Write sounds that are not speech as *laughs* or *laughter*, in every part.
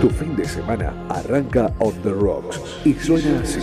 Tu fin de semana arranca on the rocks y suena así.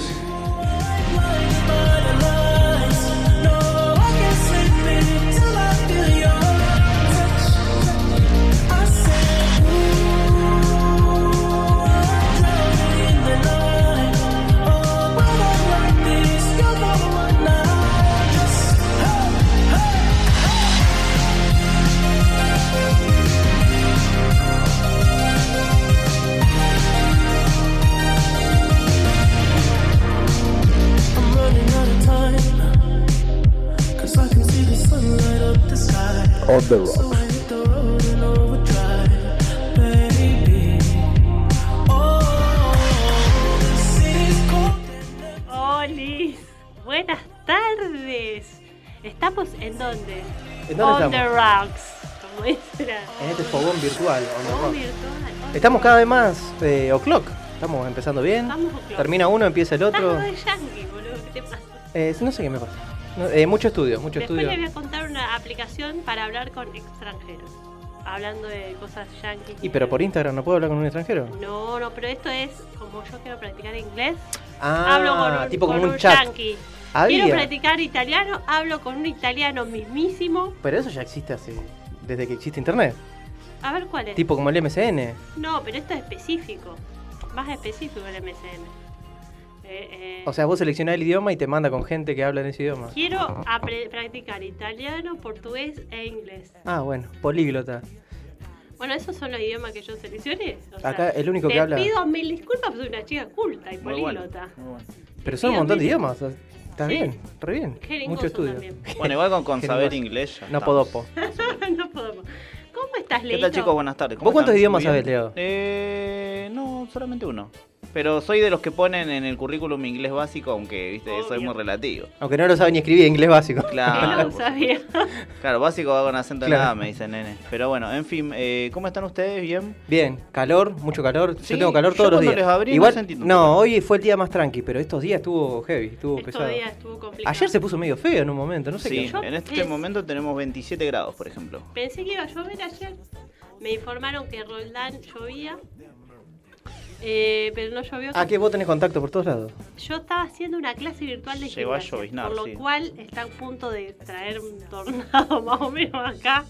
Olis, buenas tardes. ¿Estamos en dónde? ¿En dónde On estamos? the rocks. Como En este fogón virtual. on the. Estamos cada vez más eh, o'clock. Estamos empezando bien. Estamos. Termina uno, empieza el otro. Estamos de yankee, boludo. ¿Qué te pasa? Eh, no sé qué me pasa. No, eh, mucho estudio, mucho Después estudio. les voy a contar una aplicación para hablar con extranjeros. Hablando de cosas yankees. Y pero por Instagram no puedo hablar con un extranjero. No, no, pero esto es como yo quiero practicar inglés. Ah, hablo con un, tipo con como un chat. yankee. Había. Quiero practicar italiano, hablo con un italiano mismísimo. Pero eso ya existe hace desde que existe internet. A ver cuál es. Tipo como el MSN. No, pero esto es específico. Más específico el MSN. Eh, eh, O sea, vos seleccionás el idioma y te manda con gente que habla en ese idioma. quiero practicar italiano, portugués e inglés. Ah, bueno, políglota. Bueno, esos son los idiomas que yo seleccioné. O sea, Acá el único te que habla- pido mil disculpas, pero soy una chica culta y Muy bueno, políglota. muy bueno. Pero son un montón de idiomas. o sea, Está Sí. bien, re bien. Jeringoso Mucho estudio. también. *laughs* Bueno, igual con, con saber inglés ya No podopo. *laughs* no podemos. ¿Cómo estás, ¿Qué Leito? tal chicos? Buenas tardes. ¿Cómo ¿Vos cuántos idiomas sabés, Leo? Eh, no, solamente uno. Pero soy de los que ponen en el currículum inglés básico, aunque viste, eso es Obvio. muy relativo. Aunque no lo sabe ni escribir inglés básico. *laughs* Claro, lo por sabía. *laughs* claro, básico va con acento en nada, me dicen nene. Pero bueno, en fin, eh, ¿cómo están ustedes? ¿Bien? Bien, calor, mucho calor. Sí, yo tengo calor yo todos los días. les abrí no Igual, sentí tanto no, hoy fue el día más tranqui, pero estos días estuvo heavy, estuvo Estos pesado. días estuvo complicado. Ayer se puso medio feo en un momento, no sé Sí, qué. Yo en este es- momento tenemos 27 grados, por ejemplo. Pensé que iba a llover ayer. Me informaron que Roldán llovía. Eh, pero no llovió. Ah, que vos tenés contacto por todos lados. Yo estaba haciendo una clase virtual de Llegó a gimnasia, lloviznar, por lo sí. cual está a punto de traer un tornado *laughs* más o menos acá.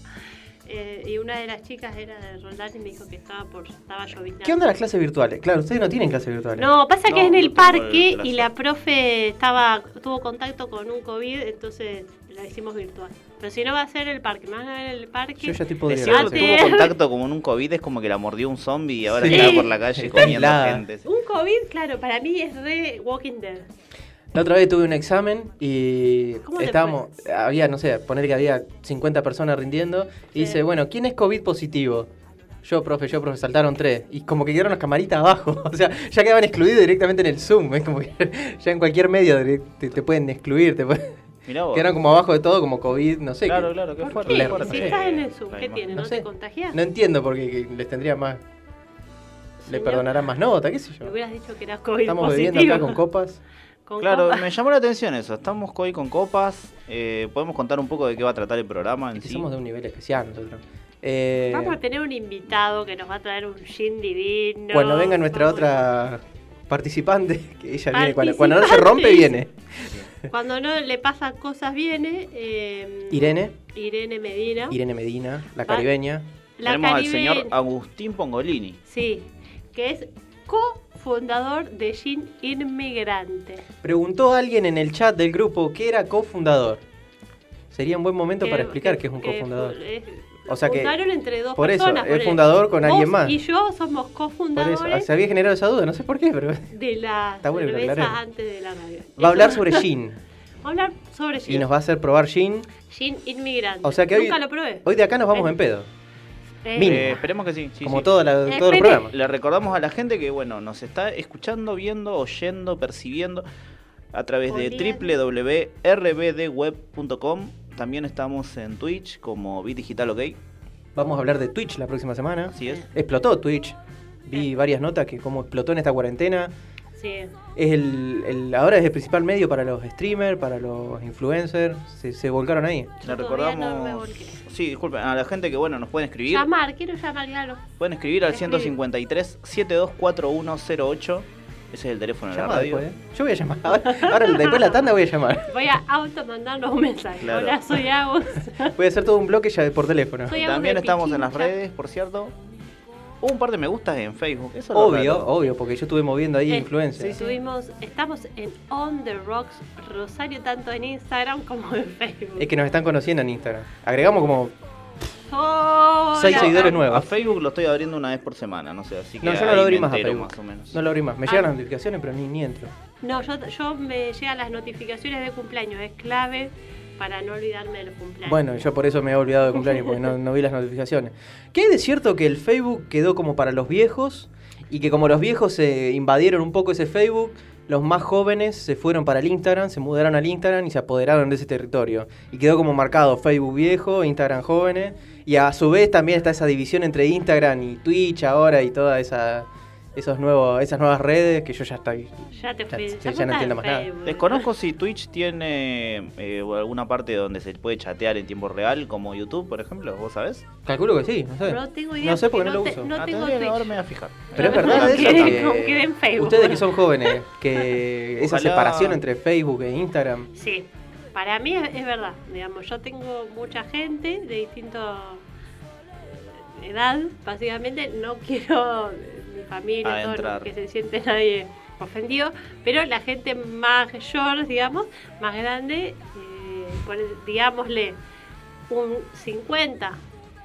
Eh, y una de las chicas era de Roldán y me dijo que estaba por estaba lloviznando. ¿Qué onda las clases virtuales? Claro, ustedes no tienen clases virtuales. No, pasa que No, es en el parque el y la profe estaba tuvo contacto con un COVID, entonces la hicimos virtual. Pero si no va a ser el parque, me van a ver en el parque. Yo ya te Es podría cierto, Antes- tuvo contacto como en un COVID, es como que la mordió un zombie y ahora Sí. está por la calle Está comiendo aislada. gente. Un COVID, claro, para mí es re Walking Dead. La otra vez tuve un examen y ¿Cómo te estábamos, había, no sé, poner que había 50 personas rindiendo y dice, bueno, ¿quién es COVID positivo? Yo, profe, yo, profe, saltaron tres. Y como que quedaron las camaritas abajo. *laughs* O sea, ya quedaban excluidos directamente en el Zoom. Es como que *laughs* ya en cualquier medio te, te pueden excluir. Te pueden- Vos. Quedaron como abajo de todo, como COVID, no sé. Claro, que- claro, qué ¿Por fuerte. Si estás en el Zoom, ¿qué tiene? ¿No, No te sé. contagias? No entiendo porque que les tendría más. Le perdonarán más nota, qué sé yo. Me hubieras dicho que eras COVID Estamos positivo. bebiendo acá con copas. *laughs* Con Claro, me llamó la atención eso. Estamos hoy con copas. eh, Podemos contar un poco de qué va a tratar el programa en Que sí. somos de un nivel especial nosotros. Eh, Vamos a tener un invitado que nos va a traer un gin divino. cuando venga nuestra Vamos- otra participante, que ella viene, cuando, cuando no se rompe, viene. Cuando no le pasan cosas, viene. eh, Irene, Irene Medina. Irene Medina, la Va- caribeña. La Tenemos al señor Agustín Pongolini. Sí, que es cofundador de Gin Inmigrante. Preguntó alguien en el chat del grupo qué era cofundador. Sería un buen momento para Que- explicar que- qué es un que cofundador. O sea que- fundaron entre dos por eso, personas. es ponele. fundador con Vos alguien más. Y yo somos Por cofundadores eso, se había generado esa duda, no sé por qué, pero de la *laughs* Está bueno cerveza antes de la radio. va a hablar Eso- sobre gin *laughs* Va a hablar sobre gin. y nos va a hacer probar gin. Gin Inmigrante. O sea que hoy, Nunca lo probé. hoy de acá nos vamos en pedo, Eh. Eh, esperemos que sí. sí, como sí. todo, la- todo el programa. Le recordamos a la gente que, bueno, nos está escuchando, viendo, oyendo, percibiendo a través de www.rbdweb.com. También estamos en Twitch como Bit Digital OK. Vamos a hablar de Twitch la próxima semana. Así es. Explotó Twitch. Vi varias notas que como explotó en esta cuarentena. Sí. Es el, el- ahora es el principal medio para los streamers, para los influencers. Se, se volcaron ahí. Le recordamos. no me volqué. sí, disculpen, a la gente que bueno nos pueden escribir. Llamar, quiero llamar, Galo. Pueden escribir al Escribir. 153 724108. Ese es el teléfono de la radio. después, ¿eh? Yo voy a llamar. Ahora, ahora después de la tanda voy a llamar. Voy a auto mandarnos un mensaje. Claro. Hola, soy Agus. *laughs* Voy a hacer todo un bloque ya por teléfono. Soy También estamos en las redes, por cierto. Hubo un par de me gustas en Facebook. Eso es lo Obvio, obvio, porque yo estuve moviendo ahí Eh, influencers. Estuvimos, estamos en On the Rocks Rosario, tanto en Instagram como en Facebook. Es que nos están conociendo en Instagram. Agregamos como Hola. seis seguidores A nuevos. Facebook lo estoy abriendo una vez por semana, no sé, así que No, yo no lo abrí más a Facebook. más o menos. No lo abrí más. Me Ah. llegan las notificaciones, pero ni, ni entro. No, yo, yo me llegan las notificaciones de cumpleaños, es clave para no olvidarme de los cumpleaños. Bueno, yo por eso me he olvidado de cumpleaños, porque no, no vi las notificaciones. ¿Qué hay de cierto que el Facebook quedó como para los viejos? Y que como los viejos se invadieron un poco ese Facebook, los más jóvenes se fueron para el Instagram, se mudaron al Instagram y se apoderaron de ese territorio. Y quedó como marcado Facebook viejo, Instagram jóvenes. Y a su vez también está esa división entre Instagram y Twitch ahora y todas esa, esos nuevos, esas nuevas redes que yo ya estoy. ya te fui. ya- ya ya no entiendo en más nada. Desconozco si Twitch tiene eh, alguna parte donde se puede chatear en tiempo real, como YouTube, por ejemplo, ¿vos sabés? Calculo que sí, no sé. No tengo idea. No sé porque no lo te- uso. No Ah, tengo que Twitch. ahora me voy a fijar. Pero es No, verdad no, eso que no, en Facebook. ustedes que son jóvenes, que *laughs* esa Ojalá- separación entre Facebook e Instagram, Sí, para mí es, es verdad. Digamos, yo tengo mucha gente de distinta edad, básicamente. No quiero eh, familia, todo Adentrar. lo que se siente nadie ofendido, pero la gente mayor, digamos, más grande, eh, por- digámosle un 50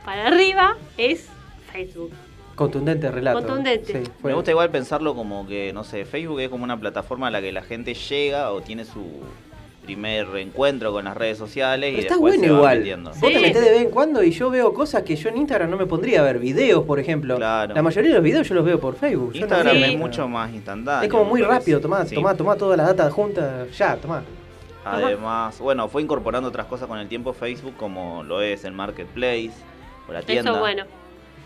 para arriba es Facebook. contundente relato. Contundente. Sí, Me gusta igual pensarlo como que, no sé, Facebook es como una plataforma a la que la gente llega o tiene su primer encuentro con las redes sociales Pero y está después bueno se igual. metiendo. Vos Sí. te metés de vez en cuando y yo veo cosas que yo en Instagram no me pondría a ver. Videos, por ejemplo. Claro. La mayoría de los videos yo los veo por Facebook. Yo Instagram es mucho más instantáneo. Es como muy rápido, tomá, Sí. tomá, tomá todas las datas juntas, ya, tomá. Además, bueno, fue incorporando otras cosas con el tiempo Facebook, como lo es el marketplace o la tienda. Eso bueno.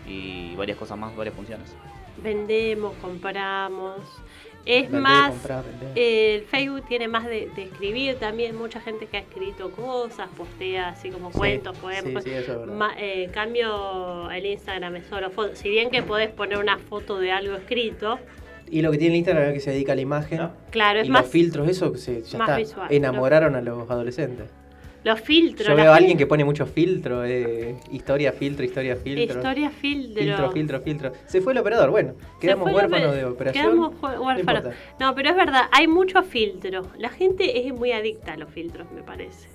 Y varias cosas más, varias funciones. Vendemos, compramos. Es más, comprar, el Facebook tiene más de, de escribir también. Mucha gente que ha escrito cosas, postea así como Sí, cuentos, poemas. sí, sí, eh, cambio, el Instagram es solo foto. Si bien que podés poner una foto de algo escrito, Y lo que tiene el Instagram es que se dedica a la imagen. ¿No? claro, es y más los filtros, eso se, ya más está. visual, Enamoraron a los adolescentes. Los filtros. Yo veo a alguien que pone muchos filtros, eh, historia, filtro, historia, filtro. Historia filtro. Filtro, filtro, filtro. Se fue el operador, bueno, quedamos huérfanos de operación. Quedamos No huérfanos. importa. No, pero es verdad, hay muchos filtros. La gente es muy adicta a los filtros, me parece.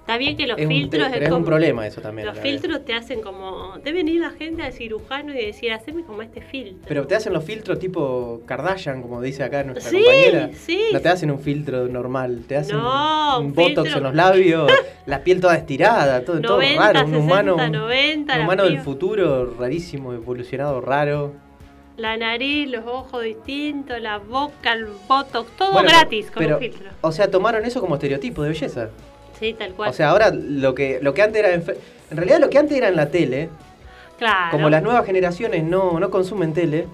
Está bien que los Es un, filtros pero es un problema eso también. Los vez. filtros te hacen como. Deben ir la gente al cirujano y decir, haceme como este filtro. Pero te hacen los filtros tipo Kardashian, como dice acá nuestra Sí, compañera. sí. No te hacen un filtro normal, te hacen No, un un botox filtro- en los labios, *laughs* la piel toda estirada, todo, todo 90, raro, un 60, humano, 90, un humano del futuro rarísimo, evolucionado, raro. La nariz, los ojos distintos, la boca, el botox, todo Bueno, gratis con pero, un filtro. O sea, tomaron eso como estereotipo de belleza. Sí, tal cual. O sea, ahora lo que, lo que antes era en, realidad lo que antes era en la tele, claro. como las nuevas generaciones no, no consumen tele,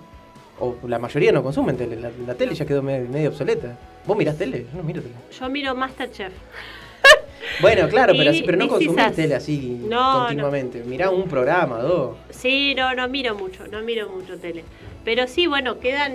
o la mayoría no consumen tele, la, la tele ya quedó me- medio obsoleta. ¿Vos mirás tele? Yo no miro tele. Yo miro Masterchef. *laughs* Bueno, claro, pero, así, pero no consumís tele así No, continuamente. Mirá un programa, dos. Sí, no, no miro mucho, no miro mucho tele. Pero sí, bueno, quedan,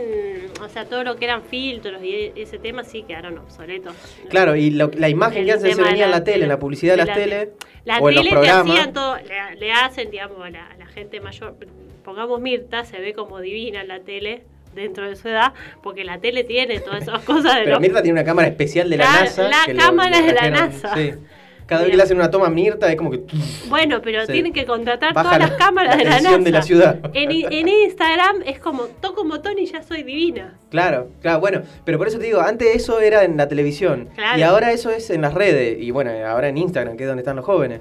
o sea, todo lo que eran filtros y e- ese tema sí quedaron obsoletos. Claro, y lo- la imagen que antes se venía en la la tele, en la publicidad de, de las la tele, La o en los programas. hacían todo, le, le hacen, digamos, a la, a la gente mayor. Pongamos Mirta, se ve como divina en la tele dentro de su edad, porque la tele tiene todas esas *laughs* cosas de Pero los- Mirta tiene una cámara especial de la NASA. la que cámara lo de la NASA. sí. Cada vez que le hacen una toma a Mirta es como que Bueno, pero tienen que contratar todas la- las cámaras la de la NASA. de la ciudad. En, en Instagram es como, toco un botón y ya soy divina. Claro, claro, bueno, pero por eso te digo, antes eso era en la televisión Claro. y ahora eso es en las redes y bueno, ahora en Instagram, que es donde están los jóvenes.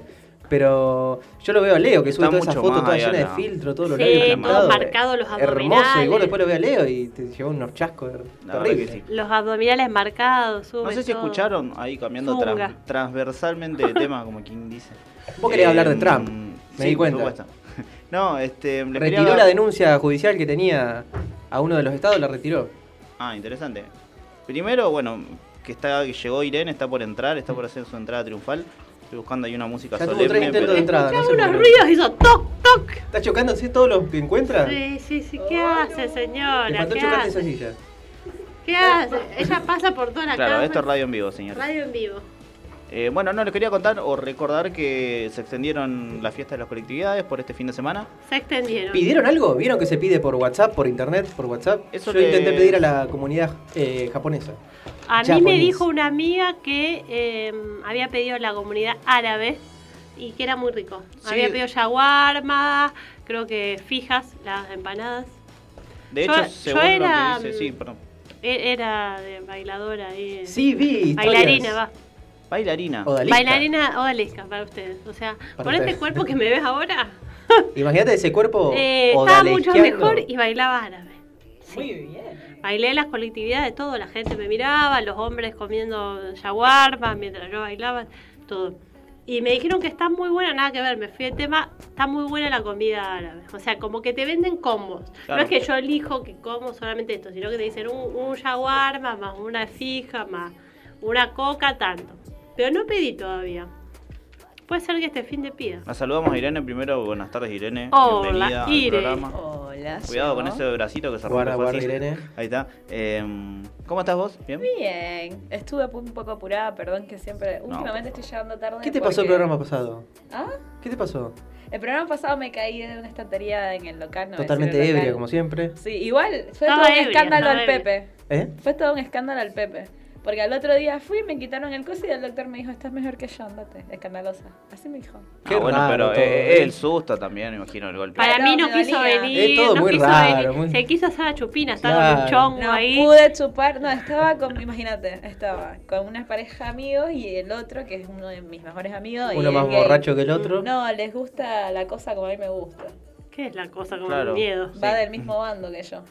Pero yo lo veo a Leo, que sube Está todas esas mucho fotos más todas ahí a llenas de la- filtro, todos los Sí, labios todo pintados. marcado, los Hermoso, y abdominales. vos después lo ves a Leo y te lleva un horchasco La verdad terrible. que sí. Los abdominales marcados, sube No sé si todo. escucharon, ahí cambiando transversalmente de tema, como quien dice. Vos querías hablar de Em, Trump, me sí, di cuenta. supuesto. *laughs* No, este. Retiró dar- la denuncia judicial que tenía a uno de los estados, la retiró. Ah, interesante. Primero, bueno, que está que llegó Irene, está por entrar, está por hacer su entrada triunfal. Estoy buscando ahí una música Ya tuvo solemne. tres intentos pero- de entrada. no unos ruidos, hizo toc, toc. ¿Está chocando así todos los que encuentra? Sí, sí, sí. ¿Qué hace, Le señora? faltó ¿Qué esa hace? silla. ¿Qué hace? Ella pasa por toda la Claro, casa. esto es radio en vivo, señor. Radio en vivo. Eh, bueno, no, les quería contar o recordar que se extendieron las fiestas de las colectividades por este fin de semana. Se extendieron. ¿Pidieron algo? ¿Vieron que se pide por WhatsApp, por internet, por WhatsApp? Eso Yo le- intenté pedir a la comunidad eh, japonesa. A mí Japonés. me dijo una amiga que eh, había pedido la comunidad árabe y que era muy rico. Sí. Había pedido shawarma, creo que fijas, las empanadas. De Yo- hecho, yo según era, lo que dice, sí, mm, perdón. E- Era de bailadora ahí. Sí, vi historias. Bailarina, va. Bailarina. Odalisca. Bailarina odalisca para ustedes. O sea, Para con este cuerpo que me ves ahora, *laughs* Imagínate ese cuerpo eh, estaba mucho mejor y bailaba árabe. Muy bien. Bailé las colectividades, todo, la gente me miraba, los hombres comiendo shawarma mientras yo bailaba, todo. Y me dijeron que está muy buena, nada que ver, me fui de tema, está muy buena la comida árabe. O sea, como que te venden combos. Claro. No es que yo elijo que como solamente esto, sino que te dicen un, un shawarma más una fija más una coca, tanto. Pero no pedí todavía. Puede ser que este fin de pida. La saludamos a Irene primero. Buenas tardes, Irene. Hola, Bienvenida al Ire. programa. Hola. Cuidado yo. con ese bracito que se rompe Guarda, guarda, fácil. Irene. Ahí está. Eh, ¿Cómo estás vos? ¿Bien? Bien, estuve un poco apurada, perdón que siempre, No, últimamente estoy llegando tarde. ¿Qué te pasó el porque- programa pasado? ¿Ah? ¿Qué te pasó? El programa pasado me caí de una estantería en el local. no voy a Totalmente decir el ebria, local. como siempre. Sí, igual fue Estaba todo un ebria, escándalo estaba al ebria. Pepe. ¿Eh? Fue todo un escándalo al Pepe. Porque al otro día fui, me quitaron el coso y el doctor me dijo, estás mejor que yo, andate. Escandalosa. Así me dijo. Qué ah, bueno, raro pero eh, el susto también, me imagino, el golpe. Para Claro, mí no quiso dolía. venir, Es todo no muy quiso raro, venir. muy- Se quiso hacer la chupina, estaba con un Claro. chongo No ahí. pude chupar, no, estaba con, imagínate, estaba con una pareja de amigos y el otro, que es uno de mis mejores amigos. y Uno es más gay. borracho que el otro. No, les gusta la cosa como a mí me gusta. ¿Qué es la cosa como Claro. el miedo? Va Sí. del mismo bando que yo.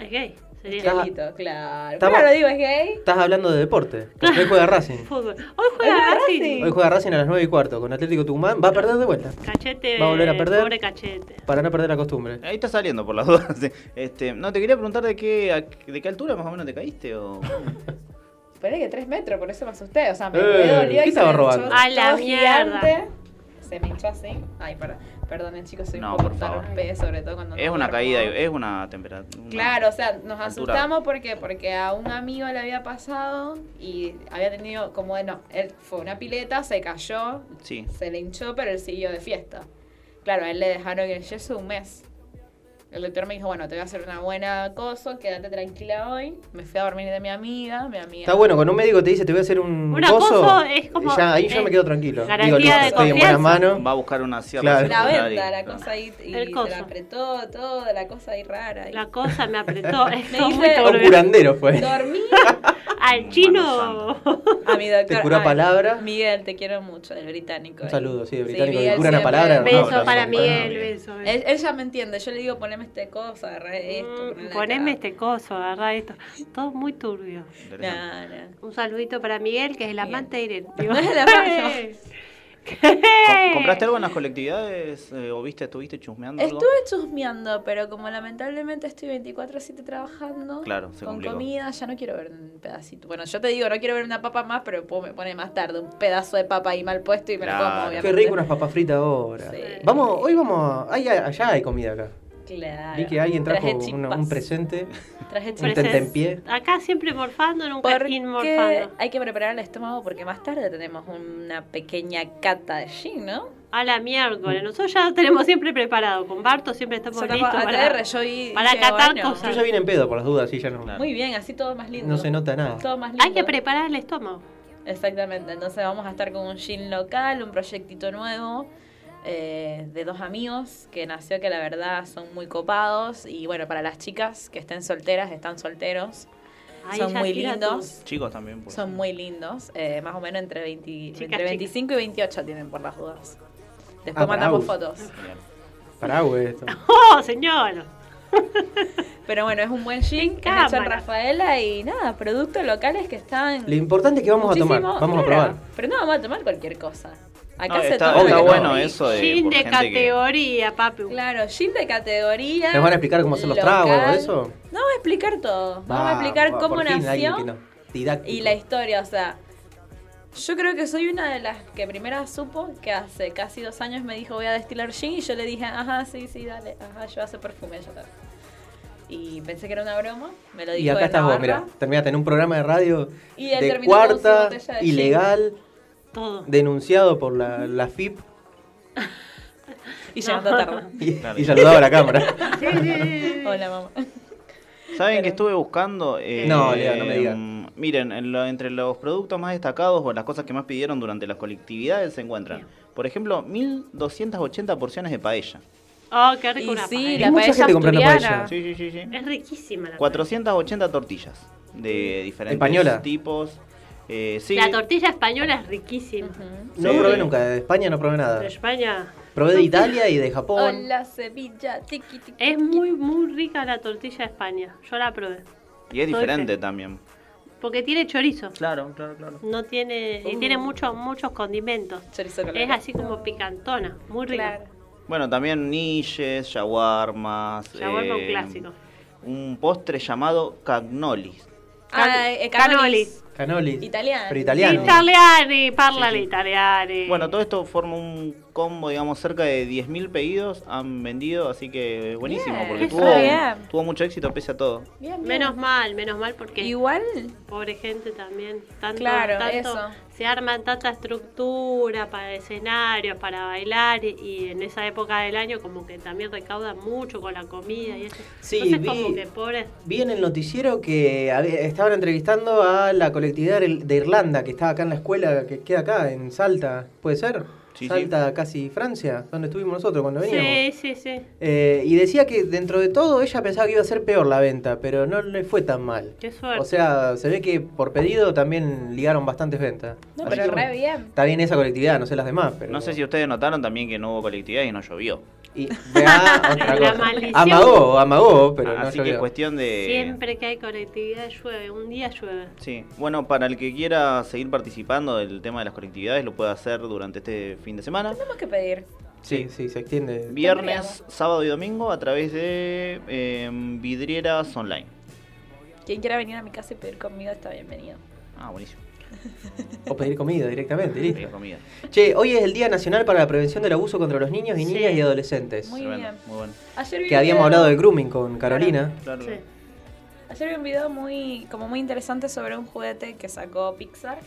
Es gay. Sería claro. Estamos- Claro, digo, es gay. Estás hablando de deporte. Porque hoy juega Racing. fútbol. Hoy juega Racing. Hoy juega Racing a las 9 y cuarto con Atlético Tucumán. Va a perder de vuelta. Cachete. Va a volver a perder. Pobre cachete. Para no perder la costumbre. Ahí está saliendo por las dudas. *laughs* Este, no, te quería preguntar de qué, a- de qué altura más o menos te caíste o... Esperé que tres metros, por eso me asusté. O sea, me Eh, me dolió ¿qué se estaba me robando? A la todo mierda. gigante. Se me hinchó así. Ay, perdón. Perdonen, chicos, soy No, un poco torpe, sobre todo cuando Es no una duermo. caída, es una temperatura. Claro, o sea, nos altura. asustamos porque porque a un amigo le había pasado y había tenido como de no, él fue una pileta, se cayó, Sí. se le hinchó, pero él siguió de fiesta. Claro, a él le dejaron el yeso un mes. El doctor me dijo, bueno, te voy a hacer una buena cosa, quédate tranquila hoy. Me fui a dormir de mi amiga, mi amiga. Está bueno, cuando un médico te dice te voy a hacer un Una coso, coso es como- ya, ahí yo me quedo tranquilo. garantía Digo, listo, de estoy en buenas confianza. manos. Va a buscar una sierra Claro. La venta, la claro. cosa ahí, y El se coso. la apretó, todo, la cosa ahí rara. y- La cosa me apretó. *laughs* Es muy Un curandero fue. Dormí *laughs* Al chino. a mi doctor. Te curó ay, palabra. Miguel, te quiero mucho, el británico. Un saludo, sí, el Sí, británico, Miguel que curan a siempre- palabra. Beso para Miguel, beso. Él, él ya me entiende, yo le digo poneme este coso, agarré esto, Mm, Poneme este coso, agarrá esto. Todo muy turbio. Interesante. No, no. Un saludito para Miguel, que es *laughs* el Miguel. amante de Irene. El ¿Compraste algo en las colectividades eh, o viste, estuviste chusmeando algo? Estuve chusmeando, pero como lamentablemente estoy 24-7 trabajando Claro, se con complicó. comida, ya no quiero ver un pedacito. Bueno, yo te digo, no quiero ver una papa más, pero puedo- me pone más tarde un pedazo de papa ahí mal puesto y me lo Claro. como, Qué obviamente. Qué rico unas papas fritas ahora. Sí. Vamos, hoy vamos, a- hay- allá hay comida acá. Claro. Vi que alguien trajo una- un presente. Traje Un chispas. tentempié. Acá siempre morfando, nunca Porque inmorfando. hay que preparar el estómago porque más tarde tenemos una pequeña cata de gin, ¿no? A la miércoles. Nosotros ya lo tenemos siempre preparado. Con Barto siempre estamos listos para, yo vi- para dije, catar bueno, cosas. Yo ya vine en pedo por las dudas, sí, ya no. Claro. Muy bien, así todo más lindo. No se nota nada. Todo más lindo. Hay que preparar el estómago. Exactamente, entonces vamos a estar con un gin local, un proyectito nuevo eh, de dos amigos que nació que la verdad son muy copados y bueno, para las chicas que estén solteras, están solteros, son muy lindos. Chicos también. pues. Son muy lindos, eh, más o menos entre, 20 Chicas, entre chicas. 25 y 28 tienen por las dudas. Después Ah, mandamos fotos. Esto. todo. *laughs* ¡Oh, señor! Pero bueno, es un buen gin en Rafaela y nada, productos locales que están... Lo importante es que vamos a tomar, vamos a probar. Pero no vamos a tomar cualquier cosa. Acá No, se está, toma está bueno todo. eso de. Gin de gente que- categoría, papi. Claro, gin de categoría. ¿Nos van a explicar cómo hacer los local. tragos, eso? No, es explicar todo. Vamos a Va, explicar va, cómo fin nació no- y la historia. O sea, yo creo que soy una de las que primera supo que hace casi dos años me dijo voy a destilar gin y yo le dije, ajá, sí, sí, dale, ajá, yo hace perfume, yo también. Y pensé que era una broma, me lo dijo Y acá de estás vos, mira, terminaste en un programa de radio Y él de terminó con su cuarta, botella de gin. Todo. denunciado por la, la FIP *laughs* Y llegando tarde. y, Claro. y saludaba a la cámara. *laughs* Sí, sí, sí, sí. Hola, mamá. ¿Saben que estuve buscando? Eh, No, Leo, no me digas. mm, Miren, en lo- entre los productos más destacados o las cosas que más pidieron durante las colectividades se encuentran, por ejemplo, 1280 porciones de paella. Oh, qué rico Y una sí, paella. la Hay mucha paella gente comprando asturiana. paella. Sí, sí, sí, sí. Es riquísima la 480 tortillas de diferentes ¿Española? tipos. Eh, sí. La tortilla española es riquísima. No Sí. probé nunca, de España no probé De nada. España Probé de Italia y de Japón. Hola, Sevilla. Tiqui, es muy, muy rica la tortilla de España. Yo la probé. y es Soy diferente fe. también. Porque tiene chorizo. Claro, claro, claro. No tiene. Y tiene muchos, muchos condimentos. Chorizo con Es así como picantona. Muy rica. Claro. Bueno, también niches, shawarmas. Shawarma un eh, clásico. Un postre llamado cagnolis. Ah, eh, Canolis. Canolis. Italiano. Pero italiano. Italiani, parla l'italiani. Bueno, todo esto forma un combo, digamos, cerca de 10.000 pedidos han vendido, así que buenísimo, Bien, porque tuvo, bien. tuvo mucho éxito pese a todo. Bien, bien. Menos mal, menos mal porque Igual, pobre gente también. Tanto, Claro, tanto eso. Se arman tanta estructura para escenarios, para bailar y, y en esa época del año como que también recaudan mucho con la comida y eso. Sí, Entonces vi- como que pobres Vi en el noticiero que había- estaban entrevistando a la colectividad de Irlanda, que estaba acá en la escuela, que queda acá, en Salta. ¿Puede ser? Sí, Salta, casi Francia, donde estuvimos nosotros cuando veníamos. Sí, sí, sí. Eh, y decía que dentro de todo ella pensaba que iba a ser peor la venta, pero no le fue tan mal. Qué suerte. O sea, se ve que por pedido también ligaron bastantes ventas. no, Así pero que, re bien. Está bien esa colectividad, no sé las demás, pero... No sé si ustedes notaron también que no hubo colectividad y no llovió. Y, vea, *laughs* otra cosa. Amagó, amagó, pero no Así que llovió. cuestión de... Siempre que hay colectividad llueve, un día llueve. Sí, bueno, para el que quiera seguir participando del tema de las colectividades, lo puede hacer durante este fin de semana. Tenemos que pedir. Sí, sí, se extiende. Viernes, sábado y domingo a través de eh, vidrieras online. Quien quiera venir a mi casa y pedir conmigo está bienvenido. Ah, buenísimo. O pedir comida directamente, listo. Pedir comida. Che, hoy es el Día Nacional para la Prevención del Abuso contra los Niños y Sí. Niñas y Adolescentes. Muy bien. muy bueno. Ayer vi Que habíamos video- hablado del grooming con Carolina. Claro. Sí. Ayer vi un video muy, como muy interesante sobre un juguete que sacó Pixar.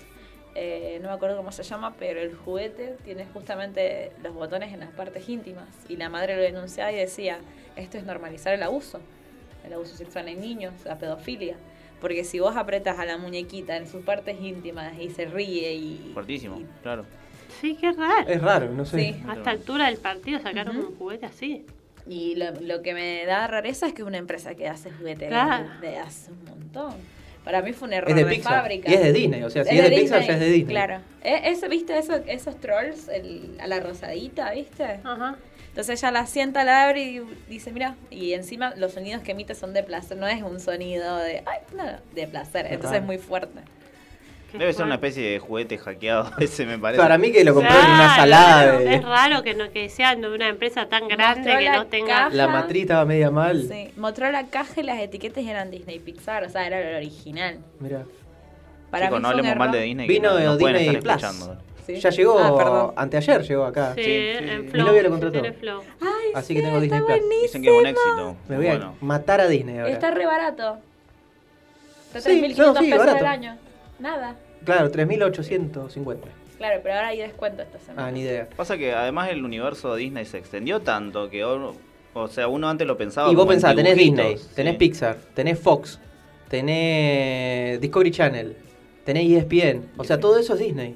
Eh, no me acuerdo cómo se llama, pero el juguete tiene justamente los botones en las partes íntimas. Y la madre lo denunciaba y decía, esto es normalizar el abuso. El abuso sexual en niños, la pedofilia. Porque si vos apretas a la muñequita en sus partes íntimas y se ríe y... Fuertísimo, y- claro. Sí, qué raro. Es raro, no sé. Sí. A esta altura del partido sacaron un juguete así. Y lo, lo que me da rareza es que una empresa que hace juguetes Claro. de hace un montón. Para mí fue un error Es de de, Pixar. fábrica. Y es de Disney, o sea, si es de Pixar ya es de Disney. Claro. E- Ese, ¿Viste eso- esos trolls el- a la rosadita, viste? Ajá. Entonces ella la sienta, la abre y dice, mira, y encima los sonidos que emite son de placer, no es un sonido de, ay, no, de placer, entonces es muy fuerte. Debe ser una especie de juguete hackeado, *laughs* ese me parece. Para mí que lo compró en una Claro, salada de... Es raro que no que sean de una empresa tan grande Mostró que no tenga. caja. La matriz estaba media mal. Sí, mostró la caja y las etiquetas eran Disney Pixar, o sea, era el original. Mira. Para Chicos, mí no hablemos mal de Disney. Vino no- de no Disney estar Plus. escuchando. Sí. Ya llegó, Ah, anteayer llegó acá. Sí, Sí, en sí. Flow. Mi novia lo contrató. Ay, Así que tengo Disney está Plus. Dicen que es un éxito. Me voy Bueno. a matar a Disney ahora. Está re barato. Está Sí, 3.500 no, sí, pesos barato. al año. Nada. Claro, 3.850. Claro, pero ahora hay descuento esta semana. Ah, ni idea. Pasa que además el universo Disney se extendió tanto que uno- o sea, uno antes lo pensaba Y vos pensás, tenés Disney, tenés sí. Pixar, tenés Fox, tenés Discovery Channel, tenés ESPN. O sea, todo eso es Disney.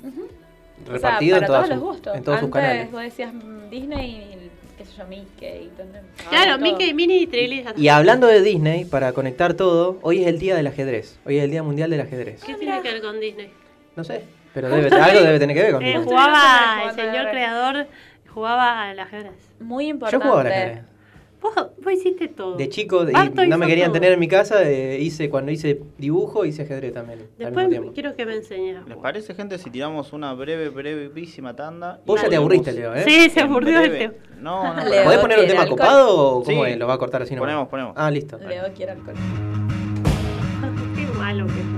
O sea, Repartido para en, todas todos los sus- gustos. en todos sus Antes canales. vos decías mm, Disney y qué sé yo, Mickey. y. Claro, Mickey. Minnie y Trilly. Y hablando de Disney, para conectar todo, hoy es el día del ajedrez. Hoy es el día mundial del ajedrez. ¿Qué Ah, tiene que ver con Disney? No sé, pero debe, algo debe tener que ver con Eh, Disney. Justo jugaba, el señor creador jugaba al ajedrez. Muy Yo importante. jugaba al ajedrez. Vos, vos hiciste todo. De chico, y Barto no me querían todo. tener en mi casa, eh, hice cuando hice dibujo, hice ajedrez también. al Después quiero que me enseñes. ¿Les parece, gente, si tiramos una breve, brevísima tanda? Vos ya te aburriste, Leo, ¿eh? Sí, se aburrió breve? este. No, *laughs* no, Leo, ¿Podés poner un ¿quiere tema alcohol? copado o cómo Sí. es? ¿Lo va a cortar así nomás? Ponemos, ponemos. Ah, listo. Leo quiere alcohol. *laughs* Qué malo que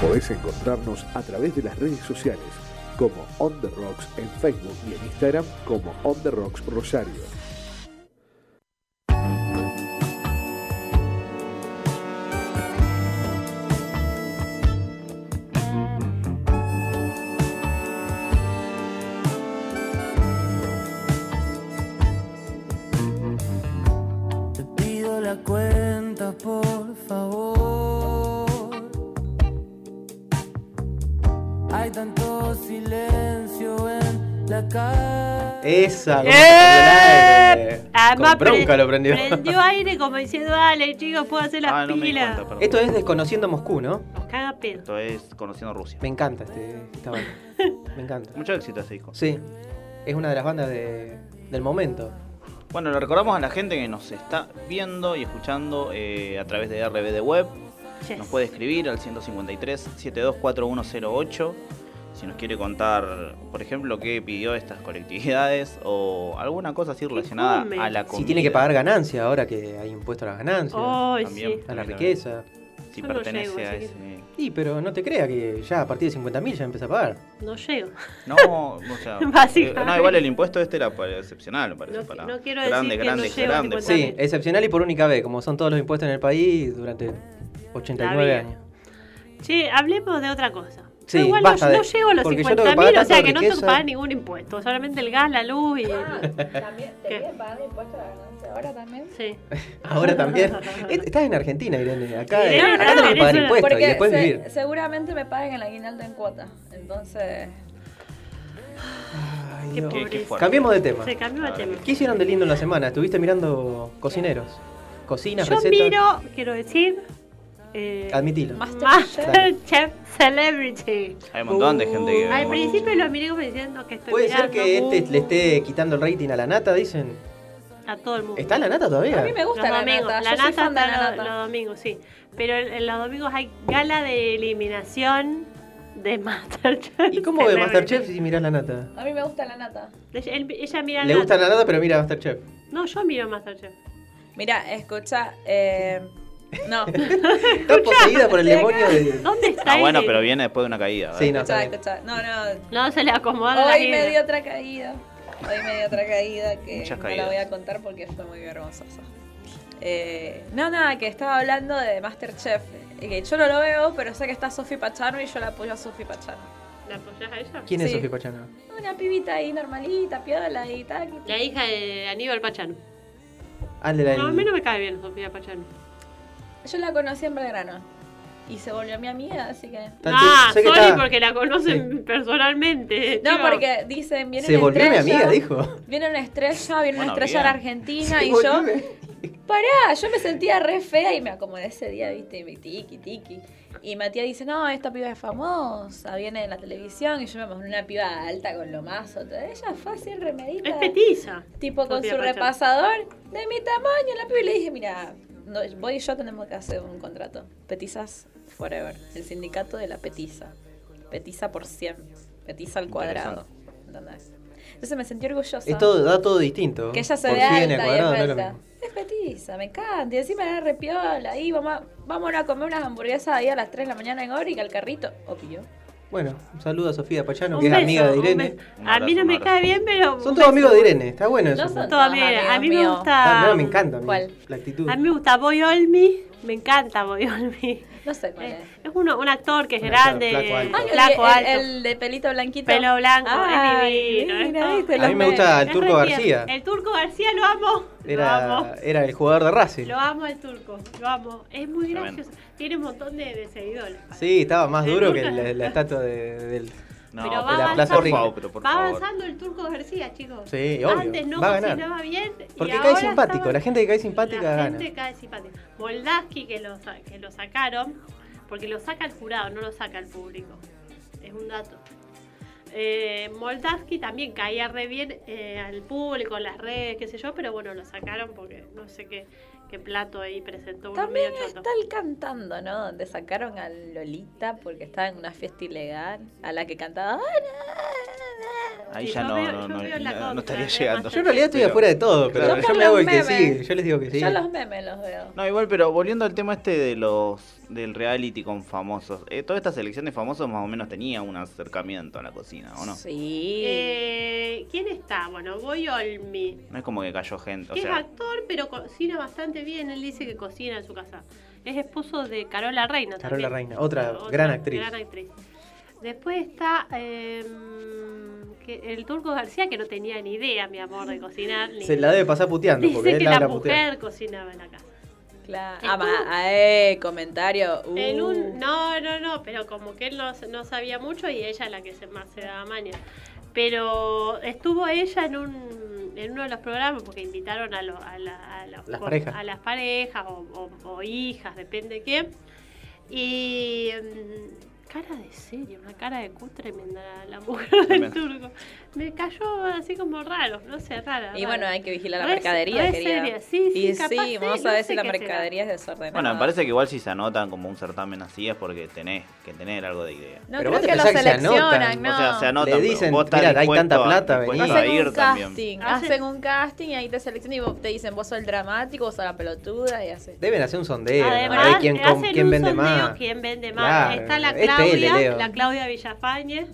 Podés encontrarnos a través de las redes sociales como On The Rocks en Facebook y en Instagram como On The Rocks Rosario. Como ¡Eh! Además, Con bronca pre- lo prendió. Prendió aire como diciendo, dale, chicos, puedo hacer las Ah, no pilas. Esto es Desconociendo Moscú, ¿no? Nos caga pedo. Esto es Conociendo Rusia. Me encanta este, esta banda. *laughs* Me encanta. Mucho éxito este disco. Sí, es una de las bandas de- del momento. Bueno, le recordamos a la gente que nos está viendo y escuchando eh, a través de RBD Web. Yes. Nos puede escribir al 153 724108 si nos quiere contar, por ejemplo, qué pidió estas colectividades o alguna cosa así relacionada a la comida. Si tiene que pagar ganancias ahora que hay impuesto a las ganancias, También. sí. a la riqueza. Si Yo no pertenece llego, a que- ese... Sí, pero no te creas que ya a partir de 50.000 ya empieza a pagar. No llego. No, *laughs* o sea, Básicamente. eh, no, igual el impuesto este era excepcional, me parece. No- para no quiero grande, decir que grande, no a grande. 50.000. Sí, excepcional y por única vez, como son todos los impuestos en el país durante 89 vida. años. Che, hablemos de otra cosa. Sí, igual basta no, de- no llego a los porque yo tengo que 50 pagar mil, o sea que no tengo que riqueza. pagar ningún impuesto. Solamente el gas, la luz y. ¿También ¿Qué? te piden pagar impuestos a la ganancia ahora también? Sí. *laughs* Ahora también. *laughs* Estás en Argentina, Irene. Acá, Sí, no, acá no, tenés que pagar impuestos y después se- vivir. seguramente me paguen el aguinaldo en cuota. Entonces, Ay, Qué. Cambiemos de tema. Se cambió de tema. ¿Qué hicieron de lindo en la semana? ¿Estuviste mirando cocineros? ¿Cocinas, Yo recetas? miro, quiero decir. Eh, Admitilo. Masterchef. Celebrity. Hay un montón de gente que. Al principio lo miré como diciendo que estoy ¿Puede ser que este uh, le esté quitando el rating a la nata, dicen? a todo el mundo. ¿Está la nata todavía? A mí me gusta los la domingos. nata. La Yo soy nata fan de está la los, nata. los domingos, sí. Pero en, en los domingos hay gala de eliminación de Masterchef. ¿Y cómo ve Celebrity. Masterchef si mirás la nata? A mí me gusta la nata. Ella, él- ella mira Le gusta la nata, pero mira Masterchef. No, yo miro Masterchef. Mira, escucha. Eh, no. *laughs* Está poseída por el demonio de... ¿Dónde está Ah, bueno, pero viene después de una caída. Sí, no, está bien. No, no. No se le acomoda la Hoy me vida. dio otra caída. Hoy me dio otra caída que Muchas no la caídas. voy a contar porque fue muy vergonzosa. Eh, no, nada, que estaba hablando de Masterchef. Y que yo no lo veo, pero sé que está Sofi Pachano y yo la apoyo a Sofi Pachano. ¿La apoyás a ella? ¿Quién es Sí. Sofía Pachano? Una pibita ahí normalita, piola y tal. La hija de Aníbal Pachano. Ah, de la No, a mí no me cae bien Sofía Pachano. Yo la conocí en Belgrano. Y se volvió mi amiga, así que. Ah, sé que sorry está- porque la conocen personalmente. No, chico. porque dicen, viene Se una volvió mi amiga, dijo. Viene una estrella, viene Bueno, una estrella en Argentina Se y volvió yo. Pará, yo me sentía re fea y me acomodé ese día, viste, y me tiki, tiki. Y Matías dice, no, esta piba es famosa, viene en la televisión y yo me imagino una piba alta con lo más. Ella fue así remedita. Es petiza. Tipo con su repasador de mi tamaño. La piba y le dije, mira, no, vos y yo tenemos que hacer un contrato. Petizas Forever. El sindicato de la petiza. Petiza por 100. Petiza al cuadrado. ¿Entendés? Entonces me sentí orgullosa. Es todo, da todo distinto. Que ella se vea 100 alta al y es cuadrado, no petiza, me encanta. Y encima era repiola. Ahí vamos a, vámonos a comer unas hamburguesas ahí a las 3 de la mañana en Orica, al carrito. Obvio. Bueno, un saludo a Sofía Pachano, Un que es amiga de Irene. A mí no me cae bien, pero. Son todos amigos de Irene, está bueno eso. No son Todos amigos. A mí me gusta. Ah, no, me encanta a mí, ¿Cuál? la actitud. A mí me gusta Boy Olmi. Me encanta Boy Olmi. No sé cuál Es, es. es uno, un actor que es Un actor grande, flaco, alto. Ah, el- flaco, el, alto, el de pelito blanquito. pelo blanco, Ay, es divino. es mira, todo. viste, A mí me gusta el Es Turco. García. El Turco García lo amo. Lo Era, amo. era el jugador de Racing. Lo amo al Turco. Lo amo. Es muy Tremendo. gracioso. Tiene un montón de, de seguidores. Sí, estaba más El duro que la estatua de- del... No, Pero va la Plaza avanzando, por favor, va avanzando el Turco García, chicos. Sí, obvio. Antes no va a ganar. bien. y Porque cae ahora simpático. estaba- La gente que cae simpática la gana. gente cae simpática. Moldaski que lo, que lo sacaron, porque lo saca el jurado, no lo saca el público. Es un dato. Eh, Moldaski también caía re bien eh, al público, en las redes, qué sé yo, pero bueno, lo sacaron porque no sé qué, qué plato ahí presentó uno También medio choto. está el cantando, ¿no? Donde sacaron a Lolita porque estaba en una fiesta ilegal a la que cantaba. Ahí Sí, ya no, veo- no, no, no- no estaría llegando. Yo en realidad estoy afuera de todo, pero yo Yo me hago el que sí. Yo les digo que sí. Yo los memes los veo. No, igual, pero volviendo al tema este de los del reality con famosos. eh, toda esta selección de famosos más o menos tenía un acercamiento a la cocina, ¿o no? Sí. Eh, ¿Quién está? Bueno, Boy Olmi. No es como que cayó gente, o que es sea, actor, pero cocina bastante bien. Él dice que cocina en su casa. Es esposo de Carola Reina. Carola también. Reina, otra gran actriz. gran actriz. Después está eh, que el Turco García, que no tenía ni idea, mi amor, de cocinar. ni- Se la debe pasar puteando, porque Dice él que la la habrá mujer cocinaba en la casa. Claro. Ah, ma- ah, eh, comentario. Uh. En un, no, no, no, pero como que él no, no sabía mucho y ella es la que se, más se daba maña. Pero estuvo ella en un en uno de los programas porque invitaron a, lo- a, la- a los- Las parejas. a las parejas o, o- o hijas, depende de quién. Y mm, cara de serio, una cara de cutre tremenda la, la mujer del turco. Me cayó así como raro, no sé, rara. Y rara. bueno, hay que vigilar la Re- mercadería, re querida. seria, sí, sí, y capaz sí, vamos no a ver si la qué será. mercadería es desordenada. bueno, me parece que igual si se anotan como un certamen así es porque tenés que tener algo de idea. No Pero creo vos que lo se seleccionan, anotan. no. O sea, se anotan, Le dicen, vos "Mirá, hay tanta a- plata, vení". a Hacen ir un también. casting, Hacen- hacen un casting y ahí te seleccionan y vos te dicen vos sos el dramático, vos sos la peluda y así. Deben hacer un sondeo. a Además, ver quién, hacen quién un vende sondeo más. quién vende más. Claro, Está la Claudia, la Claudia Villafañe.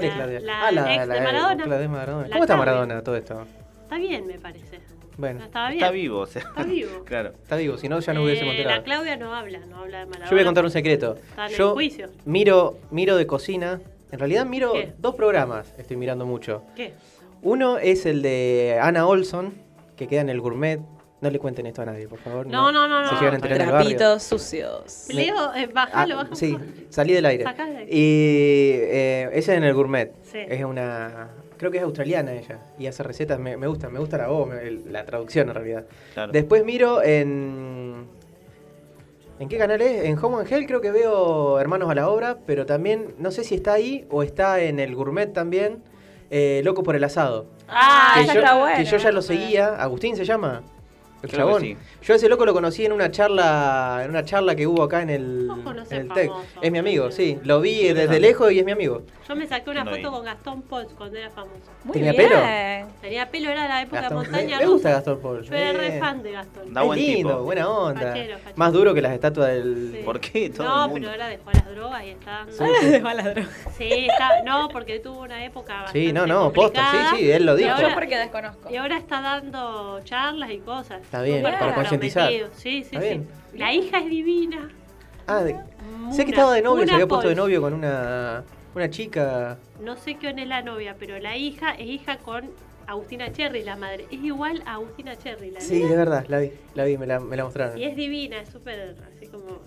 ¿Cuál es la- Claudia? la ah, la, ex de Maradona. la de Maradona. La ¿Cómo está. Maradona todo esto? Está bien, me parece. Bueno, bien. Está vivo, o sea. Está vivo. *laughs* claro. está vivo, si no ya no hubiésemos Eh, enterado. La Claudia no habla, no habla de Maradona. Yo voy a contar un secreto. Está en el Yo juicio. miro, miro de cocina. En realidad miro ¿Qué? dos programas, estoy mirando mucho. ¿Qué? Uno es el de Ana Olson, que queda en el gourmet. No le cuenten esto a nadie, por favor. No, no, no, Se no. llegan a enterar en el barrio. Trapitos sucios. Leo, eh, Ah, bájalo, bájalo. sí, salí del aire. Sacá del aire. Y eh, ese es en el gourmet. Sí. Es una, creo que es australiana ella, y hace recetas, me, me gusta, me gusta la voz, me- la traducción en realidad. Claro. Después miro en... ¿En qué canal es? En Home and Hell creo que veo Hermanos a la Obra, pero también, no sé si está ahí o está en el Gourmet también, eh, Loco por el Asado. Ah, que, esa yo, está buena. que yo ya lo seguía, Agustín se llama. El. Yo a ese loco lo conocí en una charla, en una charla que hubo acá en el, en TEC. Es mi amigo, sí. Lo vi desde grande. lejos y es mi amigo. Yo me saqué una No foto vi. con Gastón Pols cuando era famoso. Muy ¿Tenía bien. pelo? Tenía pelo, era la época Gastón- de montaña me, me gusta. Gastón Paul. Yo era re fan de Gastón. Da Es buen lindo, tipo. buena onda. Fachero, fachero. Más duro que las estatuas del... Sí. ¿Por qué? Todo no, el mundo. pero era de jugar las drogas y está. Sí, De mala droga. Sí, está, no, porque tuvo una época Sí, no, no, posta, sí, sí, él lo Y dijo. ahora- Yo porque desconozco. Y ahora está dando charlas y cosas. Está bien, para Sí, sí, sí. La hija es divina. Ah, de- sé que estaba de novio, se había puesto de novio con una, una chica. No sé quién es la novia, pero la hija es hija con Agustina Cherry, la madre. Es igual a Agustina Cherry, la Sí, de verdad, la vi, la vi, me la, me la mostraron. Y es divina, es súper así como,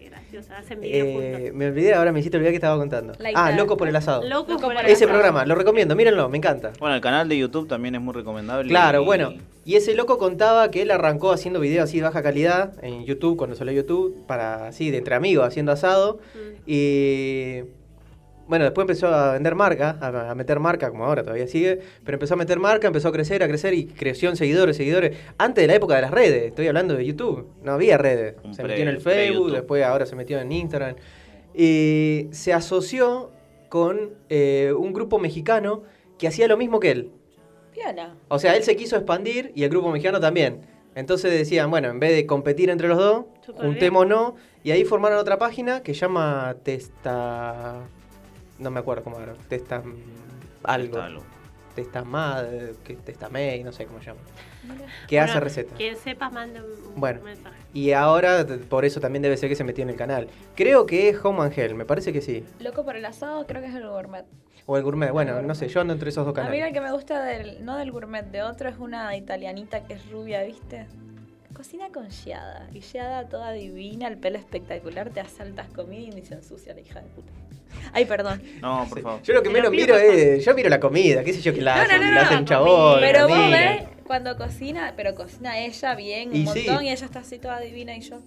sé, graciosa. Hacen video Eh, me olvidé, ahora me hiciste olvidar que estaba contando. Ah, Loco por el asado. Locos Loco por el el Ese asado. programa, lo recomiendo, mírenlo, me encanta. Bueno, el canal de YouTube también es muy recomendable. Claro, y- bueno. Y ese loco contaba que él arrancó haciendo videos así de baja calidad en YouTube, cuando salió YouTube, para así, de entre amigos, haciendo asado. Mm. Y bueno, después empezó a vender marca, a, a meter marca, como ahora todavía sigue, pero empezó a meter marca, empezó a crecer, a crecer y creció en seguidores, seguidores. Antes de la época de las redes, estoy hablando de YouTube, no había redes. Un se pre- metió en el Facebook, después ahora se metió en Instagram. Y se asoció con eh, un grupo mexicano que hacía lo mismo que él. Piola. O sea, él se quiso expandir y el grupo mexicano también. Entonces decían, bueno, en vez de competir entre los dos, juntémonos. Y ahí formaron otra página que llama Testa... No me acuerdo cómo era. Testa... Algo. Está algo. Testamad, que Testamey, no sé cómo se llama. Que Bueno, hace recetas. Quien sepa, mande un Bueno. mensaje. Y ahora, por eso también debe ser que se metió en el canal. Creo que es Home and Hell, me parece que sí. Loco por el asado, creo que es el gourmet. O el gourmet, bueno, no sé, yo ando entre esos dos A mí el canales. que me gusta del, no del gourmet, de otro es una italianita que es rubia, ¿viste? Cocina con Giada. Y Giada toda divina, el pelo espectacular, te hace altas comidas y ni se ensucia la hija de puta. *laughs* Ay, perdón. No, por favor. Yo lo que menos miro es. Yo miro la comida, qué sé yo que la No, hace, no, no, la hace no, un chabón. Pero vos ves cuando cocina, pero cocina ella bien, un Y sí. montón, y ella está así toda divina y yo.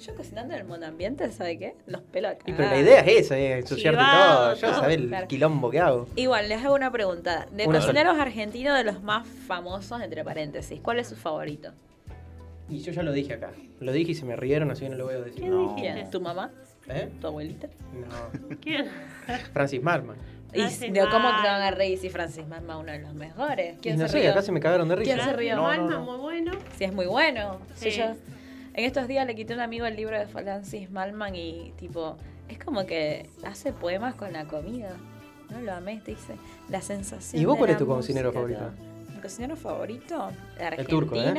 Yo cocinando en el mundo ambiente, ¿sabe qué? Los pelos acá. Y pero la idea es esa, es ensuciarte Chivado, todo. Yo sabés el Claro. quilombo que hago. Igual, les hago una pregunta. De Una cocineros argentinos, de los más famosos, entre paréntesis, ¿cuál es su favorito? Y yo ya lo dije acá. Lo dije y se me rieron, así que no lo voy a decir. ¿Quién No. dijiste? ¿Tu mamá? ¿Eh? ¿Tu abuelita? No. ¿Quién? Francis Marman. Y Francis no, ¿Cómo te van a reír si Francis Marma es uno de los mejores? Y ¿Quién no se sé, rió? acá se me cagaron de risa. ¿Quién se rió? No, no, Alma, no. muy bueno. Si es muy bueno. Si Sí. yo- en estos días le quité a un amigo el libro de Francis Malman y tipo, es como que hace poemas con la comida. No lo amé, te dice. La sensación. ¿Y vos de cuál la es tu cocinero favorito? ¿Mi cocinero favorito? ¿De El turco, ¿eh?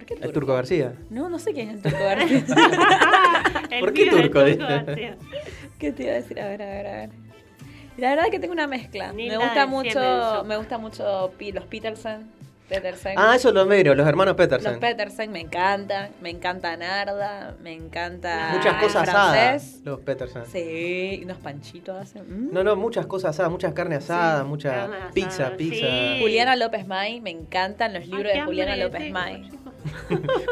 Argentina? ¿Por qué El Turco García. No, no sé quién es el turco García. *laughs* El ¿Por qué turco, dice? García. ¿Qué te iba a decir? A ver, a ver, a ver. La verdad es que tengo una mezcla. Ni me gusta mucho, me gusta mucho los Petersen. Petersen. Ah, eso lo miro, los hermanos Los Peterson. Petersen me encantan, me encanta Narda, me encanta Muchas cosas asadas, los Peterson. Sí, unos panchitos hacen. mm. No, no, muchas cosas asadas, muchas carnes asadas, mucha carne asada, pizza, pizza. sí. Juliana López May, me encantan los libros Ay, de Juliana López tengo, May.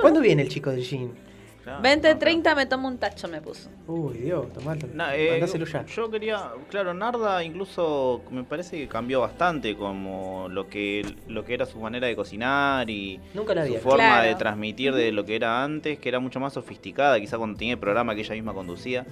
¿Cuándo viene el chico del jean? Claro, 20, no, 30 me tomo un tacho, me puso. Uy, Dios. Na- eh, ya. Yo quería, claro, Narda incluso me parece que cambió bastante como lo que lo que era su manera de cocinar y Nunca la vi. su forma Claro. de transmitir de lo que era antes, que era mucho más sofisticada, quizá cuando tenía el programa que ella misma conducía.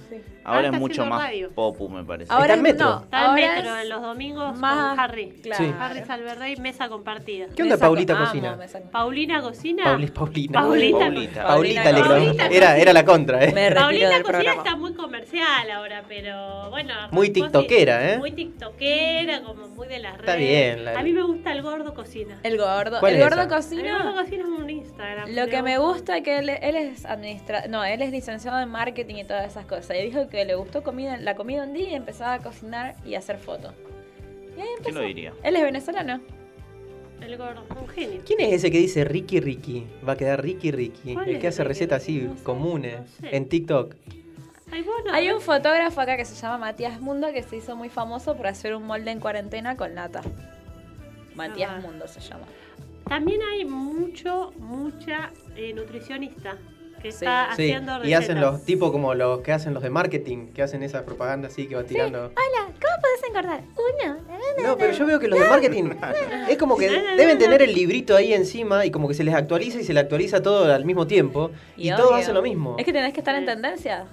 Ahora está es mucho más radio. popu, me parece. Ahora en es- Metro. no, Está en ahora metro es en los domingos más- con Harry. Claro. Sí. Harry Salverrey, mesa compartida. ¿Qué onda Mesa Paulita cocina? Paulina cocina. Pauli- Paulina. Paulita. Paulita. Paulita le Paulita creo. Era, era la contra, ¿eh? Me retiro Paulina del Cocina programa. está muy comercial ahora, pero bueno. Muy tiktokera, ¿eh? Muy tiktokera, como muy de las redes. Está bien, la- A mí me gusta el gordo cocina. El gordo. ¿Cuál El es gordo esa? El cocina. gordo cocina es un Instagram. Lo que me gusta es que él, él es administra no, él es licenciado en marketing y todas esas cosas. Y dijo que le gustó comida, la comida un día y empezaba a cocinar y a hacer fotos. Y ahí ¿Quién lo diría? Él es venezolano. El gordo, un genio. ¿Quién es ese que dice Ricky Ricky? Va a quedar Ricky Ricky. ¿Cuál El es que hace Ricky recetas Ricky? así No sé, comunes no sé. en TikTok. Ay. Hay un fotógrafo acá que se llama Matías Mundo que se hizo muy famoso por hacer un molde en cuarentena con nata. Matías Ah. Mundo se llama. También hay mucho, mucha eh, nutricionista que está Sí, haciendo y hacen los tipos como los que hacen los de marketing, que hacen esa propaganda así que va tirando. Hola, ¿cómo podés engordar? Uno. No, pero yo veo que los de marketing *laughs* es como que *laughs* deben tener el librito ahí encima y como que se les actualiza y se le actualiza todo al mismo tiempo y, todos obvio. hacen lo mismo. Es que tenés que estar en tendencia.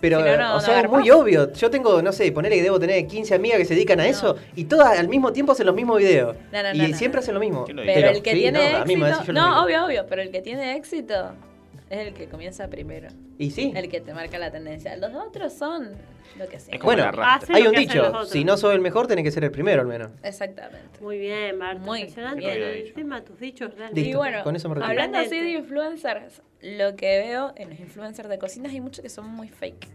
Pero, si no, no- o no sea, es muy obvio. Yo tengo, no sé, ponerle que debo tener 15 amigas que se dedican a eso y todas al mismo tiempo hacen los mismos videos. No, no, y no, no, siempre no. hacen lo mismo. ¿Quién lo Pero, Pero, el que sí, tiene no, a mí me éxito. No, obvio, obvio. Pero el que tiene éxito es el que comienza primero. Y sí. El que te marca la tendencia. Los otros son lo que sea. Es como Bueno, Hay un hacen dicho, si no sos el mejor tenés que ser el primero al menos. Exactamente. Muy bien, Marta. Muy Impresionante bien. el tema, tus dichos realmente. Listo, Y bueno, con eso me retiro. hablando así de influencers, lo que veo en los influencers de cocinas hay muchos que son muy fake.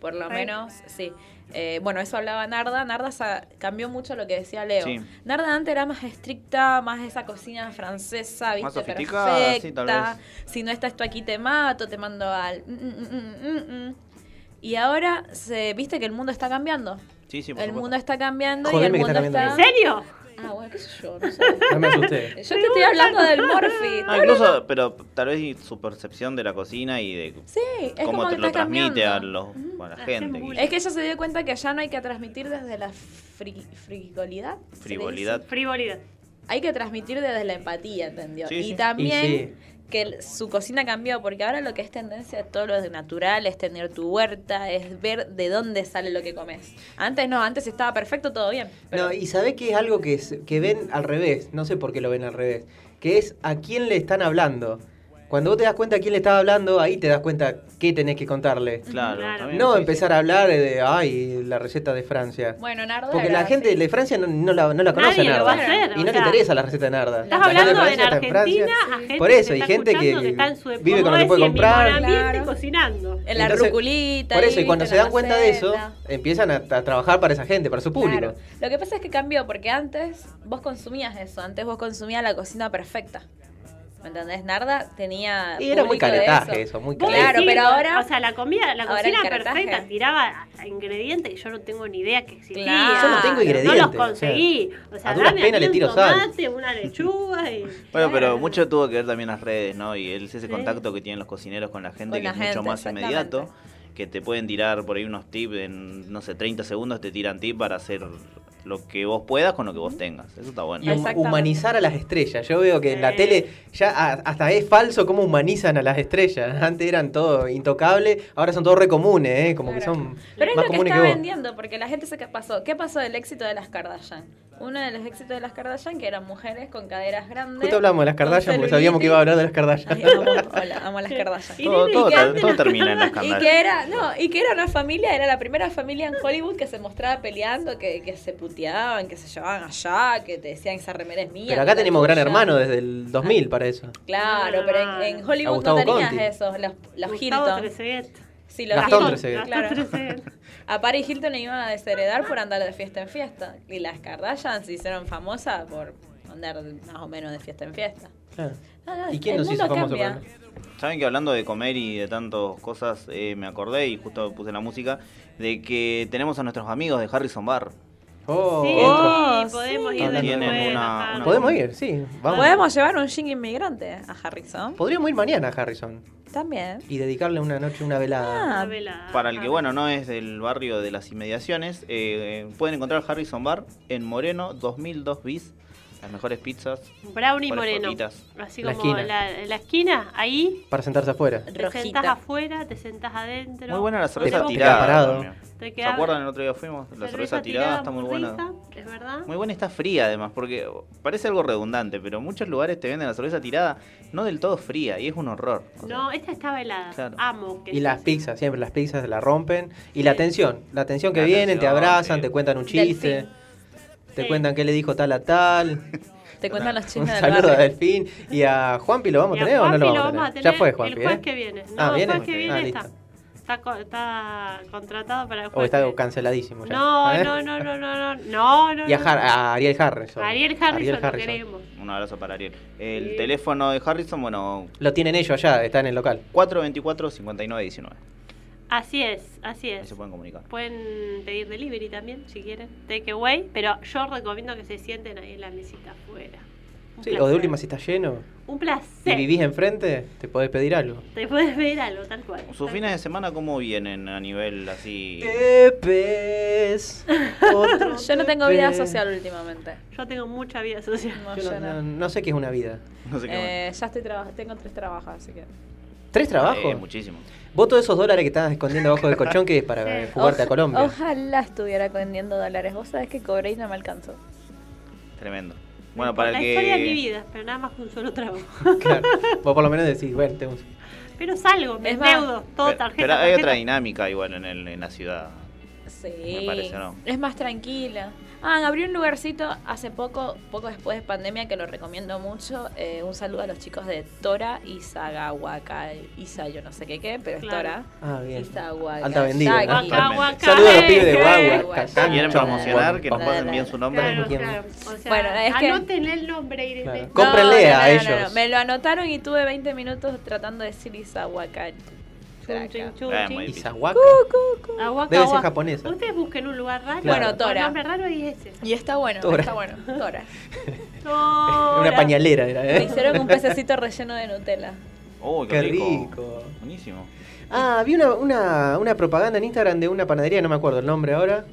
Por lo menos, sí. Eh, bueno, eso hablaba Narda. Narda sa- cambió mucho lo que decía Leo. Sí. Narda antes era más estricta, más esa cocina francesa, viste, sí, perfecta. tal Si no está esto aquí te mato, te mando al... mm, mm, mm. Y ahora, se, viste que el mundo está cambiando. Sí, sí, por El supuesto. mundo está cambiando Jodeme y el está mundo cambiando está... ¿En serio? Ah, bueno, qué sé yo, no sé. No me asusté. Yo te estoy hablando del Morphy. Ah, incluso, pero tal vez su percepción de la cocina y de Sí, es cómo como te que lo está transmite a, la gente. Es que ella se dio cuenta que ya no hay que transmitir desde la fri- frivolidad. ¿se le Frivolidad. Frivolidad. Hay que transmitir desde la empatía, ¿entendió? Sí, y sí. también Y sí. Que su cocina cambió, porque ahora lo que es tendencia es todo lo de natural, es tener tu huerta, es ver de dónde sale lo que comes. Antes no, antes estaba perfecto, todo bien. No, y sabés que es algo que, es- que ven al revés, no sé por qué lo ven al revés, que es a quién le están hablando. Cuando vos te das cuenta a quién le estás hablando, ahí te das cuenta qué tenés que contarle. Claro, No empezar a hablar de, ay, la receta de Francia. bueno, Nardo Porque la gente de Francia no, no la, no la conoce Nadie a lo va a Narda. hacer, Y no le sea, interesa la receta de Narda. Estás La de hablando en Francia. Argentina a gente Por eso, que hay gente que está en su vive con lo que puede comprar. Claro. cocinando. En la Entonces, ruculita. Por eso, y cuando se dan cuenta de eso, empiezan a, a trabajar para esa gente, para su público. Claro. Lo que pasa es que cambió, porque antes vos consumías eso, antes vos consumías la cocina perfecta. ¿Me entendés? Narda tenía. Y era muy caretaje eso, muy Vos Claro, pero ahora- O sea, la comida, la cocina caretaje. perfecta tiraba ingredientes que yo no tengo ni idea que existían. Claro. Yo no tengo No ingredientes, los o sea, conseguí. O sea, a duras dame penas aquí le un tiro sal. tomate, una lechuga y... Bueno, pero mucho tuvo que ver también las redes, ¿no? Y ese Sí. contacto que tienen los cocineros con la gente, Con que la es mucho más inmediato, que te pueden tirar por ahí unos tips en, no sé, 30 segundos te tiran tips para hacer lo que vos puedas con lo que vos tengas. Eso está bueno. Y hum- humanizar a las estrellas. Yo veo que en la tele ya hasta es falso cómo humanizan a las estrellas. *laughs* Antes eran todo intocable, ahora son todos re comunes, ¿eh? como que Claro. son Pero es más lo que comunes está que vos. vendiendo, porque la gente se que pasó. ¿Qué pasó del éxito de las Kardashian? Uno de los éxitos de las Kardashian que eran mujeres con caderas grandes. Justo hablamos de las Kardashian porque sabíamos que iba a hablar de las Kardashian. Ay, amo, hola, amo a las *laughs* Kardashian. Y Todo, todo, ¿y todo las termina en las *laughs* Y canales. que era, no, y que era una familia, era la primera familia en Hollywood que se mostraba peleando, que, que se puteaban, que se llevaban allá, que te decían esa remera es mía. Pero acá tenemos Gran tuya". Hermano desde el 2000 para eso. Claro, No, pero en, en Hollywood no tenías Conti. eso, los, los Hilton. Sí, los Gastón claro. Gastón Trezeguet. A Paris Hilton le iban a desheredar por andar de fiesta en fiesta. Y las Kardashian se hicieron famosas por andar más o menos de fiesta en fiesta. Claro. No, no, ¿Y quién nos hizo mundo famoso cambia. por Saben que hablando de comer y de tantas cosas, eh, me acordé y justo puse la música, de que tenemos a nuestros amigos de Harrison Bar. Oh, sí, podemos sí. ir una- una- Podemos ir, sí. Vamos. Podemos llevar un jing inmigrante a Harrison. Podríamos ir mañana a Harrison También. y dedicarle una noche, una velada. Ah, Una velada. Para el que, bueno, no es del barrio de las inmediaciones, eh, pueden encontrar Harrison Bar en Moreno 2002 bis. Las mejores pizzas. Brownie Moreno. papitas. Así La como esquina. la, en la esquina, ahí, Para sentarse afuera. te Rojita. sentás afuera, te sentás adentro. Muy buena la cerveza tirada. también. Te ¿Se acuerdan el otro día fuimos? La cerveza tirada está muy buena. es verdad. Muy buena está fría además, porque parece algo redundante, pero muchos lugares te venden la cerveza tirada no del todo fría y es un horror. O sea, No, esta estaba helada. Claro. Amo. Que Y las pizzas, siempre las pizzas la rompen. Y la atención, la atención que La vienen, te abrazan, sí. te cuentan un Delfín. Te Sí. cuentan qué le dijo tal a tal. *laughs* Te cuentan los Un chismes del saludo a barrio. Delfín. ¿Y a Juanpi lo vamos a a tener o no lo Juanpi vamos a tener? Ya fue Juanpi, El jueves ¿eh? que viene. No, Ah, el ¿viene? jueves que viene Ah, está. Está, co- está contratado para el O jueves. está que viene. canceladísimo ya. No, ¿eh? no, no, no, no, no, no, no. Y a. Har- a Ariel Harrison. Ariel Harrison, lo queremos. Un abrazo para Ariel. El Sí. teléfono de Harrison, bueno, Lo tienen ellos allá, está en el local. 424-5919. Así es, así Ahí es. se pueden comunicar. Pueden pedir delivery también, si quieren. Takeaway, pero yo recomiendo que se sienten ahí en la mesita afuera. Un Sí, o de última, si está lleno Un y placer. vivís enfrente, te podés pedir algo. Te puedes ver algo, tal cual. ¿Sus tal fines de semana cómo vienen a nivel así? Tepes, *laughs* Yo no tengo vida social últimamente. Yo tengo mucha vida social. No, Yo no, no. no- no sé qué es una vida. No sé qué Eh, ya estoy trabajando, tengo tres trabajos, así que. ¿Tres trabajos? Eh, muchísimo. ¿Vos todos esos dólares que estás escondiendo abajo del colchón que es para Sí. jugarte a Colombia? Ojalá estuviera vendiendo dólares. Vos sabés que cobré y no me alcanzó. Tremendo. Bueno, para el la que. historia de mi vida, pero nada más que un solo trabajo. *laughs* Claro. Vos por lo menos decís, bueno, tengo... pero salgo, me endeudo, todo Pero, tarjeta. pero hay tarjeta. otra dinámica igual en, el, en la ciudad. Sí. Me parece, ¿no? Es más tranquila. Ah, abrí un lugarcito hace poco, poco después de pandemia, que lo recomiendo mucho. Eh, un saludo a los chicos de Tora Isagahuaca, Isa, yo no sé qué qué, pero es. Tora. Ah, bien. Isahuaca. Alta vendida. Saludos a los pibes de. Guagua. Quieren promocionar, que nos pasen bien su nombre. Claro, ¿Quién? claro. O sea, Bueno, es que- anótenle el nombre, Irene. Claro. No, Cómprenle no, a no, no, ellos. no. Me lo anotaron y tuve 20 minutos tratando de decir Isahuaca. Chun, chun, chun, chun. muy Izahuaca. Aguaca, Debe ser japonesa. Ustedes busquen un lugar raro. Claro. Bueno, Tora. Nombre raro y ese. Y está bueno, Tora. está bueno. Tora. *laughs* Tora. Una pañalera era, Me ¿eh? hicieron un pececito relleno de Nutella. Oh, Qué rico. Buenísimo. Ah, vi una, una, una propaganda en Instagram de una panadería, no me acuerdo el nombre ahora.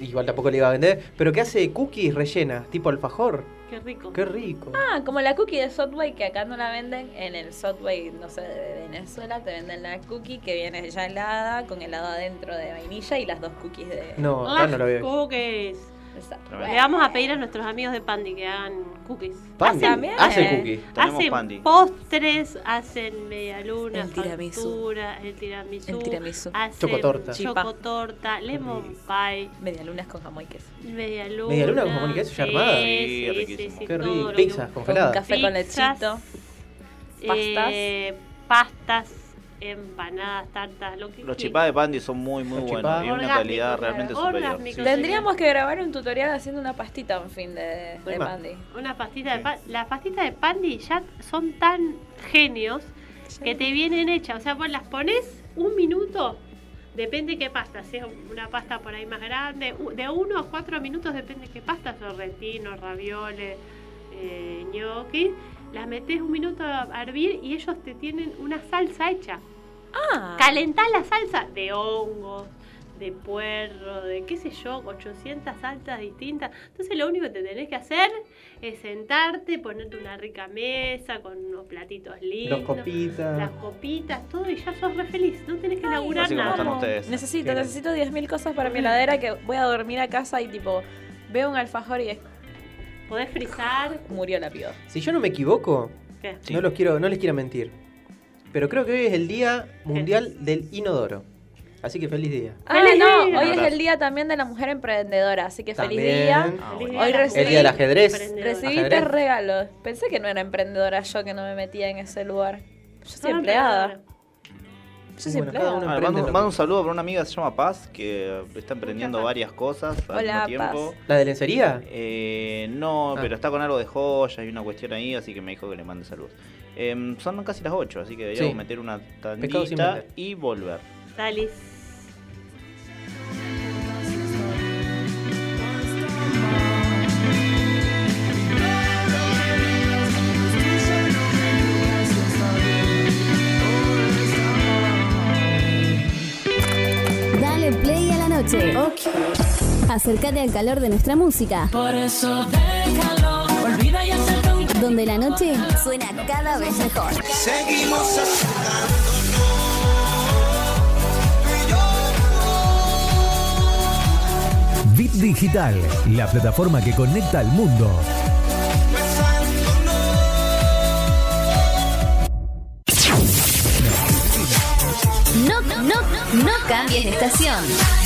Igual tampoco le iba a vender, pero que hace cookies rellenas, tipo alfajor. Qué rico. Qué rico. Ah, como la cookie de Subway que acá no la venden. En el Subway, no sé, de Venezuela te venden la cookie que viene ya helada, con helado adentro de vainilla y las dos cookies de... No, Ah, acá no lo veo. cookies. Exacto. Le vamos a pedir a nuestros amigos de Pandy que hagan cookies. Pandy, también. hace cookies. Tenemos hacen Pandy. postres, hacen medialunas, El tiramisú. factura, el tiramisú, El tiramisú. hacen Chocotorta. Chipa. chocotorta, lemon pie, Medialunas con jamón y queso. medialuna. ¿Medialuna con jamón y queso ya armada? Sí, Sí, sí, riquísimo. sí, Qué rico. lo Pizza que- Con congelada. café con Pizzas, lechito. eh, pastas, empanadas, tartas, lo que Los chipá de Pandy son muy, muy Los buenos. Y una calidad realmente superior. Sí. Tendríamos que grabar un tutorial haciendo una pastita un fin de, de. Pandy. Una pastita de Sí. pan. Las pastitas de Pandy ya son tan genios que te vienen hechas. O sea, vos las pones un minuto, depende qué pasta. Si es una pasta por ahí más grande, de uno a cuatro minutos depende qué pasta. Sorrentino, ravioles, eh, gnocchi. Las metes un minuto a hervir y ellos te tienen una salsa hecha. Ah, Calentás la salsa de hongos, de puerro, de qué sé yo, 800 salsas distintas. Entonces lo único que te tenés que hacer es sentarte, ponerte una rica mesa con unos platitos lindos. Dos copitas. Las copitas, todo y ya sos re feliz. No tenés que laburar Así como nada. están ustedes. necesito, Bien. necesito 10.000 cosas para mi heladera que voy a dormir a casa y tipo, veo un alfajor y es- Podés frizar. *laughs* murió la piba. Si yo no me equivoco, ¿Qué? Sí. no, los quiero, no les quiero mentir, pero creo que hoy es el Día Mundial del Inodoro. Así que feliz día. Ah, ¡Feliz no, día! hoy es el día también de la mujer emprendedora, así que feliz día. Ah, bueno. Hoy recibí- El Día del ajedrez. Recibí Ajedrez. tres regalos. Pensé que no era emprendedora yo que no me metía en ese lugar. Yo soy empleada. Bueno, cada uno- Ah, Emprende mando, un saludo para una amiga que se llama Paz, que está emprendiendo Muchas varias cosas al Hola, mismo tiempo. Paz. ¿La de lencería? Eh, no, Ah. pero está con algo de joyas y una cuestión ahí, así que me dijo que le mande saludos. Em, son casi las 8, así que deberíamos Sí. meter una tandita y volver. Dalis. Noche. Acércate al calor de nuestra música, Por eso déjalo, olvida y acerca un donde la noche suena cada vez mejor. Seguimos Bit Digital, la plataforma que conecta al mundo. No, no, no cambies de estación.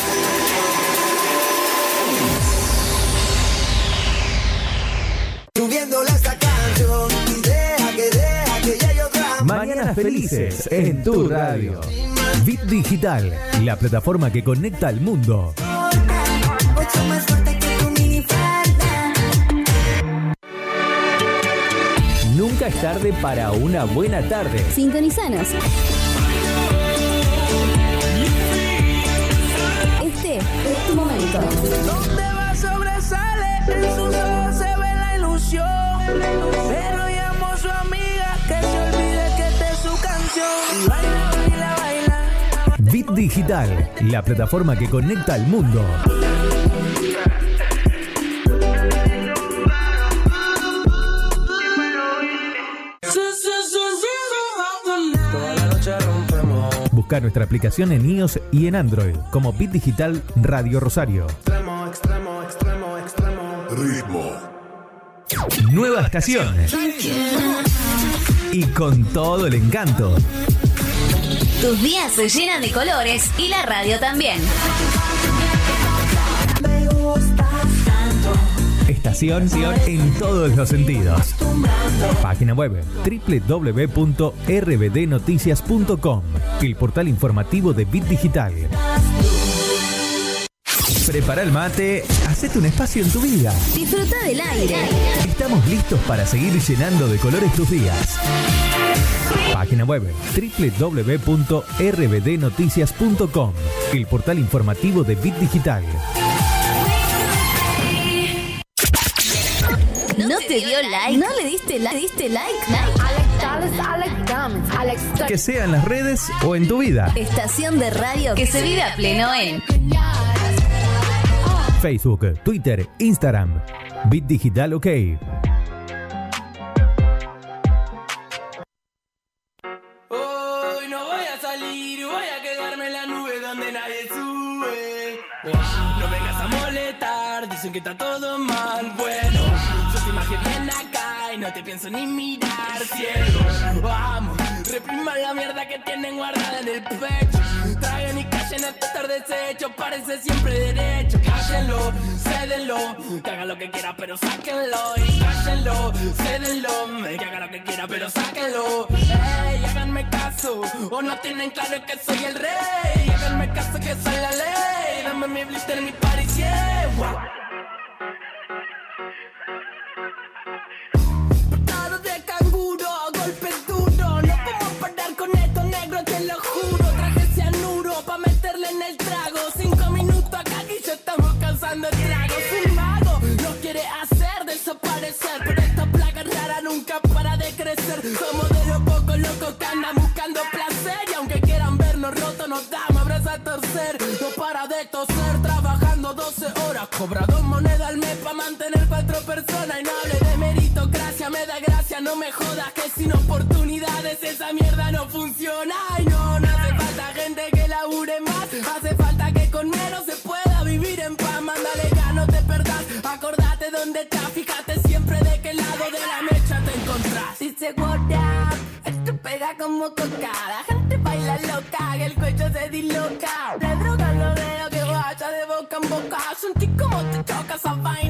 Subiéndole esta canción deja que deja que llegue otra Mañanas felices en tu radio. Bit Digital, la plataforma que conecta al mundo. Mucho más fuerte que tu minifalda. Nunca es tarde para una buena tarde. Sintonizanos. Este es tu momento. Digital, la plataforma que conecta al mundo. Busca nuestra aplicación en iOS y en Android como Bit Digital Radio Rosario. Extremo, extremo, extremo, extremo. Nueva estación. Y con todo el encanto. Tus días se llenan de colores y la radio también. Me gustas tanto. Estación en todos los sentidos. Página web www.rbdnoticias.com, el portal informativo de Bit Digital. Prepara el mate, hacete un espacio en tu vida. Disfruta del aire. Estamos listos para seguir llenando de colores tus días. Página web www.rbdnoticias.com, el portal informativo de Bit Digital. ¿No te dio like? ¿No le diste like? ¿Diste like? Que sea en las redes o en tu vida. Estación de radio que se vive a pleno en Facebook, Twitter, Instagram. Bit Digital OK. Que está todo mal. Bueno, yo te imagen bien acá y no te pienso ni mirar ciego. Vamos, repriman la mierda que tienen guardada en el pecho. Traigan y callen hasta estar deshecho, parece siempre derecho. Cállenlo, cédenlo, que haga lo que quiera, pero sáquenlo. Y cállenlo, cédenlo, que haga lo que quiera, pero sáquenlo. Ey, háganme caso, o no tienen claro que soy el rey. Háganme caso que soy la ley. Dame mi blister, mi Paris, yeah. Somos de los pocos locos que andan buscando placer. Y aunque quieran vernos rotos, nos damos abrazos a torcer. No para de toser, 12 horas, cobra dos monedas al mes para mantener cuatro personas. Y no hable de meritocracia, me da gracia, no me jodas que sin oportunidades esa mierda no funciona. Y no, no hace falta gente que labure más, hace falta que con menos se pueda vivir en paz. Mándale ya, no te perdás, acordate dónde estás, fíjate siempre de qué lado de la mecha te encontrás. Dice what up, esto pega como coca, la gente baila loca, que el cuello se disloca. Te choca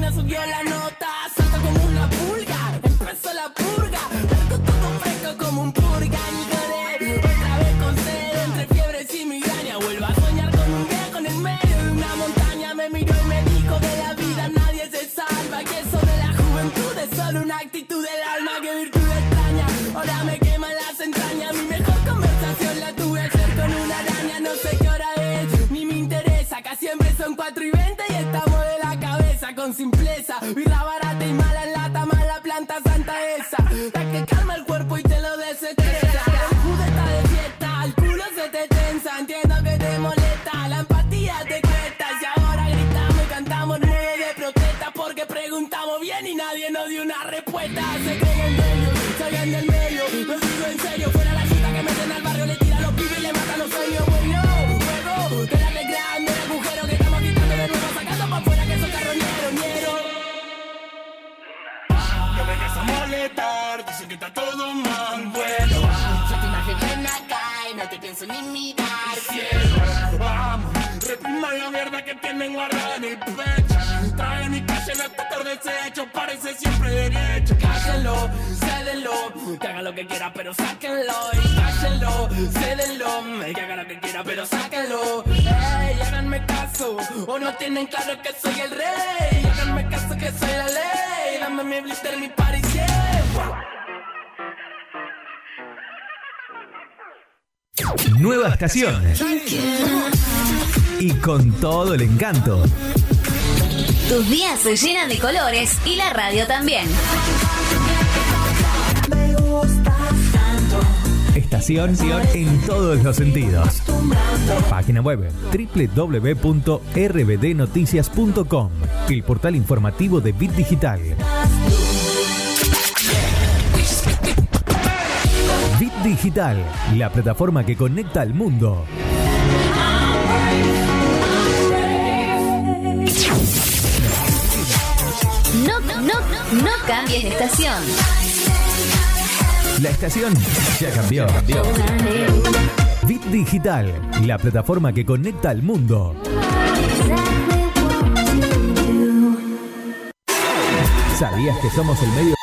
estar deshecho, parece siempre derecho. Cállenlo, cédenlo, que haga lo que quiera, pero sáquenlo. Y cállenlo, cédenlo, que haga lo que quiera, pero sáquenlo. Ey, háganme caso, o no tienen claro que soy el rey. Háganme caso que soy la ley, dame mi blister, mi party, yeah. Nueva estación. Y con todo el encanto. Tus días se llenan de colores y la radio también. Estación en todos los sentidos. Página web www.rbdnoticias.com, el portal informativo de Bit Digital. Bit Digital, la plataforma que conecta al mundo. No, no, no cambies de estación. La estación ya cambió. Bit Digital, la plataforma que conecta al mundo. ¿Sabías que somos el medio?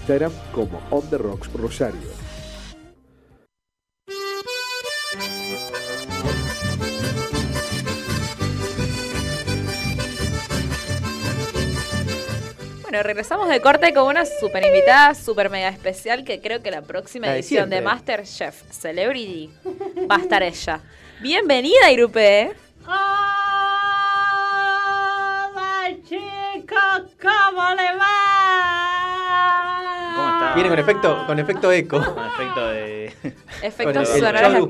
Instagram como On The Rocks Rosario. Bueno, regresamos de corte con una super invitada, super mega especial, que creo que la próxima edición de, de Masterchef Celebrity va a estar ella. Bienvenida, Irupe. Hola, chicos, ¿cómo le va? ¿Cómo está? Viene con efecto, con efecto eco. Con efecto de. *laughs* Efectos sonoros le. ¿Cómo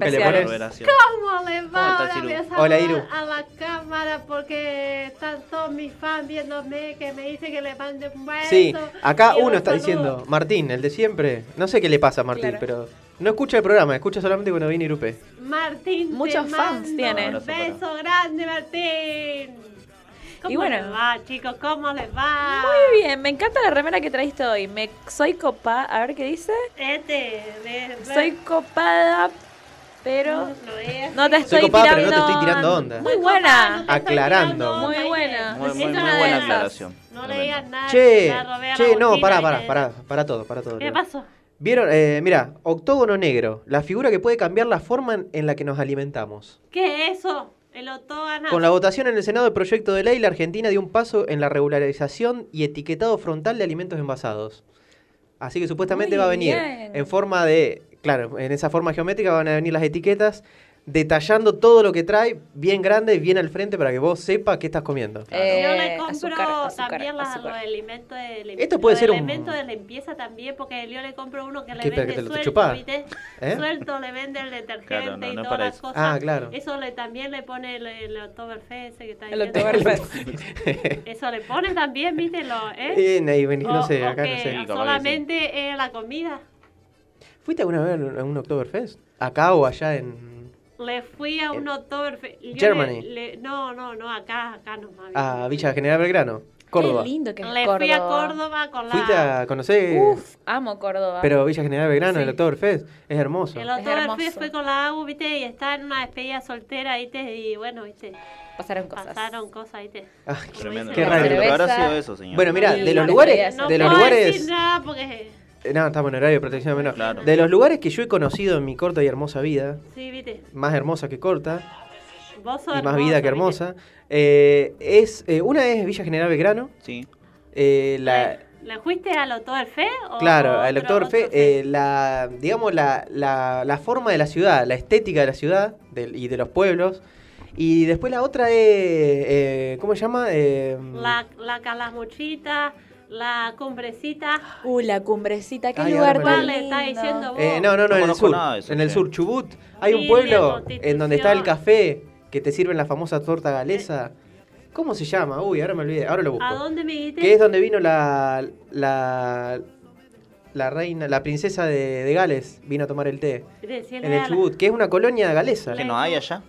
le ¿Cómo va? Iru? Hola, Iru. A la cámara porque están todos mis fans viéndome que me dicen que le mande un beso. Sí, acá uno está saludo. diciendo, Martín, el de siempre. No sé qué le pasa a Martín, Claro. pero no escucha el programa, escucha solamente cuando viene Irupe. Martín, Muchos te fans tiene. Un beso grande, Martín. ¿Cómo Y bueno. les va, chicos? ¿Cómo les va? Muy bien, me encanta la remera que trajiste hoy. Me soy copada, a ver qué dice. Este, de, de- Soy copada, pero No es no te estoy Soy copada, pero tirando. no te estoy tirando onda. Muy buena. No Aclarando. onda, Muy buena. Muy, buena aclaración. No le digas nada. Che, la che, no, pará, pará, pará, para todo, para todo. ¿Qué pasó? Vieron, eh, mira, octógono negro, la figura que puede cambiar la forma en- en la que nos alimentamos. ¿Qué es eso? Con la votación en el Senado del proyecto de ley, la Argentina dio un paso en la regularización y etiquetado frontal de alimentos envasados. Así que supuestamente Muy va a venir bien. en forma de, claro, en esa forma geométrica van a venir las etiquetas detallando todo lo que trae bien grande, bien al frente para que vos sepas qué estás comiendo. Eh, Yo le compro azúcar, azúcar, también las- azúcar. los elementos de limpieza. Esto puede ser un- elementos de limpieza también, porque yo le compro uno que le ¿Qué, pero vende que te lo suelto. ¿Eh? Suelto le vende el detergente Claro, no, y no todas las eso. cosas. Ah, claro. Eso le, también le pone el, el Oktoberfest ese que está El. Oktoberfest. *laughs* Eso le pone también, ¿viste? Lo, ¿eh? Bien, ahí vení, no sé, acá no sé. solamente es la comida. ¿Fuiste alguna vez a un Oktoberfest? ¿Acá o allá en...? Le fui a un Oktoberfest. Germany. le- le- no, no, no, acá, acá no. A Villa General Belgrano, Córdoba. Qué lindo que es Le Córdoba. fui a Córdoba con la... ¿Fuiste a conocer? Uf, amo Córdoba. Pero Villa General Belgrano, Sí. el Oktoberfest, es hermoso. El Es Oktoberfest fue con la AU, ¿viste? Y estaba en una despedida soltera, ¿viste? Y bueno, ¿viste? pasaron cosas. Pasaron cosas, ¿viste? Ay, Tremendo. Qué Lo raro. que habrá sido eso, señor. Bueno, mira, de los lugares. No de los puedo lugares, decir nada porque... Eh, no, estamos en horario de protección menor. Claro. De los lugares que yo he conocido en mi corta y hermosa vida, Sí, ¿viste? más hermosa que corta Vos sos y más vida que hermosa, eh, es eh, una es Villa General Belgrano, Sí. eh, la, ¿Le, le fuiste al Oktoberfest? o claro, otro- al Oktoberfest, otro eh, la, digamos la, la, la forma de la ciudad, la estética de la ciudad del- y de los pueblos. Y después la otra es, eh, ¿cómo se llama? Eh, La, la calamuchita, la cumbrecita. Uh, la cumbrecita, qué Ay, lugar tan ¿Cuál le está lindo. diciendo vos? Eh, no, no, no, No en el sur. nada de eso, en el sur, Chubut. Hay un pueblo en donde está el café que te sirven la famosa torta galesa. ¿Cómo se llama? Uy, ahora me olvidé, ahora lo busco. ¿A dónde me dijiste? Que es donde vino la, la, la reina, la princesa de, de Gales, vino a tomar el té. En el Chubut, que es una colonia galesa. ¿Que no hay allá?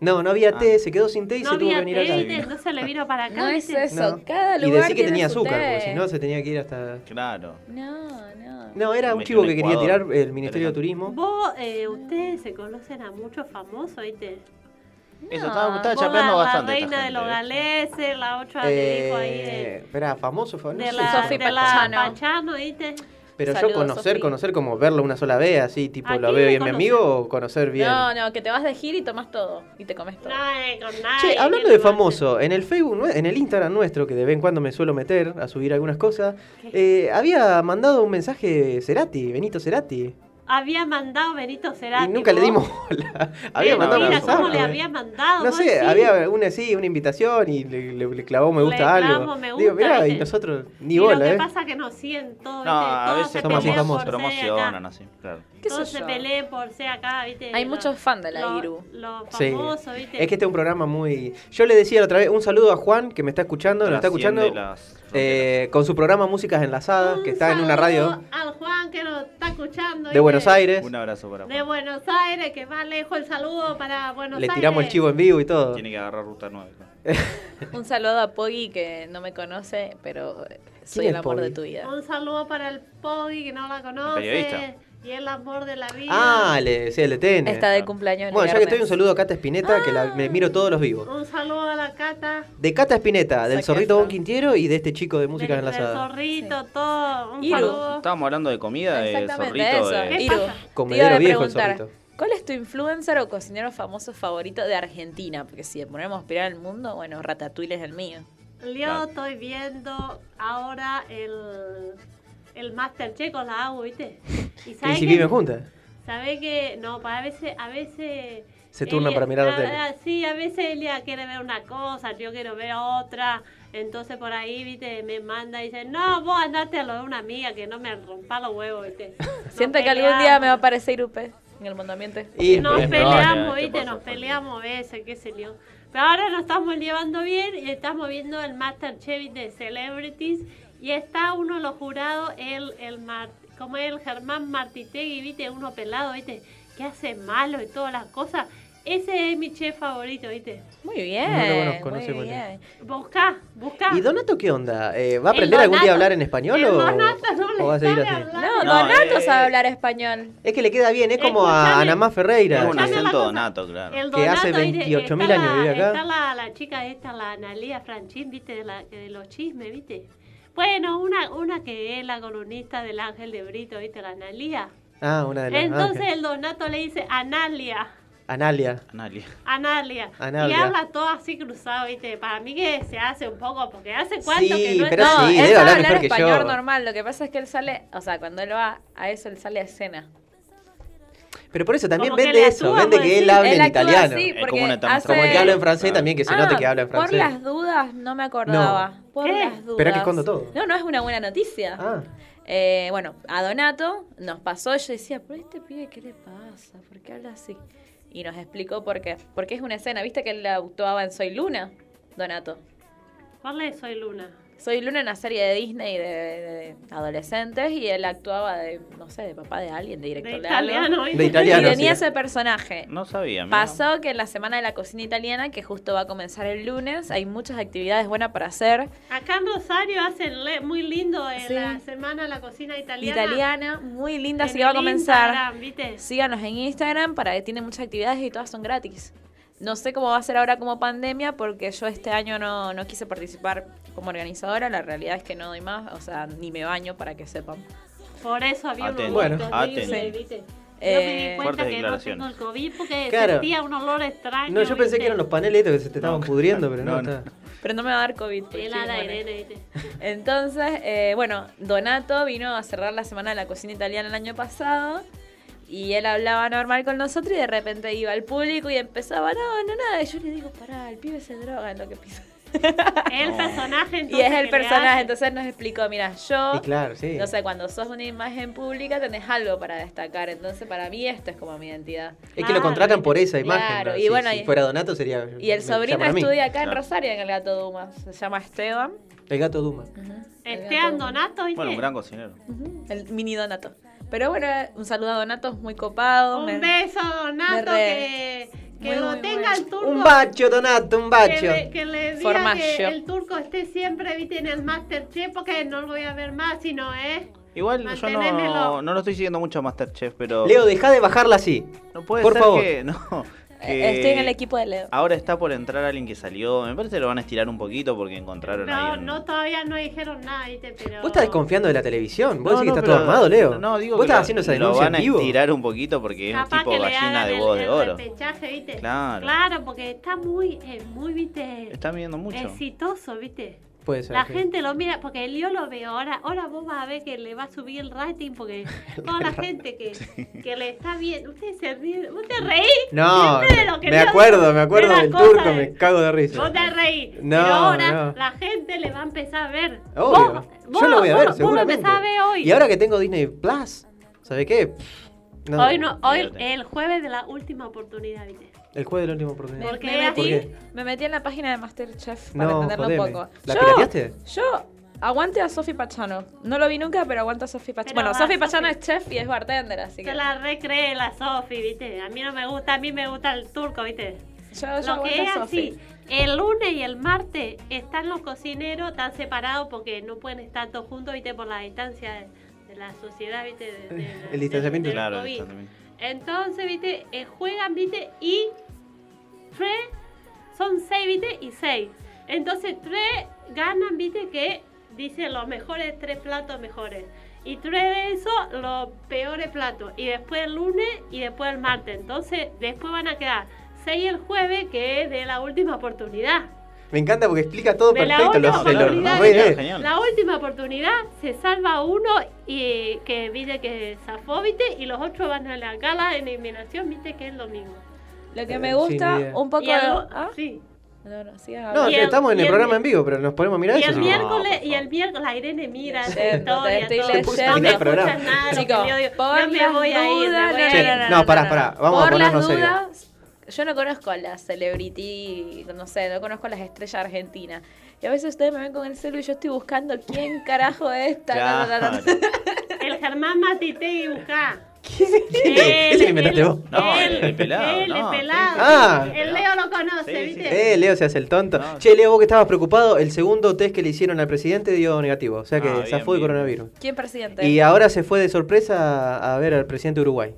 No, no había Ah. té, se quedó sin té y No se tuvo que venir té, acá. ¿viste? entonces le vino para acá. No es eso, No. cada Y lugar decir que tiene tenía azúcar, té. porque si no se tenía que ir hasta... Claro. No, no. No, era un chivo que quería tirar el Ministerio de Turismo. Vos, eh, ustedes se conocen a muchos famosos, ¿viste? Eso, estaba, estaba chapeando la, bastante. La reina de los gente, ¿eh? galeses, la otra le dijo ahí Eh, de, espera, famoso, famoso. de no la, la Pachano. Pachano, ¿viste? Pero yo conocer, conocer como verlo una sola vez, así, tipo, ¿A lo veo es mi amigo o conocer bien. No, no, que te vas de gira y tomas todo. Y te comes todo. Nadie, con nadie. Che, hablando ¿quién de famoso, en el Facebook, en el Instagram nuestro, que de vez en cuando me suelo meter a subir algunas cosas, eh, había mandado un mensaje Cerati, Benito Cerati? Había mandado Benito Cerati. y nunca le dimos bola. *laughs* había Eh, mandado mira, ¿cómo le había mandado? No sé, sí? había una sí, una invitación y le, le- le clavó me gusta a algo. clavó me Digo, gusta, mirá, y nosotros ni y lo bola, que ¿eh? pasa es que nos siguen todos, No, a veces Somos promocionan así, claro. ¿Qué sé Todos se yo? pelean por ser acá, ¿viste? Hay muchos fans de la Iru. Los Sí. famosos, ¿viste? Es que este es un programa muy... Yo le decía la otra vez, un saludo a Juan, que me está escuchando, nos está escuchando las. Eh, con su programa Músicas Enlazadas, Un que está en una saludo radio Al Juan que nos está escuchando. de. Buenos Aires. Un abrazo para De Juan. Buenos Aires, que va lejos el saludo para Buenos Le Aires. tiramos el chivo en vivo y todo. Tiene que agarrar ruta 9. *laughs* Un saludo a Poggy que no me conoce, pero soy el amor Poggy? de tu vida. Un saludo para el Poggy que no la conoce. Periodista. Y el amor de la vida. Ah, le, sí, el de TN. Está de cumpleaños. el Bueno, ya que estoy, un saludo a Cata Espineta, que la, me miro todos los vivos. Un saludo a la Cata. De Cata Espineta, del Zorrito. Bon Quintiero y de este chico de Músicas del, del zorrito, todo. Un Iru. saludo. Estábamos hablando de comida, de Exactamente zorrito, de... ¿Qué Iru, Comedero viejo el zorrito. ¿Cuál es tu influencer o cocinero famoso favorito de Argentina? Porque si ponemos a aspirar al mundo, bueno, Ratatouille es el mío. Yo estoy viendo ahora el, el Masterchef con la agua, ¿viste? Y ¿Y si que, viven juntas? sabe que, no, para a veces, a veces... Se turnan para mirar la ah, tele. ah, Sí, a veces Elia quiere ver una cosa, yo quiero ver otra. Entonces por ahí, viste, me manda y dice, no, vos andate a lo de una amiga que no me rompa los huevos, viste. *laughs* Nos Siento que algún día me va a aparecer Irupe en el mundo ambiente. Y Nos peleamos, probable, viste, te nos peleamos a veces, qué sé yo. Pero ahora nos estamos llevando bien y estamos viendo el Masterchef de Celebrities y está uno de los jurados, el, el Mar, como es el Germán Martitegui, viste, uno pelado, viste, que hace malo y todas las cosas. Ese es mi chef favorito, viste. Muy bien. No lo conozco, no muy sé bien. Busca, busca. ¿Y Donato qué onda? Eh, ¿Va a aprender algún día a Donato- hablar en español el o, Donato no le o va a seguir sabe así? hablar. No, No, Donato eh, sabe hablar español. Es que le queda bien, es como a Escuchame, Ana Más Ferreira. Es un acento donato, claro. El Que hace Donato, viste, 28.000 está años la- vive acá. Está la, la chica esta, la Analia Franchín, viste, de, la, de los chismes, viste. Bueno, una, una que es la columnista del Ángel de Brito, viste, la Analia. Ah, una de las Entonces ah, el Donato le dice Analia, Analia. Analia. Analia. Analia. Y habla todo así cruzado, viste. Para mí que se hace un poco, porque hace cuánto Sí, que no pero no, sí, él debe sabe hablar hablar mejor que español yo. normal. Lo que pasa es que él sale, o sea, cuando él va a eso, él sale a escena. Pero por eso también Como vende eso, vende que él él en italiano. así Es como una hace... Como el que habla en francés Ah. también, que se Ah, note que habla en Por francés. las dudas, no me acordaba. Por ¿Qué? las dudas. Espera que escondo todo. No, no es una buena noticia. Ah, Eh, bueno, a Donato nos pasó, yo decía, pero este pibe, ¿qué le pasa? ¿Por qué habla así? Y nos explicó por qué. Porque es una escena, ¿viste que él actuaba en Soy Luna? Donato. ¿Cuál es Soy Luna? Soy Luna, una serie de Disney de, de adolescentes y él actuaba de, no sé, de papá de alguien, de De director de, algo. italiano, ¿viste? De italiano. y tenía sí. ese personaje. No sabía. mira. Pasó que en la semana de la cocina italiana, que justo va a comenzar el lunes, hay muchas actividades buenas para hacer. Acá en Rosario hacen le- muy lindo en Sí. la semana la cocina italiana. Italiana, muy linda, En así que va a comenzar. Instagram, ¿viste? Síganos en Instagram para que tiene muchas actividades y todas son gratis. No sé cómo va a ser ahora como pandemia porque yo este año no, no quise participar como organizadora. La realidad es que no doy más, o sea, ni me baño para que sepan. Por eso había un Bueno, Eh, me di cuenta que no tengo el COVID porque Claro. sentía un olor extraño. no, yo pensé ¿viste? que eran los paneles estos que se te estaban pudriendo, pero no, No, no. está. Pero no me va a dar COVID. ala inmune. Irene, ¿viste? Entonces, eh, bueno, Donato vino a cerrar la semana de la cocina italiana el año pasado y él hablaba normal con nosotros y de repente iba al público y empezaba, no, no, nada. Y yo le digo, pará, el pibe se droga en lo que pisa. *laughs* El personaje entonces Y es el personaje, entonces nos explicó, mira, yo, Y claro, sí. no sé, cuando sos una imagen pública tenés algo para destacar, entonces para mí esto es como mi identidad. Es que lo Claro, contratan por esa imagen. Claro, ¿no? y Si- bueno, si fuera Donato sería. Y el sobrino estudia acá en. Rosario, en el Gato Dumas, se llama Esteban. El gato Duma. Esteban Donato, ¿viste? Bueno, un gran cocinero. El mini Donato. Pero bueno, un saludo a Donato, muy copado. me- Un beso, Donato, que, que Muy, lo muy tenga el turco. Un bacho, Donato, un que bacho. le, que le diga que el turco esté siempre, viste, en el Masterchef, porque no lo voy a ver más, sino es... Igual yo no, no lo estoy siguiendo mucho a Masterchef, pero. Leo, deja de bajarla así. no puede por ser favor. que. *laughs* No, Estoy en el equipo de Leo. Ahora está por entrar alguien que salió. Me parece que lo van a estirar un poquito porque encontraron No, ahí. un- no, todavía no dijeron nada, viste, pero... Vos estás desconfiando de la televisión. Vos No, decís no, que está pero- todo armado, Leo. No, digo Vos que estás lo- haciendo esa lo denuncia van a estirar un poquito porque es un tipo gallina de voz de el oro. repechaje, ¿viste? Claro. Claro, porque está muy, eh, muy, viste, Está midiendo mucho. exitoso, viste. Puede ser. La sí. gente lo mira, porque yo lo veo ahora, ahora vos vas a ver que le va a subir el rating, porque *laughs* toda la gente que, que le está viendo, usted se ríe, vos te reís, No, siempre de lo que me acuerdo, me acuerdo de del turco, de- me cago de risa. Vos te reís, No, pero ahora no. la gente le va a empezar a ver. Obvio. Vos- vos Yo lo voy a ver, vos- Vos lo seguramente. a ver hoy. Y ahora que tengo Disney Plus, ¿sabe qué? No, hoy no, hoy el jueves de la última oportunidad, ¿viste? El jueves de la última oportunidad. ¿Por qué me, metí, ¿Por qué? me metí en la página de Masterchef para No, entenderlo jodeme. un poco. ¿La yo, pirateaste? Yo aguante a Sofi Pachano. No lo vi nunca, pero aguante a Sofi Pachano. Bueno, Sofi. Pachano es chef y es bartender, así que Se la recree la Sofi, ¿viste? A mí no me gusta, a mí me gusta el turco, ¿viste? yo, yo Lo que es así, el lunes y el martes están los cocineros, están separados porque no pueden estar todos juntos, ¿viste? Por la distancia de, de la sociedad, ¿viste? De- de- El distanciamiento. Claro, está también. Entonces, ¿viste? Eh, juegan, ¿viste? Y tres son seis, ¿viste? Y seis. Entonces, tres ganan, ¿viste? Que dice los mejores tres platos mejores. Y tres de esos, los peores platos. Y después el lunes y después el martes. Entonces, después van a quedar seis el jueves, que es de la última oportunidad. Me encanta porque explica todo De la perfecto. última Lo, se lo oportunidad, re- Genial, genial. La última oportunidad se salva uno y que viste que zafó, viste, y los otros van a la gala de eliminación, viste que es lo mismo. Lo que Eh, me gusta un poco... Y el- ¿Ah? sí. No, el- estamos en el el- programa en vivo, pero nos podemos mirar Y eso. el miércoles, y el miércoles la Irene mira no me el escuchas nada, Chicos, por no me voy a ir, no, pará, pará, vamos a Por las ponernos serios. Yo no conozco a la celebrity, no sé, no conozco a las estrellas argentinas. Y a veces ustedes me ven con el celu y yo estoy buscando quién carajo es. Claro. El Germán Matite buscá. ¿Quién es? ¿Ese que inventaste vos? No, él, el pelado, él, no, el pelado. sí. Ah. El Leo lo conoce, Sí, sí, ¿viste? Eh, Leo se hace el tonto. No. Che, Leo, vos que estabas preocupado, el segundo test que le hicieron al presidente dio negativo. O sea que Ah, bien, zafó de bien. coronavirus. ¿Quién presidente? Y ahora se fue de sorpresa a, a ver al presidente de Uruguay.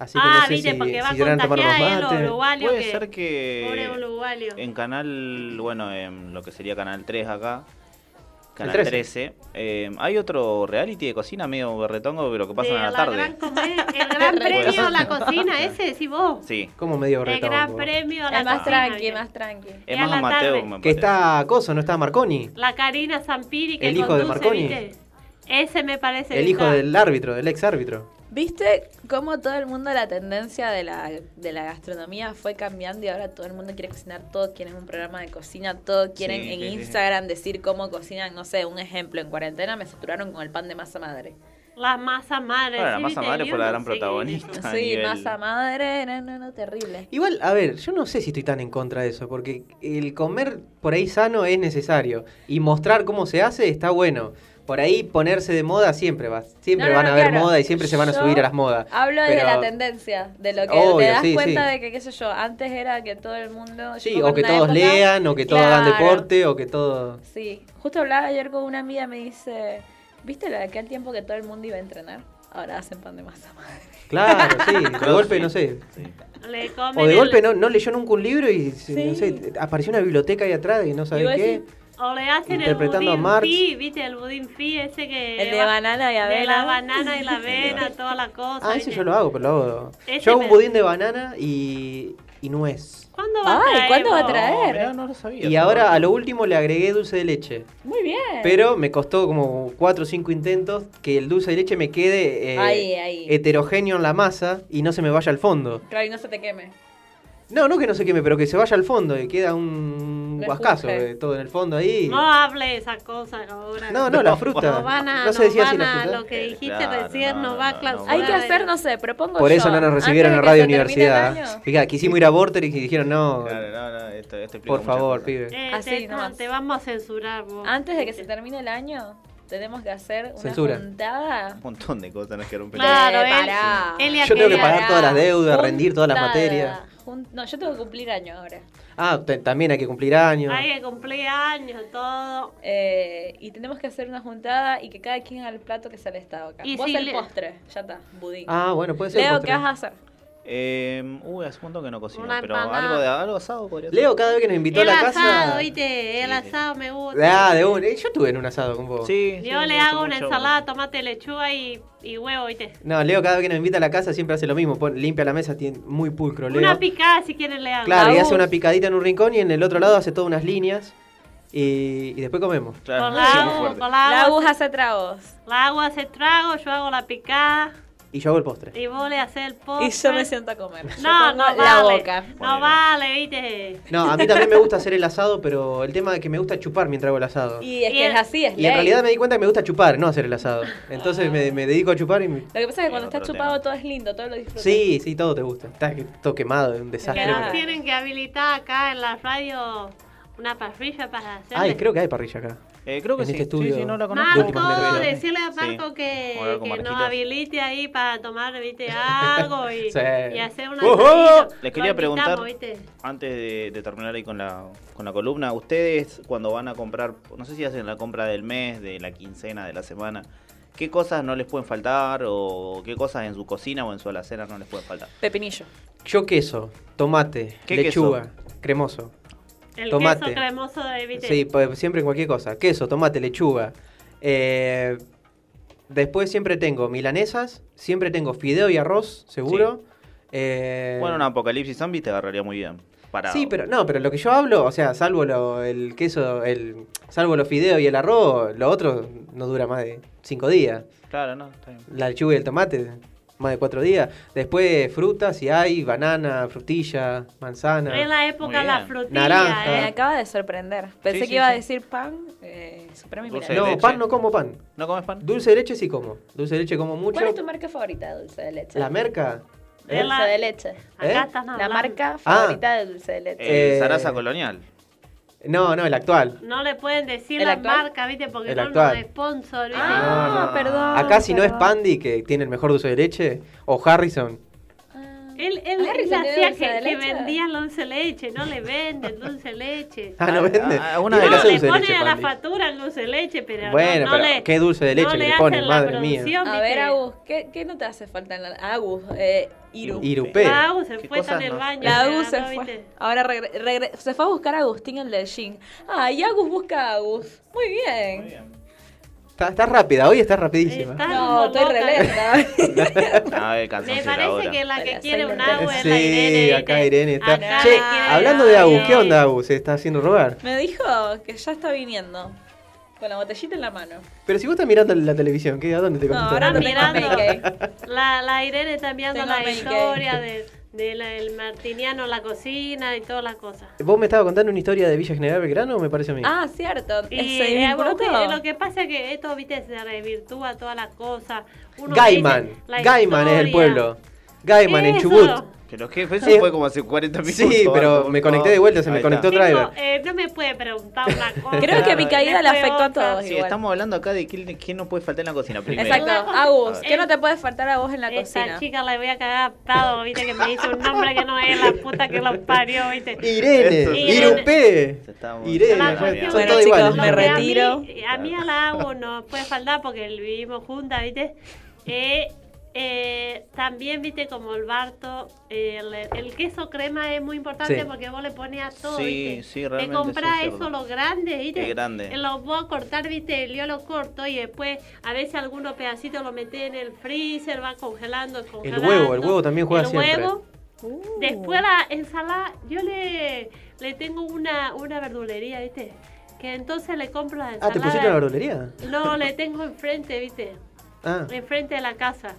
Así que ah, no sé viste, si, porque va si a a contagiar a mates. uruguayos Puede que... ser que Pobre uruguayo. en canal, bueno, en lo que sería canal 3 acá, canal 13. 13, eh, hay otro reality de cocina medio berretongo, pero que pasa de en la la tarde. gran el gran *laughs* premio ser. la cocina, ese decís vos. Sí, Como medio El retongo. gran premio a la Es más cocina, tranqui, más tranqui. es a más tarde. me Que está Coso, ¿no está Marconi? La Karina Zampiri que El hijo de conduce, Marconi. ¿viste? Ese me parece El hijo está. del árbitro, del ex árbitro. ¿Viste cómo todo el mundo, la tendencia de la, de la gastronomía fue cambiando y ahora todo el mundo quiere cocinar, todos quieren un programa de cocina, todos quieren Sí, en sí, sí, sí. Instagram decir cómo cocinan, no sé, un ejemplo, en cuarentena me saturaron con el pan de masa madre. La masa madre. Bueno, la ¿sí, masa madre fue la gran protagonista. Sí, nivel- masa madre, no, no, no, terrible. Igual, a ver, yo no sé si estoy tan en contra de eso, porque el comer por ahí sano es necesario. Y mostrar cómo se hace está bueno. Por ahí ponerse de moda siempre va. Siempre No, no, van a haber claro. moda y siempre se van a Yo subir a las modas. Hablo de Pero- la tendencia, de lo que Obvio, te das sí, cuenta sí. de que, qué sé yo, antes era que todo el mundo... Sí, o que todos época- lean, o que todos hagan deporte, o que todo... Sí, justo hablaba ayer con una amiga, me dice, ¿viste la de aquel tiempo que todo el mundo iba a entrenar? Ahora hacen pan de masa madre. Claro, sí, de *laughs* golpe, no sé. Sí. Le comen O de el- golpe no, no leyó nunca un libro y, no sé, apareció una biblioteca ahí atrás y no sabe qué. decís, O le hacen el Interpretando a budín Marx. fi, ¿viste? El budín fi ese que... El de va- banana y De avena. la banana y la *laughs* avena, toda la cosa. Ah, ese ¿viste? yo lo hago, pero lo hago. Yo hago un budín de banana y, y nuez. ¿Cuándo va a Ay, traer, ¿cuándo va a traer? mirá, no lo sabía. Y ahora a lo último le agregué dulce de leche. Muy bien. Pero me costó como 4 o 5 intentos que el dulce de leche me quede eh, Ahí, ahí. heterogéneo en la masa y no se me vaya al fondo. Claro, y no se te queme. No, no que no se queme, pero que se vaya al fondo y queda un guascazo de todo en el fondo ahí. No hable esas cosas ahora. No, no, la *laughs* fruta. No van a, no se no decía así van la a- fruta. lo que dijiste Claro, recién no, no, no, va a no, no. clausurar. Hay que hacer, no sé, propongo Por yo, eso no nos recibieron en Radio Universidad. Fíjate, quisimos ir a Vorter y dijeron no. Claro, no, no, esto, esto Por favor, cosas. pibe. Eh, Así te, vamos a censurar vos. Antes de que se termine el año, tenemos que hacer una Censura. juntada. Un montón de cosas nos quedaron Claro, Eh, él- pará. él Yo tengo que pagar todas las deudas, rendir todas las materias. Jun- No, yo tengo que cumplir año ahora. Ah, te- también hay que cumplir años. Hay que cumplir años, todo. Eh, y tenemos que hacer una juntada y que cada quien haga el plato que sale estado acá. Y Vos si el le- postre, ya está, budín. Ah, bueno, puede ser. Leo, postre. ¿qué vas a hacer? Eh, uy, hace un montón que no cocino, Una pero empanada. algo de algo asado podría ser. Leo, cada vez que nos invitó a la asado, casa. ¿viste? El asado me gusta. Ah, de un. eh, Yo estuve en un asado con vos. Sí, sí, Yo me le gusta hago una mucho. ensalada, tomate, lechuga y, y huevo, ¿viste? No, Leo, cada vez que nos invita a la casa siempre hace lo mismo. pon- limpia la mesa, tiene muy pulcro, Leo. Una picada si quieren le hago. Claro, y hace una picadita en un rincón y en el otro lado hace todas unas líneas. Y, y después comemos. Claro, Con sí, la muy agua, fuerte. con la La agua, aguja hace tragos. la agua se trago, yo hago la picada Y yo hago el postre. y vos le haces el postre. Y yo me siento a comer. No, no la vale. boca. No vale, ¿viste? No, a mí también me gusta hacer el asado, pero el tema es que me gusta chupar mientras hago el asado. Y, Y es Y que el- es así, es en ley. realidad me di cuenta que me gusta chupar, no hacer el asado. Entonces me, me dedico a chupar y... me- Lo que pasa es que cuando Otro está chupado tema. todo es lindo, todo lo disfrutas. Sí, sí, todo te gusta. Está que- todo quemado, es un desastre. Que nos tienen que habilitar acá en la radio una parrilla para hacer. Ay, creo que hay parrilla acá. Eh, creo que En sí. este estudio. Sí, sí, no la conozco. Marco, decirle a Sí. Marco que, que nos habilite ahí para tomar, viste, algo y, *laughs* Sí. y hacer una. Les quería preguntar, antes de, de terminar ahí con la, con la columna, ustedes cuando van a comprar, no sé si hacen la compra del mes, de la quincena, de la semana, ¿qué cosas no les pueden faltar o qué cosas en su cocina o en su alacena no les pueden faltar? Pepinillo. Yo queso, tomate, ¿Qué lechuga, cremoso. El Tomate. queso cremoso de, viste. Sí, pues, siempre en cualquier cosa. Queso, tomate, lechuga. Eh, después siempre tengo milanesas, siempre tengo fideo y arroz, seguro. Eh, Bueno, un apocalipsis zombie te agarraría muy bien. Sí, pero no, pero lo que yo hablo, o sea, salvo lo, el queso, el, salvo los fideos y el arroz, lo otro no dura más de cinco días. Claro, no, está bien. La lechuga y el tomate, más de cuatro días. Después frutas, si hay, banana, frutilla, manzana. En la época la frutilla, Naranja. Me ¿eh? acaba de sorprender. Pensé Sí, que sí, iba a decir pan. Eh, Dulce de No, leche. pan no como pan. ¿No comes pan? Dulce de leche sí como. Dulce de leche como mucho. ¿Cuál es tu marca favorita de dulce de leche? La merca. De ¿Eh? Dulce de leche. Acá ¿Eh? La marca Ah. favorita de dulce de leche. Eh, Eh, Sarasa Colonial. No, no, el actual. No le pueden decir ¿El la actual? marca, ¿viste? Porque El no actual. nos sponsor, ¿viste? Ah, No, no. perdón. Acá si no es. Pandy, que tiene el mejor dulce de leche, o Harrison. Ah. Él, él, Ah, él ¿tiene hacía que, que leche? vendía el dulce leche, no le venden dulce leche. Ah, no vende. ah, una de No, le dulce de pone leche, a la factura el dulce leche, pero Bueno, no, no pero le, qué dulce de leche no que le le ponen, hacen la madre mía. producción, A ver. Agus, ¿qué, ¿qué no te hace falta en la. Agus, eh, Iru. Irupé. La Agus se ¿Qué fue en el baño. La Agus se fue. Ahora regre- regre- se fue a buscar a Agustín el del Shin. Ah, y Agus busca a Agus. Muy bien. Está, está rápida, hoy está rapidísima. Está No, estoy loca. re lenta. A ver, Me parece ahora. que la que quiere un. Agus es la Sí, Irene. acá ¿viste? Irene está. Acá Che, hablando la de Agus, ¿qué onda Agus? ¿Se está haciendo robar? Me dijo que ya está viniendo. Con la botellita en la mano. Pero si vos estás mirando la televisión, ¿qué? ¿A dónde te No, ahora no tengo mirando. La, la Irene está Tengo la historia de, de la- el martiniano la cocina y todas las cosas. ¿Vos me estabas contando una historia de Villa General Belgrano o me parece a mí? Ah, cierto. Y ¿Se eh, lo que pasa es que esto, viste, se revirtúa todas las cosas. Uno Gaiman. la Gaiman es el pueblo. Gaiman en Eso. Chubut. Pero qué, eso Eh, fue como hace 40 minutos. Sí, pero me conecté de vuelta, se me conectó está. driver. Chico, eh, no me puede preguntar una *laughs* cosa. Creo que mi caída le afectó a todos. Sí, igual. estamos hablando acá de quién, quién no puede faltar en la cocina primero. Exacto. Una Agus, cosa- ¿qué no te puede faltar a vos en la Esta cocina? chica la voy a cagar a viste, que me dice un nombre que no es la puta que lo parió, viste. Irene, Irene, cuestión- Bueno, todos chicos, iguales. me que a retiro. mí- A mí, a la agua no puede faltar porque vivimos juntas, ¿viste? Eh, eh, también, ¿viste? Como el Barto, el, el queso crema es muy importante Sí. porque vos le pones a todo, Sí, ¿viste? sí, Te realmente compras sí, es eso, cierto. lo grande, ¿viste? Qué grande. Eh, Lo voy a cortar, ¿viste? Yo lo corto y después a veces algunos pedacitos lo metes en el freezer, va congelando, congelando. huevo, el huevo también juega el siempre. Huevo, Después la ensalada, yo le, le tengo una, una verdulería, ¿viste? Que entonces le compro la Ah, ensalada. ¿te pusiste la verdulería? No, le tengo enfrente, ¿viste? Ah, Enfrente de la casa.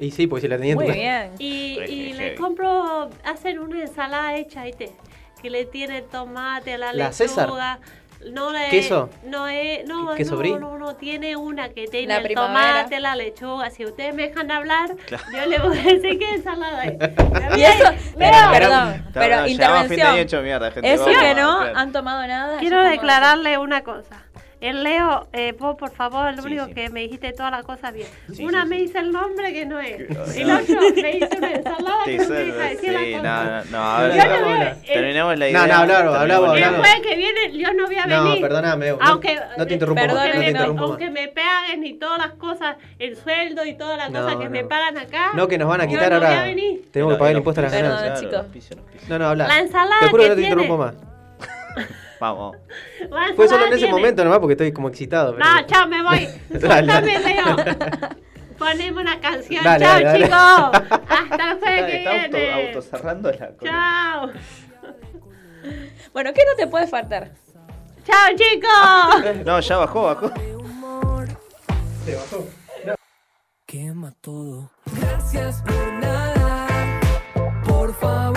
Y sí, porque si la tenía en tu Muy bien. *laughs* Y, y le compro, hacen una ensalada hecha, ¿viste? Que le tiene tomate, la, La lechuga. César. No le, ¿Queso? No es, no, ¿Queso no, brie? no, no, tiene una que tiene La el primavera. tomate, la lechuga. Si ustedes me dejan hablar, yo le voy a decir qué ensalada es. *laughs* Y eso, pero, Pero- pero fin de año intervención. hecho mierda, gente. Eso vamos, que no claro. han tomado nada. Quiero declararle una cosa. El Leo, eh, vos por favor, lo Sí, único sí. que me dijiste todas las cosas bien. Sí, una sí, me sí. dice el nombre que no es. El otro *laughs* me dice una ensalada que no me deja decir la sí, cosa. no, no, no, ver, terminamos la No, idea. no, hablamos, terminamos hablamos, El hablamos. jueves que viene yo no voy a No, venir. perdóname, no- Aunque, no te interrumpo más, no te interrumpo más. aunque me paguen y todas las cosas, el sueldo y todas las No, cosas que no. me pagan acá. No, que nos van a quitar no ahora. Tenemos que pagar el impuesto a las ganancias. No, no, habla. La ensalada Te juro que no te interrumpo más. *laughs* Vamos. *laughs* Fue solo ensalada en ese tiene- momento nomás porque estoy como excitado. pero- No, chao, me voy. *laughs* Dale. Leo. *laughs* Poneme una canción. Dale, chao, dale, dale. chicos. Hasta el jueves Está, que está auto, viene. autocerrando la cosa. Chao. Bueno, ¿qué no te puede faltar? Chao, chicos. No, ya bajó, bajó. Quema todo. Gracias por nada. Por favor,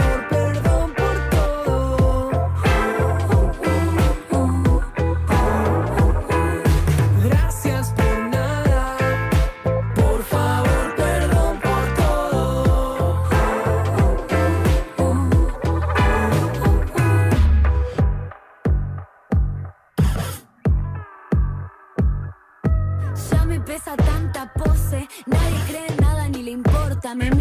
le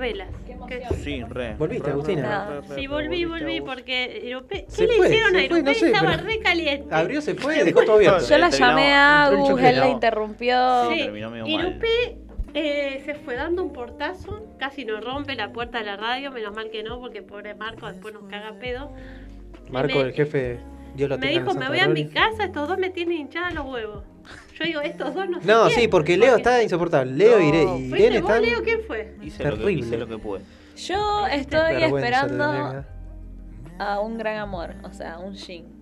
Velas. ¿Qué? Sí, re. ¿Volviste, Re, Agustina? re, re, re, Sí, volví, volví, porque. ¿Qué Se le fue, hicieron a Europe? no sé, Estaba re caliente. Abrió, se fue dejó todo abierto. Yo la llamé a Agus, él la interrumpió. Sí. Irupe eh, se fue dando un portazo, casi nos rompe la puerta de la radio, menos mal que no, porque pobre Marco después nos caga pedo. Marco, Me- el jefe, Dios lo Me dijo, me voy a mi gloria". casa, estos dos me tienen hinchados los huevos. Yo digo, estos dos no sé No, quién, sí, porque Leo está insoportable. Leo y Ire- y ¿Fuiste Irene vos, están. Leo? ¿Quién fue? Hice lo, que, Terrible. hice lo que pude. Yo estoy Vergüenza esperando tendría a un gran amor, o sea, un Shin.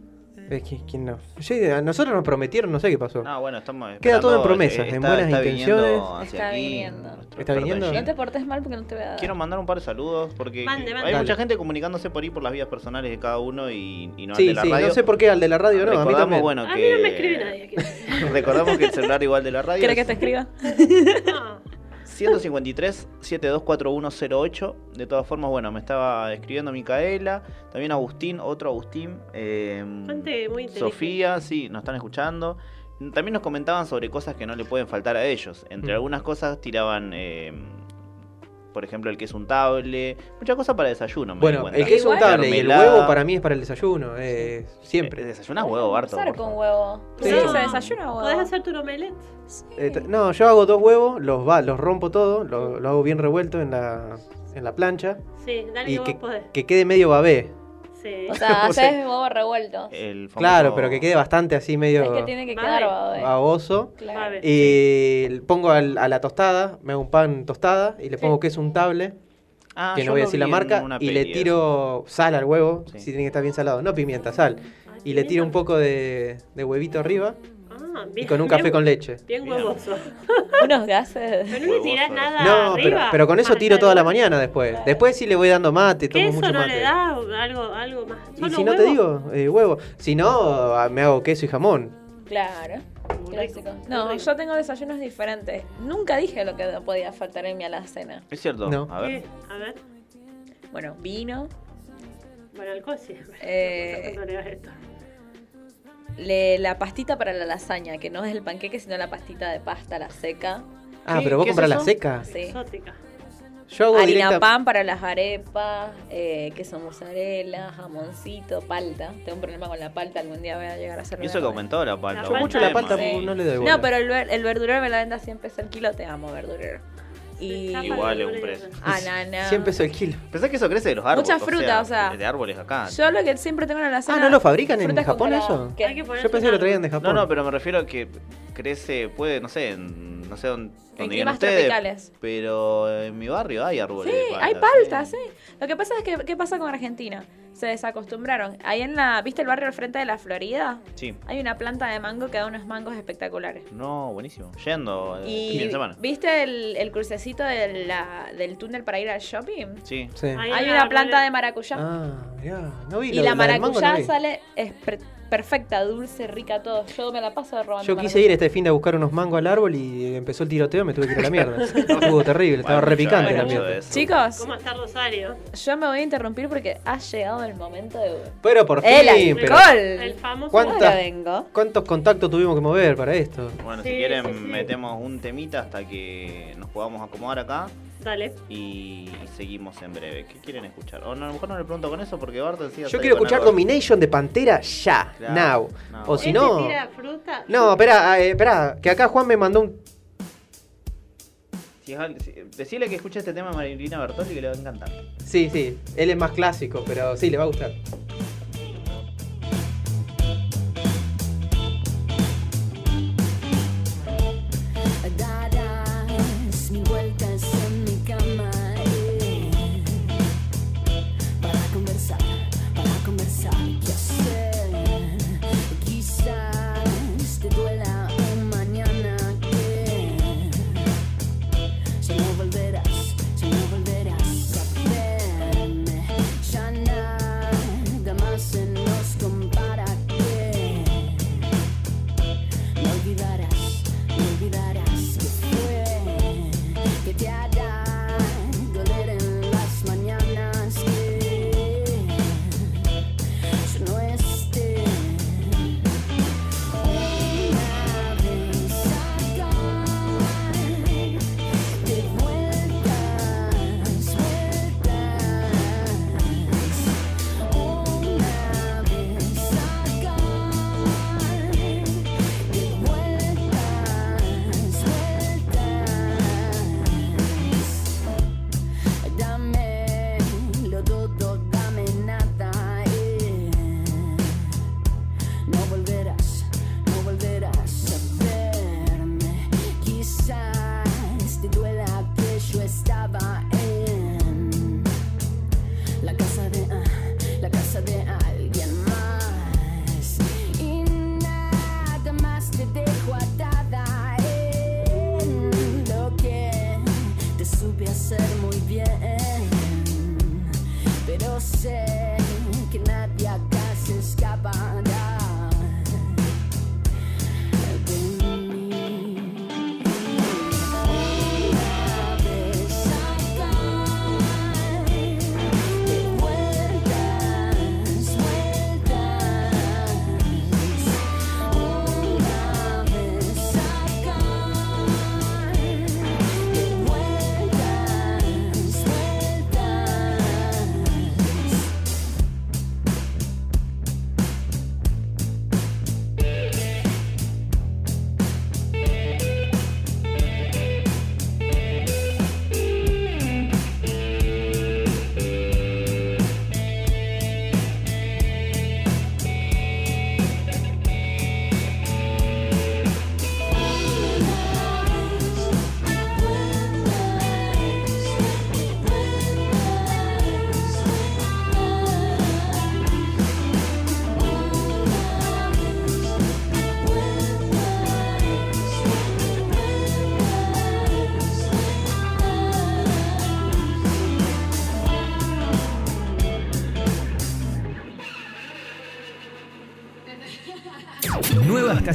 Es que, ¿quién no? Sí, a nosotros nos prometieron, no sé qué pasó. No, bueno, estamos Queda todo en promesas, eh, en buenas está intenciones. Está aquí viniendo. ¿Está viniendo? No te portes mal porque no te voy a dar. Quiero mandar un par de saludos porque Mande, mande. hay Dale. mucha gente comunicándose por ahí por las vías personales de cada uno y, y no al sí, de la sí, radio. no sé por qué al de la radio no, a mí también. bueno, A que... mí no me escribe nadie. que- *laughs* Recordamos que el celular igual de la radio ¿Quieres que te escriba? *laughs* No. 153 724108. De todas formas, bueno, me estaba escribiendo Micaela, también Agustín, otro Agustín, eh, Gente muy. Sofía, sí, nos están escuchando. También nos comentaban sobre cosas que no le pueden faltar a ellos. Entre Mm. algunas cosas tiraban, eh, por ejemplo, el que es untable, muchas cosas para desayuno. me Bueno, el que es untable y el huevo para mí es para el desayuno, eh, siempre. ¿Desayunas huevo, Barto? Con favor? huevo. Sí. Sí, No, se desayuna huevo. ¿Podés hacer tu omelette? Eh, no, yo hago dos huevos, los va, los rompo todo, lo, lo hago bien revuelto en la, en la plancha Sí, dale y que vos que, podés. que quede medio babé. Sí. O sea, *laughs* O sea, haces huevo revuelto. El famoso- Claro, pero que quede bastante así medio Es que tiene que quedar baboso. Claro. Y pongo al- a la tostada, me hago un pan tostada y le pongo Sí. queso untable, Ah, que no voy a decir la marca, y le eso. tiro sal al huevo, Sí. si tiene que estar bien salado, no pimienta, sal. Y le tiro un poco de, de huevito arriba Ah, y con un café bien- con leche. Bien huevoso. *laughs* Unos gases. Pero no le tirás nada No, pero, arriba. pero con eso tiro toda la mañana después. Después sí le voy dando mate, tomo ¿Qué eso mucho no mate. le da algo, algo más? Y ¿Solo si no te digo, eh, huevo. Si no, ah, me hago queso y jamón. Claro. Clásico. No, yo tengo desayunos diferentes. Nunca dije lo que no podía faltar en mi alacena. Es cierto. No. A ver. ¿Qué? A ver. Bueno, vino, Bueno, alcohol sí. *laughs* Eh, No esto. Le- la pastita para la lasaña, que no es el panqueque, sino la pastita de pasta, la seca. Ah, ¿Qué- pero vos comprás la seca. Sí. Exótica. Yo hago Harina directa. pan para las arepas, eh, queso mozzarella, jamoncito, palta. Tengo un problema con la palta, algún día voy a llegar a hacer Y eso que aumentó la palta. Yo mucho la palta Sí. no le doy bola. No, pero el, ver- el verdurero me la vende a 100 pesos el kilo, te amo, verdurero. Y... Igual es un precio. Ananá. 100 pesos el kilo. Pensás que eso crece de los árboles. Mucha fruta, o sea, De árboles acá. Yo lo que siempre tengo en la cena... Ah, ¿no lo fabrican en frutas Japón eso? Yo pensé que lo traían de No, Japón. no, pero me refiero a que crece, puede, no sé, en, no sé dónde, dónde viven ustedes. tropicales. Pero en mi barrio hay árboles. Sí, de hay palta, sí. Lo que pasa es que, ¿qué pasa con Argentina? Se desacostumbraron. Ahí en la, ¿viste el barrio al frente de la Florida? Sí. Hay una planta de mango que da unos mangos espectaculares. No, buenísimo. Yendo eh, fin Y de semana. ¿viste el, el crucecito de la- del túnel para ir al shopping? Sí. Sí. Hay hay una planta de maracuyá. Ah, ya. No vi y lo- la mango, maracuyá no vi. sale es per- perfecta, dulce, rica, todo. Yo me la paso robando Yo quise ir este fin de a buscar unos mangos al árbol y empezó el tiroteo, me tuve que ir a la mierda. *laughs* Estuvo terrible, estaba Bueno, re picante yo la mierda. eso. Chicos, ¿Cómo está Rosario? yo me voy a interrumpir porque ha llegado el momento de... Pero por fin, ¡El pero alcohol! El famoso. ¿Cuánta- Ahora vengo. ¿cuántos contactos tuvimos que mover para esto? Bueno, Sí, si quieren, sí, sí. metemos un temita hasta que nos podamos acomodar acá Dale. y seguimos en breve. ¿Qué quieren escuchar? O no, a lo mejor no le pregunto con eso porque Barton sí Yo quiero escuchar Domination de Pantera ya, Claro, now. no. O si ¿Este no... tira fruta? No, espera, eh, espera, que acá Juan me mandó un... Si si- decirle que escuche este tema a Marilina Bertolli que le va a encantar. Sí, sí, él es más clásico, pero sí, le va a gustar.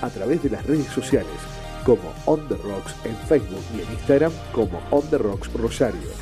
a través de las redes sociales como On The Rocks en Facebook y en Instagram como On The Rocks Rosario.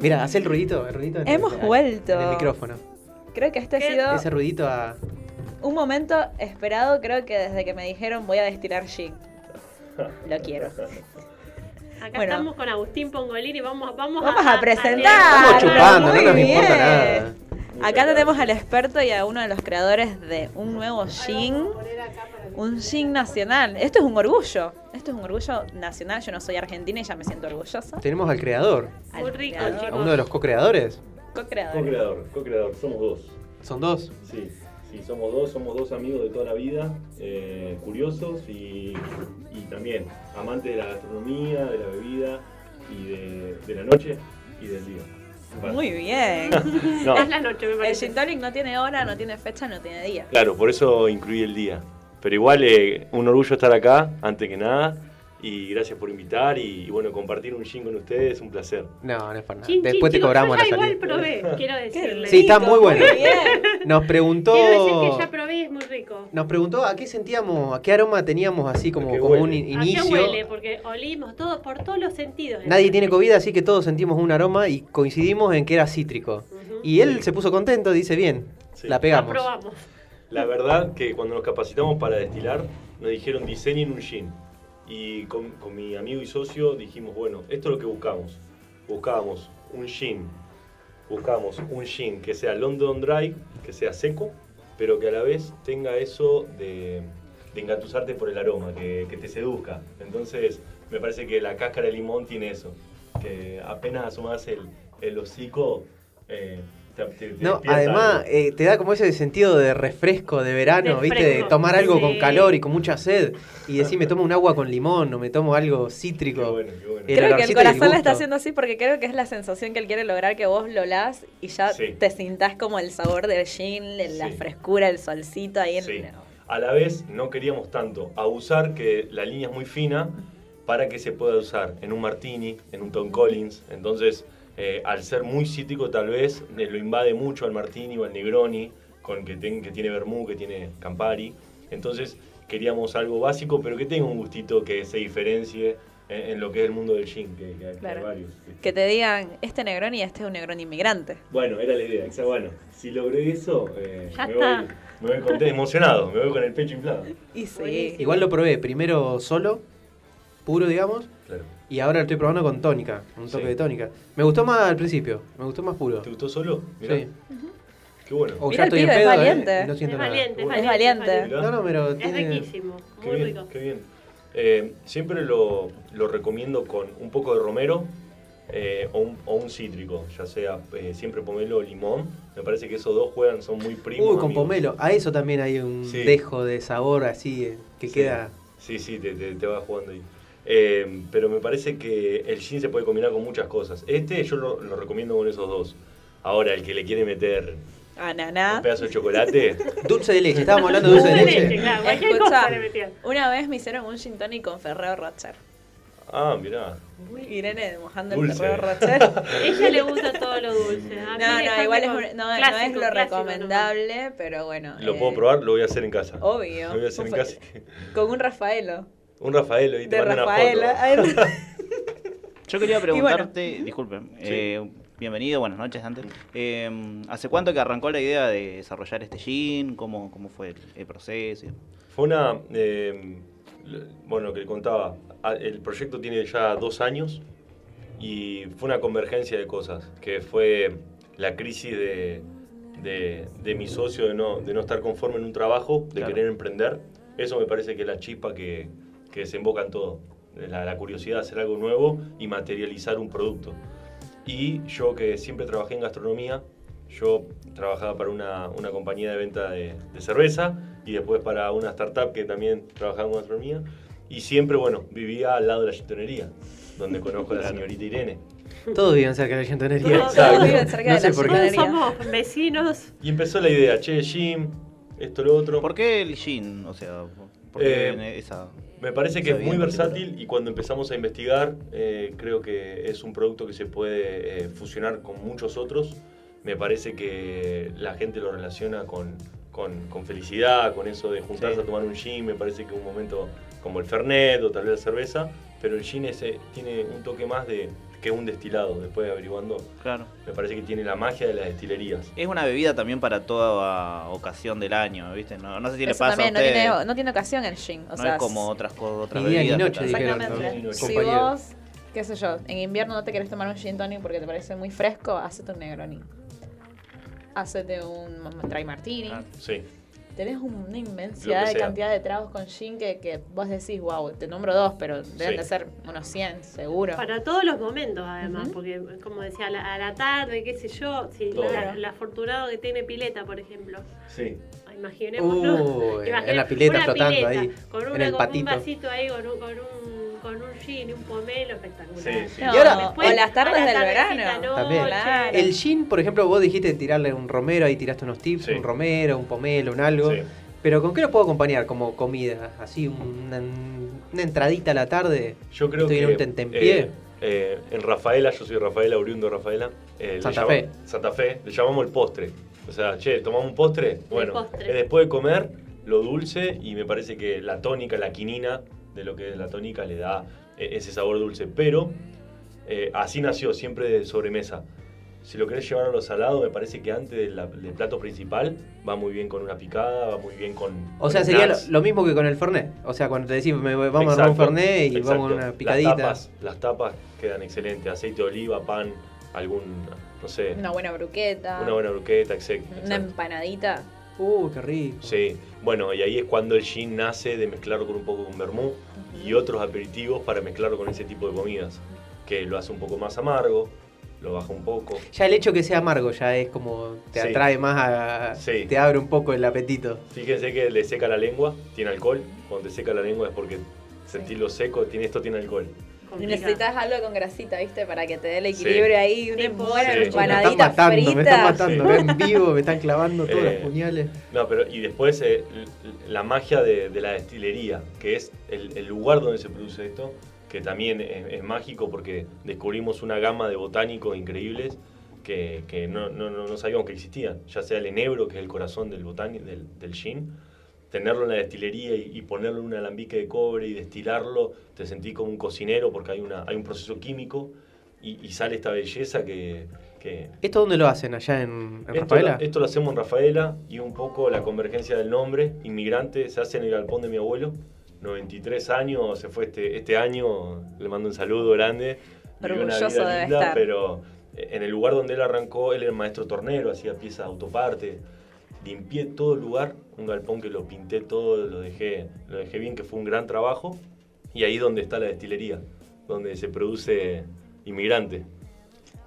Mira, hace el ruidito, el ruidito en- Hemos en- vuelto. En el micrófono. Creo que este ha sido Ese ruidito a. un momento esperado, creo que desde que me dijeron voy a destilar gin. Lo quiero. Acá Bueno. estamos con Agustín Pongolini, vamos, vamos, Vamos a presentar. Estamos chupando, no Muy nos bien. importa nada. Acá tenemos al experto y a uno de los creadores de un nuevo gin. Un gin nacional. Esto es un orgullo. Esto es un orgullo nacional. Yo no soy argentina y ya me siento orgullosa. Tenemos al creador, Al Muy rico, creador. a chicos. uno de los co-creadores. Co-creador. Co-creador, co-creador, somos dos. Son dos. Sí, sí, somos dos, somos dos amigos de toda la vida, eh, curiosos y, y también amantes de la gastronomía, de la bebida y de, de la noche y del día. Muy bien. *laughs* No, Es la noche, me El parece. gin tonic no tiene hora, no tiene fecha, no tiene día. claro, por eso incluí el día. Pero igual eh, un orgullo estar acá, antes que nada, y gracias por invitar y, y bueno, compartir un gin con ustedes es un placer. No, no es para nada. Chin, chin, Después te cobramos yo a ya la igual salida. probé, quiero *laughs* decirle. Sí, está muy bueno. Nos preguntó. Quiero decir que ya probé es muy rico. Nos preguntó a qué sentíamos, a qué aroma teníamos así como, ¿A qué como un huele? in- ¿A qué inicio. huele? Porque olimos todo por todos los sentidos. Nadie tiene COVID, así que todos sentimos un aroma y coincidimos en que era cítrico. Y él se puso contento, dice bien, Sí. la pegamos. probamos. La verdad que cuando nos capacitamos para destilar, nos dijeron diseñen un gin. Y con, con mi amigo y socio dijimos, bueno, esto es lo que buscamos. Buscábamos un gin, buscábamos un gin que sea London Dry, que sea seco, pero que a la vez tenga eso de, de engatusarte por el aroma, que, que te seduzca. Entonces, me parece que la cáscara de limón tiene eso, que apenas asomas el, el hocico, eh, te, te- te No, además eh, te da como ese sentido de refresco de verano, De ¿viste? De tomar algo sí. con calor y con mucha sed. Y decir, me tomo un agua con limón o me tomo algo cítrico. Qué bueno, qué bueno. Creo que el corazón le está haciendo así porque creo que es la sensación que él quiere lograr que vos lo olás y ya Sí. te sintás como el sabor del gin, la Sí. frescura, el solcito ahí en Sí. A la vez no queríamos tanto abusar que la línea es muy fina para que se pueda usar en un martini, en un Tom Collins. Entonces, eh, al ser muy cítrico tal vez eh, lo invade mucho al martini o al Negroni, con que, ten- que tiene vermú, que tiene Campari. Entonces queríamos algo básico, pero que tenga un gustito que se diferencie en, en lo que es el mundo del gin, que, que hay- Claro. varios. Que te digan, este Negroni, este es un Negroni inmigrante. Bueno, era la idea, exacto. Bueno, si logré eso, eh, Ya me, está. voy, me voy contento, emocionado, me voy con el pecho inflado. Y sí. Igual lo probé primero solo, puro digamos, Claro. Y ahora lo estoy probando con tónica, un toque Sí. de tónica. Me gustó más al principio, me gustó más puro. ¿Te gustó solo? Mirá. Sí. Qué bueno. O Mira ya el estoy en pibe, es pedo, ¿eh? valiente. y no siento Es nada. valiente, es. Es valiente. Mirá. No, no, pero Es riquísimo, Qué muy bien, rico. qué bien. Eh, siempre lo, lo recomiendo con un poco de romero eh, o, un, o un cítrico, ya sea eh, siempre pomelo o limón. Me parece que esos dos juegan, son muy primos. Uy, con amigos. pomelo. A eso también hay un Sí. dejo de sabor así eh, que Sí. queda... Sí, sí, te, te, te va jugando ahí. Eh, pero me parece que el gin se puede combinar con muchas cosas. Este yo lo, lo recomiendo con esos dos. Ahora, el que le quiere meter Ananá. un pedazo de chocolate, *laughs* Dulce de leche, estábamos hablando de dulce de leche. claro, Escucha, una vez me hicieron un gin tonic con Ferrero Rocher. ah, mirá. Irene mojando el. Ferrero Rocher. *laughs* Ella le gusta todo lo dulce. A mí No, no, igual es, no, no es lo clásico recomendable, pero bueno. ¿Lo eh, puedo probar? Lo voy a hacer en casa. Obvio. Lo voy a hacer en casa. Con un Rafaelo. Un Rafaelo y te De mando Rafaela. una foto. *laughs* Yo quería bueno. preguntarte, disculpen, eh, bienvenido, buenas noches antes. Eh, ¿Hace cuánto que arrancó la idea de desarrollar este gin? ¿Cómo, cómo fue el, el proceso? Fue una. eh, bueno, que le contaba. ah, El proyecto tiene ya dos años y fue una convergencia de cosas. Que fue la crisis de, de, de mi socio de no, de no estar conforme en un trabajo, de Claro. querer emprender. Eso me parece que es la chispa que, que desemboca en todo. La, la curiosidad de hacer algo nuevo y materializar un producto. Y yo que siempre trabajé en gastronomía, yo trabajaba para una, una compañía de venta de, de cerveza y después para una startup que también trabajaba en gastronomía. Y siempre, bueno, vivía al lado de la gitonería, donde conozco a la señorita Irene. Todos viven cerca de la llantonería. Todos- todos viven cerca no de sé la llantonería. somos vecinos. Y empezó la idea, che, Jim, esto, lo otro. ¿Por qué el gin? O sea, ¿por qué Eh, esa...? Me parece que es muy versátil y cuando empezamos a investigar eh, creo que es un producto que se puede eh, fusionar con muchos otros. Me parece que la gente lo relaciona con, con- con felicidad, con eso de juntarse Sí. a tomar un gin. Me parece que un momento como el Fernet o tal vez la cerveza, pero el gin ese tiene un toque más de que es un destilado. Después averiguando, Claro. me parece que tiene la magia de las destilerías. Es una bebida también para toda ocasión del año, ¿viste? No, no sé si le Eso pasa también, a no tiene, no tiene ocasión el gin. O no sea, es como otras, co- otras Ni día ni bebidas. noche, Exactamente. no, Si vos, qué sé yo, en invierno no te querés tomar un gin tonic porque te parece muy fresco, hacete un Negroni. Hacete un dry martini. Ah, Sí. Tenés una inmensidad de sea. cantidad de tragos con gin que, que vos decís, wow, te nombro dos, pero deben Sí. de ser unos 100, seguro. Para todos los momentos, además, porque, como decía, a la, a la tarde, qué sé yo, si la- el afortunado que tiene pileta, por ejemplo. Sí. Imaginémonos. Uy, *laughs* imagine- en la pileta flotando pileta, ahí, Con, en una, el con un patito. vasito ahí, con un, con un, con un gin y un pomelo espectacular. Sí, sí. No, Y ahora- Después, o las tardes la del verano. También. Claro. El gin, por ejemplo, vos dijiste tirarle un romero, ahí tiraste unos tips, Sí. un romero, un pomelo, un algo. Sí. Pero ¿con qué lo puedo acompañar como comida? Así, una, una entradita a la tarde. Yo creo Estoy que en un tentempié. eh, eh, en Rafaela, yo soy Rafaela, oriundo de Rafaela. eh, Santa Fe. Santa Fe, le llamamos el postre. O sea, che, tomamos un postre. Bueno, postre. después de comer lo dulce y me parece que la tónica, la quinina de lo que es la tónica le da eh, ese sabor dulce. Pero eh, así nació, siempre de sobremesa. Si lo querés llevar a lo salado, me parece que antes del, del plato principal va muy bien con una picada, va muy bien con. O con sea, sería lo, mismo que con el Fernet. O sea, cuando te decís, me voy- vamos a tomar un Exacto, Fernet y exacto. vamos a una picadita. Las tapas, las tapas quedan excelentes. Aceite de oliva, pan, algún, no sé, Una buena bruqueta, una buena bruqueta, etc. una empanadita. Uh, qué rico. Sí, bueno, y ahí es cuando el gin nace de mezclarlo con un poco con vermú y otros aperitivos para mezclarlo con ese tipo de comidas, que lo hace un poco más amargo, lo baja un poco. Ya el hecho que sea amargo ya es como te Sí. atrae más a. Sí. te abre un poco el apetito. Fíjense que le seca la lengua, tiene alcohol. Cuando te seca la lengua es porque sentirlo seco, tiene, esto tiene alcohol. Complicado. necesitas algo con grasita, ¿viste? Para que te dé el Sí. equilibrio ahí, una Tipo, buena sí. Me están matando, frita. me están matando. Sí. en vivo me están clavando todos Eh, los puñales. No, pero y después eh, la magia de, de la destilería, que es el, el lugar donde se produce esto, que también es, es mágico porque descubrimos una gama de botánicos increíbles que, que no, no, no- no sabíamos que existían, ya sea el enebro, que es el corazón del, botánico, del, del gin, tenerlo en la destilería y, y ponerlo en un alambique de cobre y destilarlo, te sentí como un cocinero porque hay, una, hay un proceso químico y, y sale esta belleza que... que ¿Esto dónde lo hacen? ¿Allá en, en esto, Rafaela? lo- esto lo hacemos en Rafaela y un poco la convergencia del nombre, inmigrante, se hace en el galpón de mi abuelo, 93 años, se fue este, este año, le mando un saludo grande. vivió una Orgulloso vida linda, estar. Pero eh, en el lugar donde él arrancó, él era maestro tornero, hacía piezas de autoparte. Limpié todo el lugar, un galpón que lo pinté todo, lo dejé, lo dejé bien, que fue un gran trabajo. Y ahí donde está la destilería, donde se produce inmigrante.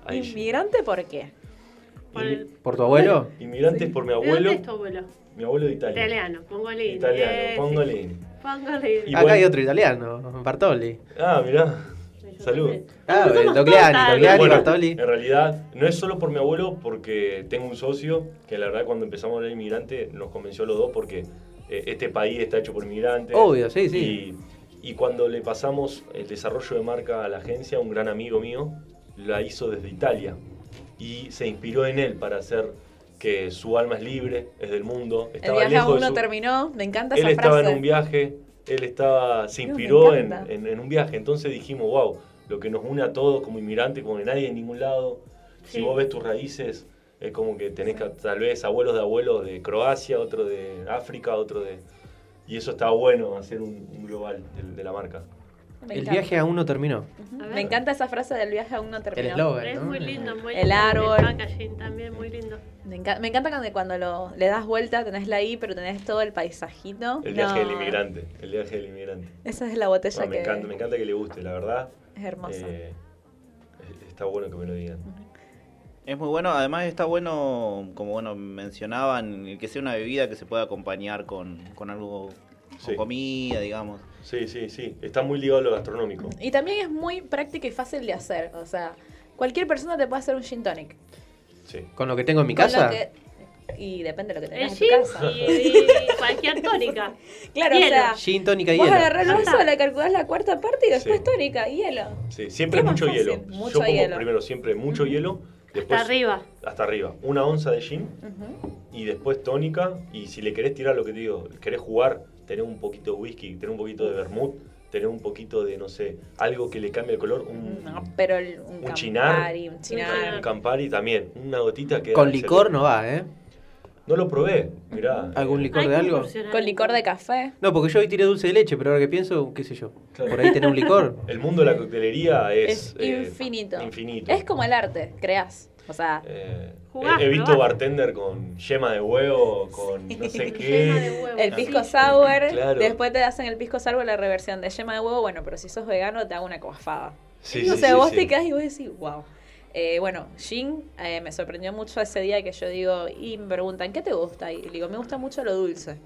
Ahí. ¿Inmigrante por qué? Por el- ¿Por tu abuelo? Inmigrantes por mi ¿De dónde abuelo, es tu abuelo? mi abuelo de Italia. Italiano, mongolín. Italiano, eh. Póngale. Y Acá bueno- hay otro italiano, Bartoli. Ah, mirá. Salud. Ah, todos Dogliani, Bueno, Bartoli. En realidad, no es solo por mi abuelo, porque tengo un socio que la verdad cuando empezamos a hablar de inmigrante nos convenció a los dos porque eh, este país está hecho por inmigrantes. Obvio, sí, sí. Y, y cuando le pasamos el desarrollo de marca a la agencia, un gran amigo mío la hizo desde Italia y se inspiró en él para hacer que su alma es libre, es del mundo. El Estaba viaje a lejos de uno su- terminó, me encanta él esa estaba frase. en un viaje, él estaba, se inspiró en- en un viaje, entonces dijimos, wow, lo que nos une a todos como inmigrantes, como que nadie en ningún lado, si Sí. vos ves tus raíces, es como que tenés que, tal vez abuelos de abuelos de Croacia, otro de África, otro de... Y eso está bueno, hacer un, un global de, de la marca. Me El encanta. viaje aún no terminó. A ver. Me encanta esa frase del viaje aún no terminó. El eslogan, Es ¿no? muy lindo, muy El lindo. árbol. packaging también, muy lindo. Me, enca- me encanta cuando, cuando lo, le das vuelta, tenés la I, pero tenés todo el paisajito. El viaje No, del inmigrante, el viaje del inmigrante. Esa es la botella Ah, me, que encanta, me encanta que le guste, la verdad. Es hermosa. eh, está bueno que me lo digan. Es muy bueno, además está bueno, como bueno mencionaban, el que sea una bebida que se pueda acompañar con, con algo, con Sí. comida, digamos. Sí, sí, sí, está muy ligado a lo gastronómico. Y también es muy práctica y fácil de hacer. O sea, cualquier persona te puede hacer un gin tonic. Sí. Con lo que tengo en mi Con casa. lo que- y depende de lo que El tengas en gin tu casa. y, y *laughs* cualquier tónica. Claro, Hielo. o sea, Gin, tónica y vos hielo. agarrás el vaso, le calculás la cuarta parte y después Sí. tónica y hielo. Sí, siempre ¿Qué más mucho fácil? hielo. Mucho Yo pongo hielo. primero siempre mucho hielo, después Hasta arriba. hasta arriba, una onza de gin y después tónica y si le querés tirar lo que te digo, querés jugar, tener un poquito de whisky, tener un poquito de vermouth, tener un poquito de no sé, algo que le cambie el color, un, No, pero el- un, Un chinar. Un chinar. un Campari también, una gotita que Con licor no va, ¿eh? No lo probé, mirá. ¿Algún licor de algo? Con licor de café. No, porque yo hoy tiré dulce de leche, pero ahora que pienso, qué sé yo. Claro. Por ahí tener un licor. *laughs* El mundo de la coctelería es, Es eh, infinito. infinito. Es como el arte, creás. O sea, Eh, Jugás, he, he visto probás. bartender con yema de huevo, con no sé Yema qué. de huevo. el pisco sí. sour, Claro. después te hacen el pisco sour la reversión de yema de huevo. Bueno, pero si sos vegano te hago una coafada. Sí, no sí, sé, sí, vos sí. te quedás y vos decís, wow. Eh, bueno, Gin eh, me sorprendió mucho ese día que yo digo, y me preguntan, ¿qué te gusta? Y le digo, me gusta mucho lo dulce.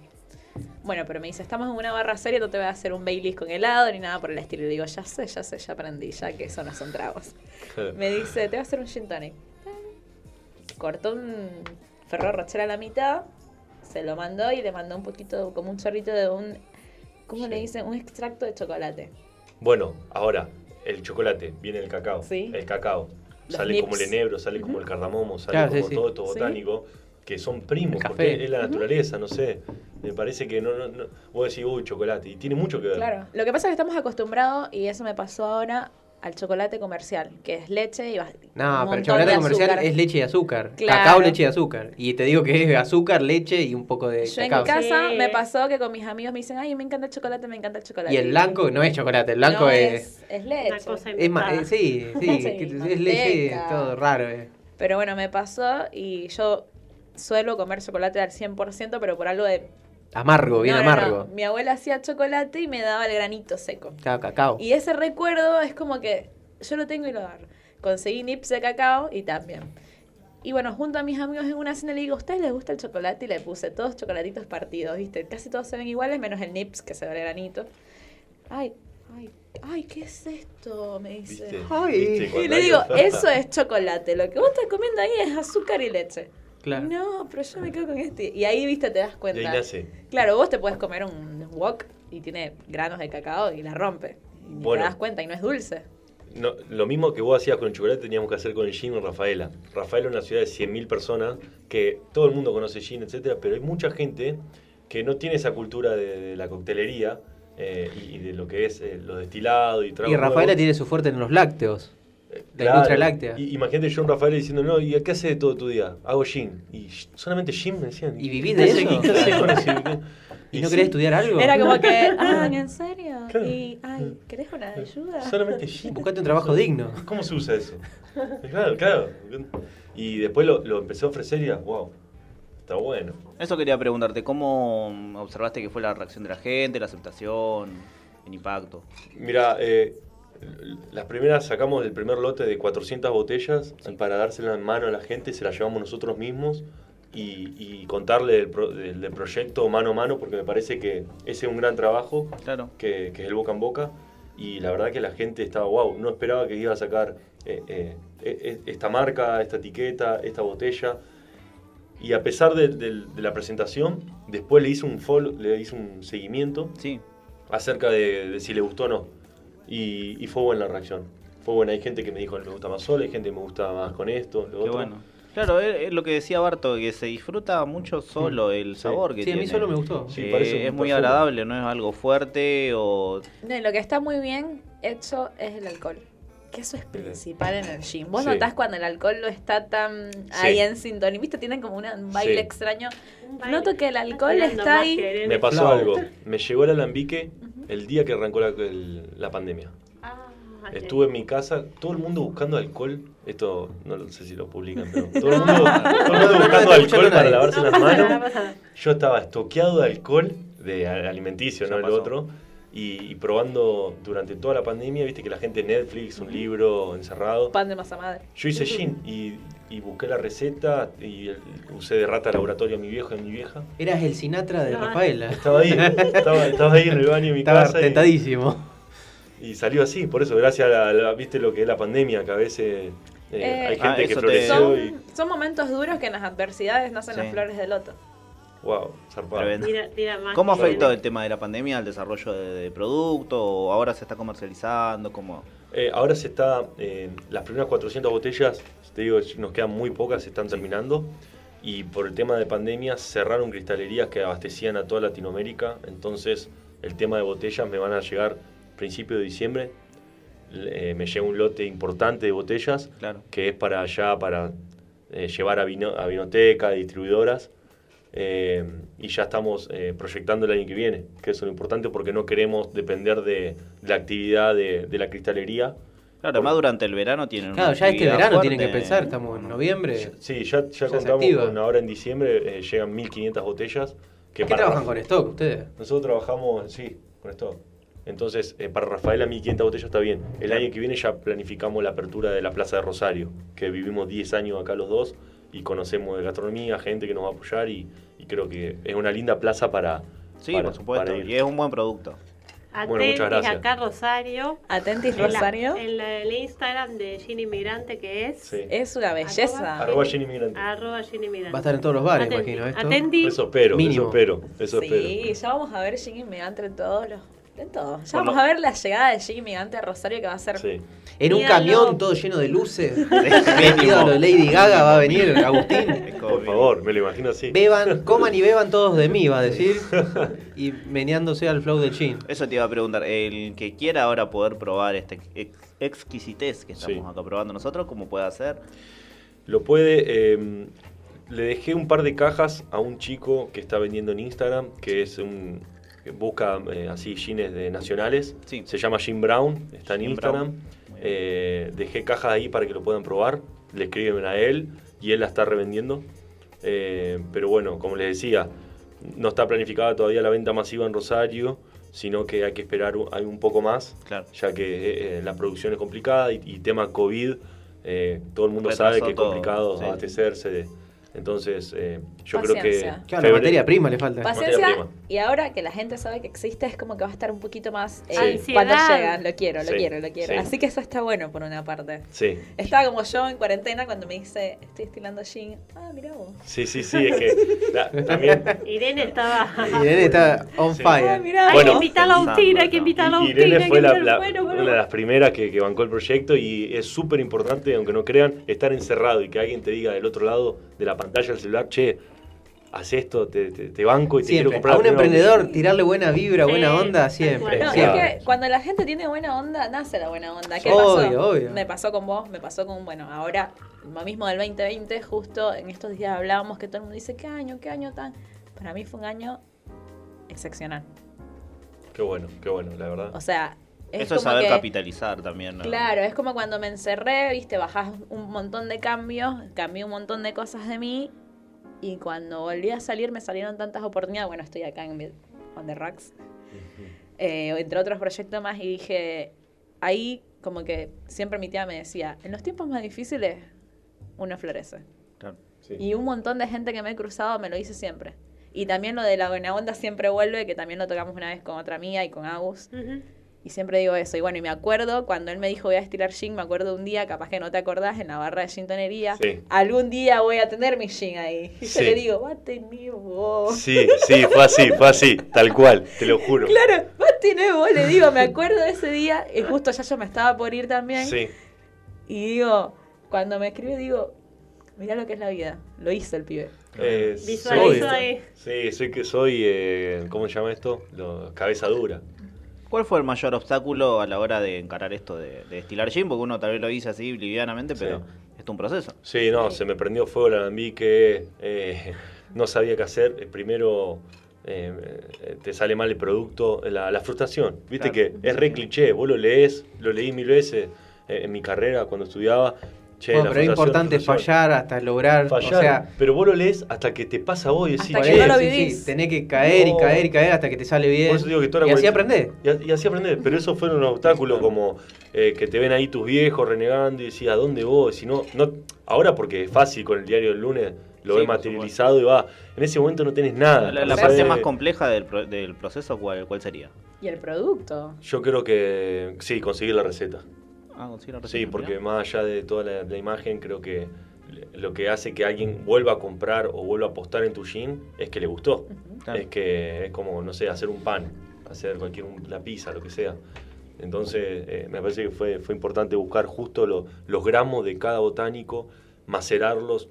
Bueno, pero me dice, estamos en una barra seria, no te voy a hacer un Baileys con helado ni nada por el estilo. Y digo, ya sé, ya sé, ya aprendí, ya que eso no son tragos. Me dice, te voy a hacer un gin tonic. Cortó un Ferrero Rocher a la mitad, se lo mandó y le mandó un poquito, como un chorrito de un, ¿cómo le Sí. dicen? Un extracto de chocolate. Bueno, ahora, el chocolate, viene el cacao. Sí. El cacao. Los sale como el enebro, sale como el cardamomo, sale Claro, como sí, todo esto Sí. botánico, que son primos, porque es la naturaleza, no sé. Me parece que no, no, no- Vos decís, uy, chocolate, y tiene mucho que ver. Claro. Lo que pasa es que estamos acostumbrados, y eso me pasó ahora, al chocolate comercial, que es leche y va- No, un pero el chocolate de comercial es leche y azúcar. Claro. Cacao, leche y azúcar. Y te digo que es azúcar, leche y un poco de Yo en cacao. casa Sí. me pasó que con mis amigos me dicen, ay, me encanta el chocolate, me encanta el chocolate. Y el blanco no es chocolate, el blanco No, es... es, es leche. Una cosa Es eh, sí, sí, es leche, manteca. todo raro. eh. Pero bueno, me pasó y yo suelo comer chocolate al 100%, pero por algo de... Amargo, bien No, no, no. amargo. Mi abuela hacía chocolate y me daba el granito seco. Claro, cacao. Y ese recuerdo es como que yo lo tengo y lo agarro. Conseguí nips de cacao y también. Y bueno, junto a mis amigos en una cena le digo, ¿a ustedes les gusta el chocolate? Y le puse todos chocolatitos partidos, ¿viste? Casi todos se ven iguales, menos el nips, que se ve el granito. Ay, ay, ay, ¿qué es esto? Me dice. ¿Viste? Ay. ¿Viste? Y le digo, eso es chocolate. Lo que vos estás comiendo ahí es azúcar y leche. Claro. No, pero yo me quedo con este. Y ahí, viste, te das Y ahí cuenta. nace. Claro, vos te puedes comer un wok y tiene granos de cacao y la rompe. Y Bueno. te das cuenta y no es dulce. No, lo mismo que vos hacías con el chocolate teníamos que hacer con el gin en Rafaela. Rafaela es una ciudad de 100.000 personas que todo el mundo conoce gin, etcétera, pero hay mucha gente que no tiene esa cultura de, de la coctelería eh, y, y de lo que es eh, lo destilado y trago Y Rafaela nuevo. tiene su fuerte en los lácteos. La industria láctea. Y, imagínate yo en Rafaela diciendo, no, ¿y qué haces de todo tu día? Hago gin. Y solamente gin me decían. ¿Y vivís ¿qué de eso? ¿Qué haces con eso? *laughs* ¿Y no sí, querés estudiar algo? Era como que, *laughs* ah, ¿en serio? Claro. Y, ay, ¿querés una ayuda? Solamente *laughs* gin. Buscate un trabajo digno. ¿Cómo se usa eso? Claro, claro. Y después lo, lo empecé a ofrecer y, wow, está bueno. Eso quería preguntarte, ¿cómo observaste que fue la reacción de la gente, la aceptación, el impacto? Mira, eh, las primeras sacamos el primer lote de 400 botellas para dársela en mano a la gente, se las llevamos nosotros mismos. y, y contarle del, pro- del- del proyecto mano a mano, porque me parece que ese es un gran trabajo, Claro. que, que es el boca en boca, y la verdad que la gente estaba, wow, no esperaba que iba a sacar eh, eh, eh, esta marca, esta etiqueta, esta botella. Y a pesar de, del- de la presentación, después le hice un follow, le hice un seguimiento Sí. acerca de, de si le gustó o no. Y, y fue buena la reacción. Fue buena. Hay gente que me dijo me gusta más solo, hay gente que me gusta más con esto, lo Qué otro. bueno. Claro, es, es lo que decía Barto, que se disfruta mucho solo el sabor que Sí, a tiene. mí solo me gustó. Sí, Eh, parece un es muy perfume. agradable, no es algo fuerte o... No, y lo que está muy bien hecho es el alcohol. Que eso es principal en el gym. Vos Sí. notás cuando el alcohol no está tan ahí en sintonía. ¿Viste? Tienen como una- un baile Sí. extraño. Un baile. Noto que el alcohol está más ahí. Me pasó algo. Me llegó el alambique el día que arrancó la, el- la pandemia. Ah, Estuve en mi casa, todo el mundo buscando alcohol. Esto no sé si lo publican, pero todo el mundo, *laughs* todo el mundo buscando alcohol para lavarse No las manos. Yo estaba estoqueado de alcohol, de alimenticio, Ya no el pasó. otro. Y, y probando durante toda la pandemia, viste que la gente Netflix, un libro encerrado. Pan de masa madre. Yo hice gin y, y busqué la receta y el- usé de rata laboratorio a mi viejo y a mi vieja. Eras el Sinatra de No. Rafaela. Estaba ahí, estaba, estaba ahí en el baño de mi Estaba casa. y- tentadísimo. Y, salió así, por eso, gracias a la, la- viste lo que es la pandemia, que a veces eh, Eh, hay Ah, gente que eso te- floreció y. Son, son momentos duros que en las adversidades nacen Sí. las flores de loto. Wow, zarpado. Tira, tira más ¿Cómo que afectó Irene. el tema de la pandemia al desarrollo de, de producto? ¿O ahora se está comercializando? ¿Cómo? Eh, ahora se está, eh, las primeras 400 botellas, te digo, nos quedan muy pocas, se están terminando. Y por el tema de pandemia cerraron cristalerías que abastecían a toda Latinoamérica. Entonces el tema de botellas me van a llegar principio de diciembre. Eh, me llega un lote importante de botellas Claro. que es para allá, para eh, llevar a, vino, a vinoteca, distribuidoras. Eh, y ya estamos eh, proyectando el año que viene, que eso es lo importante porque no queremos depender de, de la actividad de, de la cristalería. Claro, además durante el verano tienen una Claro, ya este verano tienen que fuerte. pensar, estamos en noviembre. Sí, ya, ya Ya contamos con ahora en diciembre, eh, llegan 1500 botellas. Que ¿Qué para trabajan con stock ustedes? Nosotros trabajamos, sí, con esto. Entonces, eh, para Rafaela 1500 botellas está bien. El Claro. año que viene ya planificamos la apertura de la Plaza de Rosario, que vivimos 10 años acá los dos y conocemos de gastronomía, gente que nos va a apoyar y, y creo que es una linda plaza para, Sí, para- por supuesto. para ir. Y es un buen producto. Bueno, muchas Atentis gracias. acá Rosario. Atentis En la- Rosario. En la- el Instagram de Gin Inmigrante que es Sí. Es una belleza. Arroba Jenny Migrante. arroba Gin Inmigrante. Va a estar en todos los bares, Atenti. imagino, esto. Atenti. Eso espero, Mínimo. eso espero, eso espero. Sí, ya vamos a ver Jimmy Megante en todos los. En todo. Ya vamos a ver la llegada de Jimmy Megante a Rosario que va a ser. Sí. En un Míralo. camión todo lleno de luces. Vestido a lo Lady Gaga va a venir Agustín. Por favor, me lo imagino así. Beban, coman y beban todos de mí, va a decir. *laughs* Y meneándose al flow del gin. Eso te iba a preguntar. El que quiera ahora poder probar este ex- exquisitez que estamos Sí. acá probando nosotros, ¿cómo puede hacer? Lo puede. eh, le dejé un par de cajas a un chico que está vendiendo en Instagram, que es un. Que busca eh, así jeans de nacionales. Sí. Se llama Jim Brown, está en Jim Instagram. Eh, dejé cajas ahí para que lo puedan probar. Le escriben a él y él la está revendiendo. Eh, pero bueno, como les decía, no está planificada todavía la venta masiva en Rosario, sino que hay que esperar un, hay un poco más Claro. ya que la producción es complicada y, y tema COVID, todo el mundo Retrasó sabe que es complicado sí. abastecerse. de- entonces, yo creo que... Claro, la materia prima le falta. Paciencia. Prima. Y ahora que la gente sabe que existe, es como que va a estar un poquito más. eh, Ansiedad. cuando llega, lo quiero, lo Sí, quiero, lo quiero. sí. Así que eso está bueno por una parte. Sí, Estaba como yo en cuarentena cuando me dice, estoy estilando gin. Ah, mira vos. sí, sí, sí, es que la- también... Irene estaba. Irene está on Sí. Ah, fire. mirá Hay Bueno. que invitar a Agustina, hay que invitar a Agustina. Irene hay fue la, la- bueno, bueno. una de las primeras que, que bancó el proyecto y es súper importante, aunque no crean, estar encerrado y que alguien te diga del otro lado de la pantalla del celular, che, haz esto, te, te- te banco y te quiero comprar A un emprendedor tirarle buena vibra, buena onda, siempre. No, siempre. es que cuando la gente tiene buena onda, nace la buena onda. ¿Qué Obvio, pasó? obvio. Me pasó con vos, me pasó con, bueno, ahora, lo mismo del 2020, justo en estos días hablábamos que todo el mundo dice, ¿qué año, qué año tan? Para mí fue un año excepcional. Qué bueno, qué bueno, la verdad. O sea, es Eso es saber que- capitalizar también. ¿no? Claro, es como cuando me encerré, viste, bajás un montón de cambios, cambié un montón de cosas de mí y cuando volví a salir me salieron tantas oportunidades. Bueno, estoy acá en On The Racks, eh, entre otros proyectos más y dije, ahí como que siempre mi tía me decía, en los tiempos más difíciles uno florece. Claro. Sí. Y un montón de gente que me he cruzado me lo dice siempre. Y también lo de la buena onda siempre vuelve, que también lo tocamos una vez con otra amiga y con Agus. Y siempre digo eso. Y bueno, y me acuerdo cuando él me dijo voy a estirar jean, me acuerdo un día, capaz que no te acordás, en la barra de gintonería. Sí. Algún día voy a tener mi jean ahí. *laughs* Y Sí. yo le digo, va a tener vos. Sí, sí, fue así, fue así, tal cual, te lo juro. Claro, va a tener vos, le digo, me acuerdo de ese día. Y justo ya yo me estaba por ir también. Sí, Y digo, cuando me escribe, digo, mirá lo que es la vida. Lo hizo el pibe. eh, Visualizo soy- ahí. Sí, soy que soy, eh, ¿cómo se llama esto? Lo- cabeza dura. ¿Cuál fue el mayor obstáculo a la hora de encarar esto de, de destilar gin? Porque uno tal vez lo dice así livianamente, pero es un proceso. Sí, no, se me prendió fuego el alambique, eh, *laughs* no sabía qué hacer. Eh, Primero eh, eh, te sale mal el producto, la, la frustración. Viste Claro. que es re cliché, vos lo lees, lo leí mil veces eh, en mi carrera cuando estudiaba. Che, Bueno, pero es importante frustración. fallar hasta lograr. Fallar, O sea, pero vos lo lees hasta que te pasa a vos y decís, Hasta que che, no lo sí, vivís. sí, tenés que caer y caer y caer hasta que te sale bien. Por eso digo que toda la y así aprendés. Y, así aprendés. Pero eso fueron unos obstáculos como eh, que te ven ahí tus viejos renegando y decís, ¿a dónde vos? Si no, no, ahora porque es fácil con el diario del lunes, lo Sí, ves materializado y va. En ese momento no tenés nada. La, parte más compleja del, pro- del proceso, ¿cuál, ¿cuál sería? Y el producto. Yo creo que sí, conseguir la receta. Ah, Sí, porque más allá de toda la, la imagen, creo que lo que hace que alguien vuelva a comprar o vuelva a apostar en tu jean es que le gustó. Claro. Es que es como, no sé, hacer un pan, hacer cualquier la pizza, lo que sea. Entonces, eh, me parece que fue, fue importante buscar justo lo- los gramos de cada botánico, macerarlos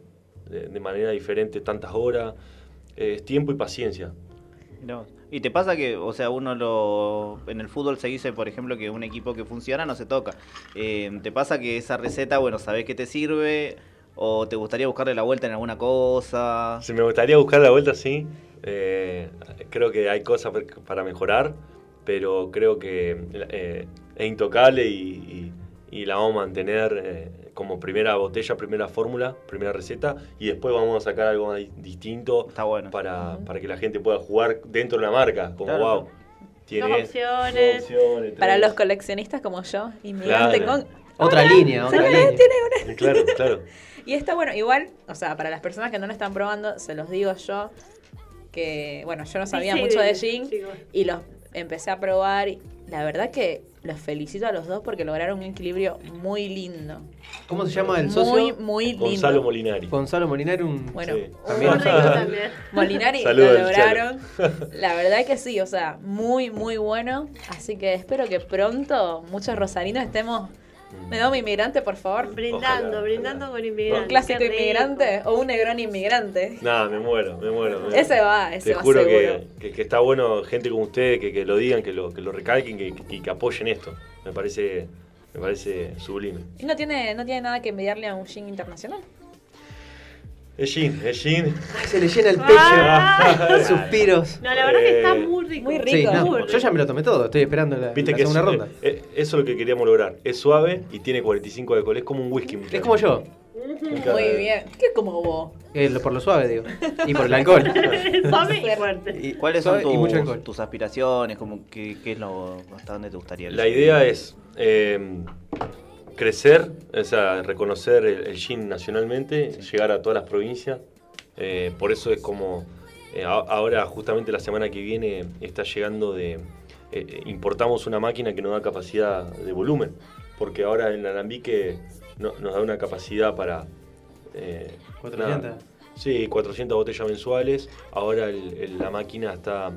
de, de manera diferente tantas horas. Eh, Es tiempo y paciencia. Y te pasa que, o sea, uno lo. En el fútbol se dice, por ejemplo, que un equipo que funciona no se toca. Eh, ¿Te pasa que esa receta, bueno, sabés que te sirve? ¿O te gustaría buscarle la vuelta en alguna cosa? Si me gustaría buscar la vuelta, sí. Eh, creo que hay cosas para mejorar, pero creo que eh, es intocable y, la vamos a mantener como primera botella, primera fórmula, primera receta, y después vamos a sacar algo ahí distinto Está bueno. para, para que la gente pueda jugar dentro de la marca, como Claro. wow. Tiene Dos opciones. Para los coleccionistas como yo, inmigrante Claro. con... Otra línea, otra línea. tiene una- Claro, claro. *laughs* Y está bueno, igual, o sea, para las personas que no lo están probando, se los digo yo, que, bueno, yo no sabía Sí, mucho de sí, gin chicos. y los empecé a probar. y la verdad que los felicito a los dos porque lograron un equilibrio muy lindo. ¿Cómo se llama el Muy, socio? muy Gonzalo lindo. Molinari. Gonzalo Molinari, un. Bueno, Sí. También. Muy rico también. Molinari lo lograron. La verdad que sí, o sea, muy, muy bueno. Así que espero que pronto muchos rosarinos estemos. ¿Me da un inmigrante, por favor? Brindando, Ojalá, brindando ojalá. con ¿Un inmigrantes. clásico inmigrante o un negrón inmigrante? Nada, me muero, me muero. me. Ese va, ese Te va juro que, que- que está bueno gente como ustedes que, que lo digan, que lo, que lo recalquen que, que, que apoyen esto. Me parece, me parece sublime. ¿Y no tiene, no tiene nada que envidiarle a un gin internacional? Es Gin, es Gin. Ay, se le llena el pecho. Ah. *laughs* Suspiros. No, la verdad que está Eh, muy rico. muy Sí, rico. no, Muy yo ya me lo tomé todo, estoy esperando la, Viste la que es, segunda ronda. eh, eh, eso es lo que queríamos lograr. Es suave y tiene 45 de alcohol. Es como un whisky. Es como yo, Muy bien. ¿Qué es como vos? eh, lo- por lo suave, digo. *laughs* Y por el alcohol. Suave y fuerte. Y- ¿Cuáles son suave y mucho tus, alcohol. tus aspiraciones? Como, ¿qué, qué es lo, ¿Hasta dónde te gustaría La idea es eh, crecer, o sea, reconocer el, el gin nacionalmente, llegar a todas las provincias. Eh, por eso es como eh, ahora justamente la semana que viene está llegando de eh, importamos una máquina que nos da capacidad de volumen, porque ahora en Alambique no- nos da una capacidad para eh, 400. nada, Sí, 400 botellas mensuales. Ahora el- el- la máquina está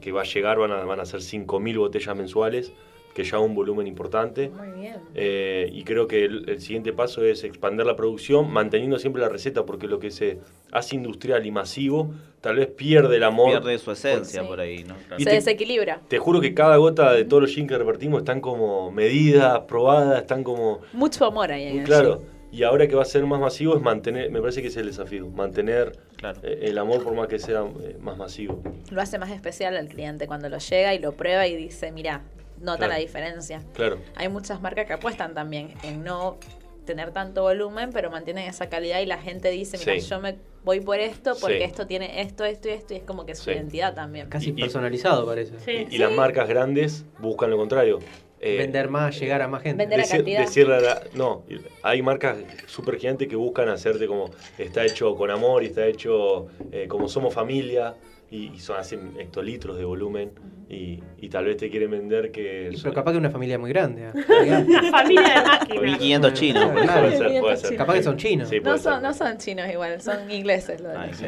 que va a llegar, van a, van a ser 5.000 botellas mensuales, que ya es un volumen importante. Muy bien. Eh, y creo que el, el siguiente paso es expandir la producción, manteniendo siempre la receta, porque lo que se hace industrial y masivo tal vez pierde el amor. Pierde su esencia Sí. por ahí, ¿no? Claro. Se Viste- desequilibra. Te juro que cada gota de todos los gin que repartimos están como medidas, probadas, están como... Mucho amor ahí Claro. Y ahora que va a ser más masivo es mantener, me parece que ese es el desafío, mantener Claro. eh, el amor por más que sea eh, más masivo. Lo hace más especial al cliente cuando lo llega y lo prueba y dice, mira, nota Claro. la diferencia. Claro. Hay muchas marcas que apuestan también en no tener tanto volumen, pero mantienen esa calidad y la gente dice, mira, Sí. yo me voy por esto porque Sí. esto tiene esto, esto y esto, y es como que es su Sí. identidad también. Casi Y- y- personalizado parece. Sí. Y, y las marcas grandes buscan lo contrario. eh, Vender más, llegar a más gente. Vender a Decir- cantidad. decirle a la- no, hay marcas super gigantes que buscan hacerte como está hecho con amor y está hecho eh, como somos familia y, y son así hectolitros de volumen y, y tal vez te quieren vender que Y, son- Pero capaz que una familia muy grande. ¿eh? *laughs* Una familia de máquinas. 1500 chinos. Claro. puede ser, puede ser. Capaz que son chinos. Sí, No ser. son, no son chinos igual, son ingleses. Los de Ah, los- sí.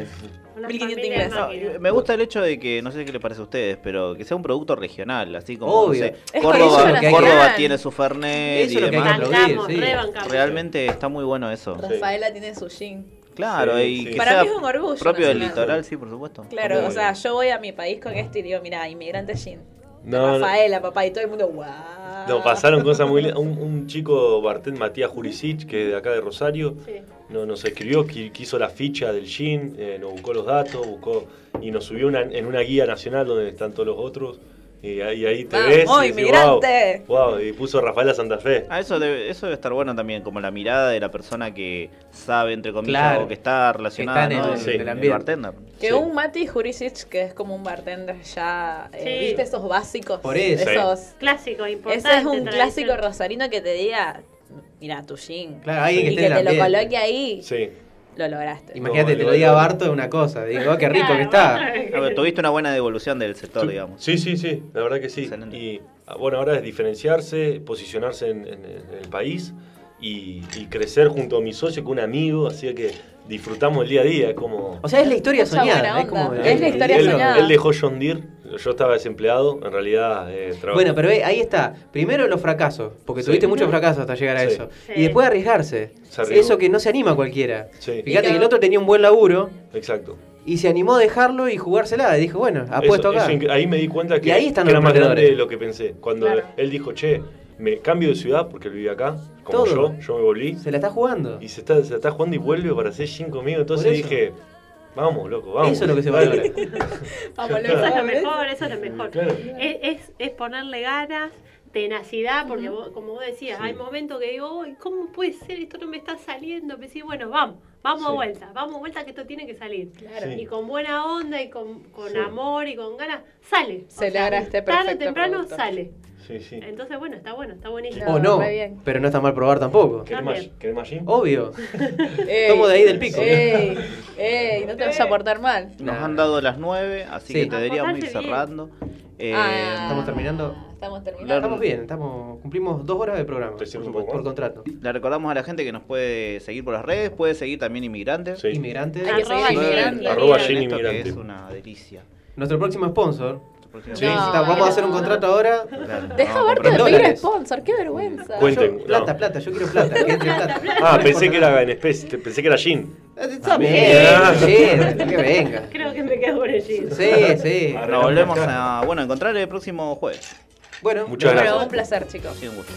Una 1500 familia de ingleses. No, me gusta el hecho de que, no sé qué les parece a ustedes, pero que sea un producto regional, así como, Obvio. no sé, Es Córdoba. Córdoba tiene su Fernet Eso y demás. Bancamos, sí. Realmente está muy bueno eso. Rafaela tiene su gin. Claro, Sí, y sí. que Para sea mí es un orgullo propio del litoral, sí, por supuesto. Claro, Muy o sea, bien. yo voy a mi país con esto y digo, mira, inmigrante gin. No, no. Rafaela, papá, y todo el mundo, wow. No, pasaron cosas muy lindas. Un, un chico, Bartén Matías Jurisic, que es de acá de Rosario, Sí. no, nos escribió, qui- quiso la ficha del GIN, eh, nos buscó los datos, buscó y nos subió una- en una guía nacional donde están todos los otros. Y ahí, ahí te Vamos, ves. y decís, inmigrante. Wow, wow, y puso Rafaela Santa Fe. Ah, eso debe, eso debe estar bueno también, como la mirada de la persona que sabe, entre comillas, Claro. o que está relacionada, Que está en ¿no? el- Sí. el el ambiente. bartender. Que Sí. un Mati Jurisic, que es como un bartender ya, eh. ¿viste esos básicos? Por eso. Esos, Clásico, importante. ese es un clásico rosarino que te diga, mira, tu gin. Claro, alguien que y que en te lo coloque ahí, Sí. Lo lograste. Imagínate, te lo igual- diga Barto es una cosa. Digo, oh, qué rico que está. *laughs* Ah, pero tuviste una buena devolución del sector, digamos. Sí, sí, sí, la verdad que sí. Excelente. Y ah, bueno, ahora es diferenciarse, posicionarse en, en- en el país y, y crecer junto a mi socio, con un amigo, así que disfrutamos el día a día. Es como. O sea, es la historia Mucha soñada. Es como onda. Es la Él- historia él, soñada. él dejó John Deere, yo estaba desempleado, en realidad eh, trabajaba. Bueno, pero ve, ahí está. Primero los fracasos, porque Sí. tuviste muchos fracasos hasta llegar a Sí. eso. Sí. Y después arriesgarse. Eso que no se anima cualquiera. Sí. Fíjate que el otro tenía un buen laburo Exacto. y se animó a dejarlo y jugársela. Y dijo, bueno, apuesto Eso- acá. eso ahí me di cuenta que, Y ahí están que los era más grande de lo que pensé. Cuando Claro. él dijo, che, me cambio de ciudad porque él vivía acá, como Todo. yo, yo me volví. Se la está jugando. Y se está, se está jugando y vuelve para hacer gin conmigo. Entonces dije, vamos, loco, vamos. Eso es lo que se Dale. valora. *laughs* Vamos, Eso es lo loco. mejor, eso es lo mejor. Claro. Es, es, es ponerle ganas, tenacidad, porque vos- como vos decías, Sí. hay momentos que digo, "Uy, ¿cómo puede ser? Esto no me está saliendo. Me decís, bueno, vamos, vamos a vuelta, vamos a vuelta que esto tiene que salir. Claro. Sí. Y con buena onda y con, con Sí. amor y con ganas, sale. Se O sea, logra este Tarde o temprano producto. sale. Sí, sí. Entonces, bueno, está bueno, está buenísimo. O no, bien. pero no está mal probar tampoco. ¿Querés más. Obvio. *laughs* Ey, Tomo de ahí del pico. Ey, ey, no te vas a portar mal. Nos han dado las 9, así Sí. que te deberíamos ir cerrando. Eh, Ah, Estamos terminando. Estamos terminando. Estamos bien, estamos, cumplimos dos horas de programa. Por, por contrato. Le recordamos a la gente que nos puede seguir por las redes, puede seguir también Inmigrantes. Sí. Inmigrantes. Hay que seguir Arroba Inmigrante. Arroba Esto gin que inmigrante. es una delicia. Nuestro próximo sponsor. Sí. No. Vamos a hacer un contrato ahora. Claro, Deja verte de pedir sponsor, qué vergüenza. Cuenten. Yo- plata, no. plata, yo quiero plata. que entre *laughs* plata. Ah, pensé que era en especie, pensé que era. Eh, También, Ah. sí, que venga. Creo que me quedo con el gin. Sí, sí. Nos volvemos a bueno, encontrar el próximo jueves. Bueno, Muchas Bueno, gracias. un placer, chicos. Ha sido un gusto.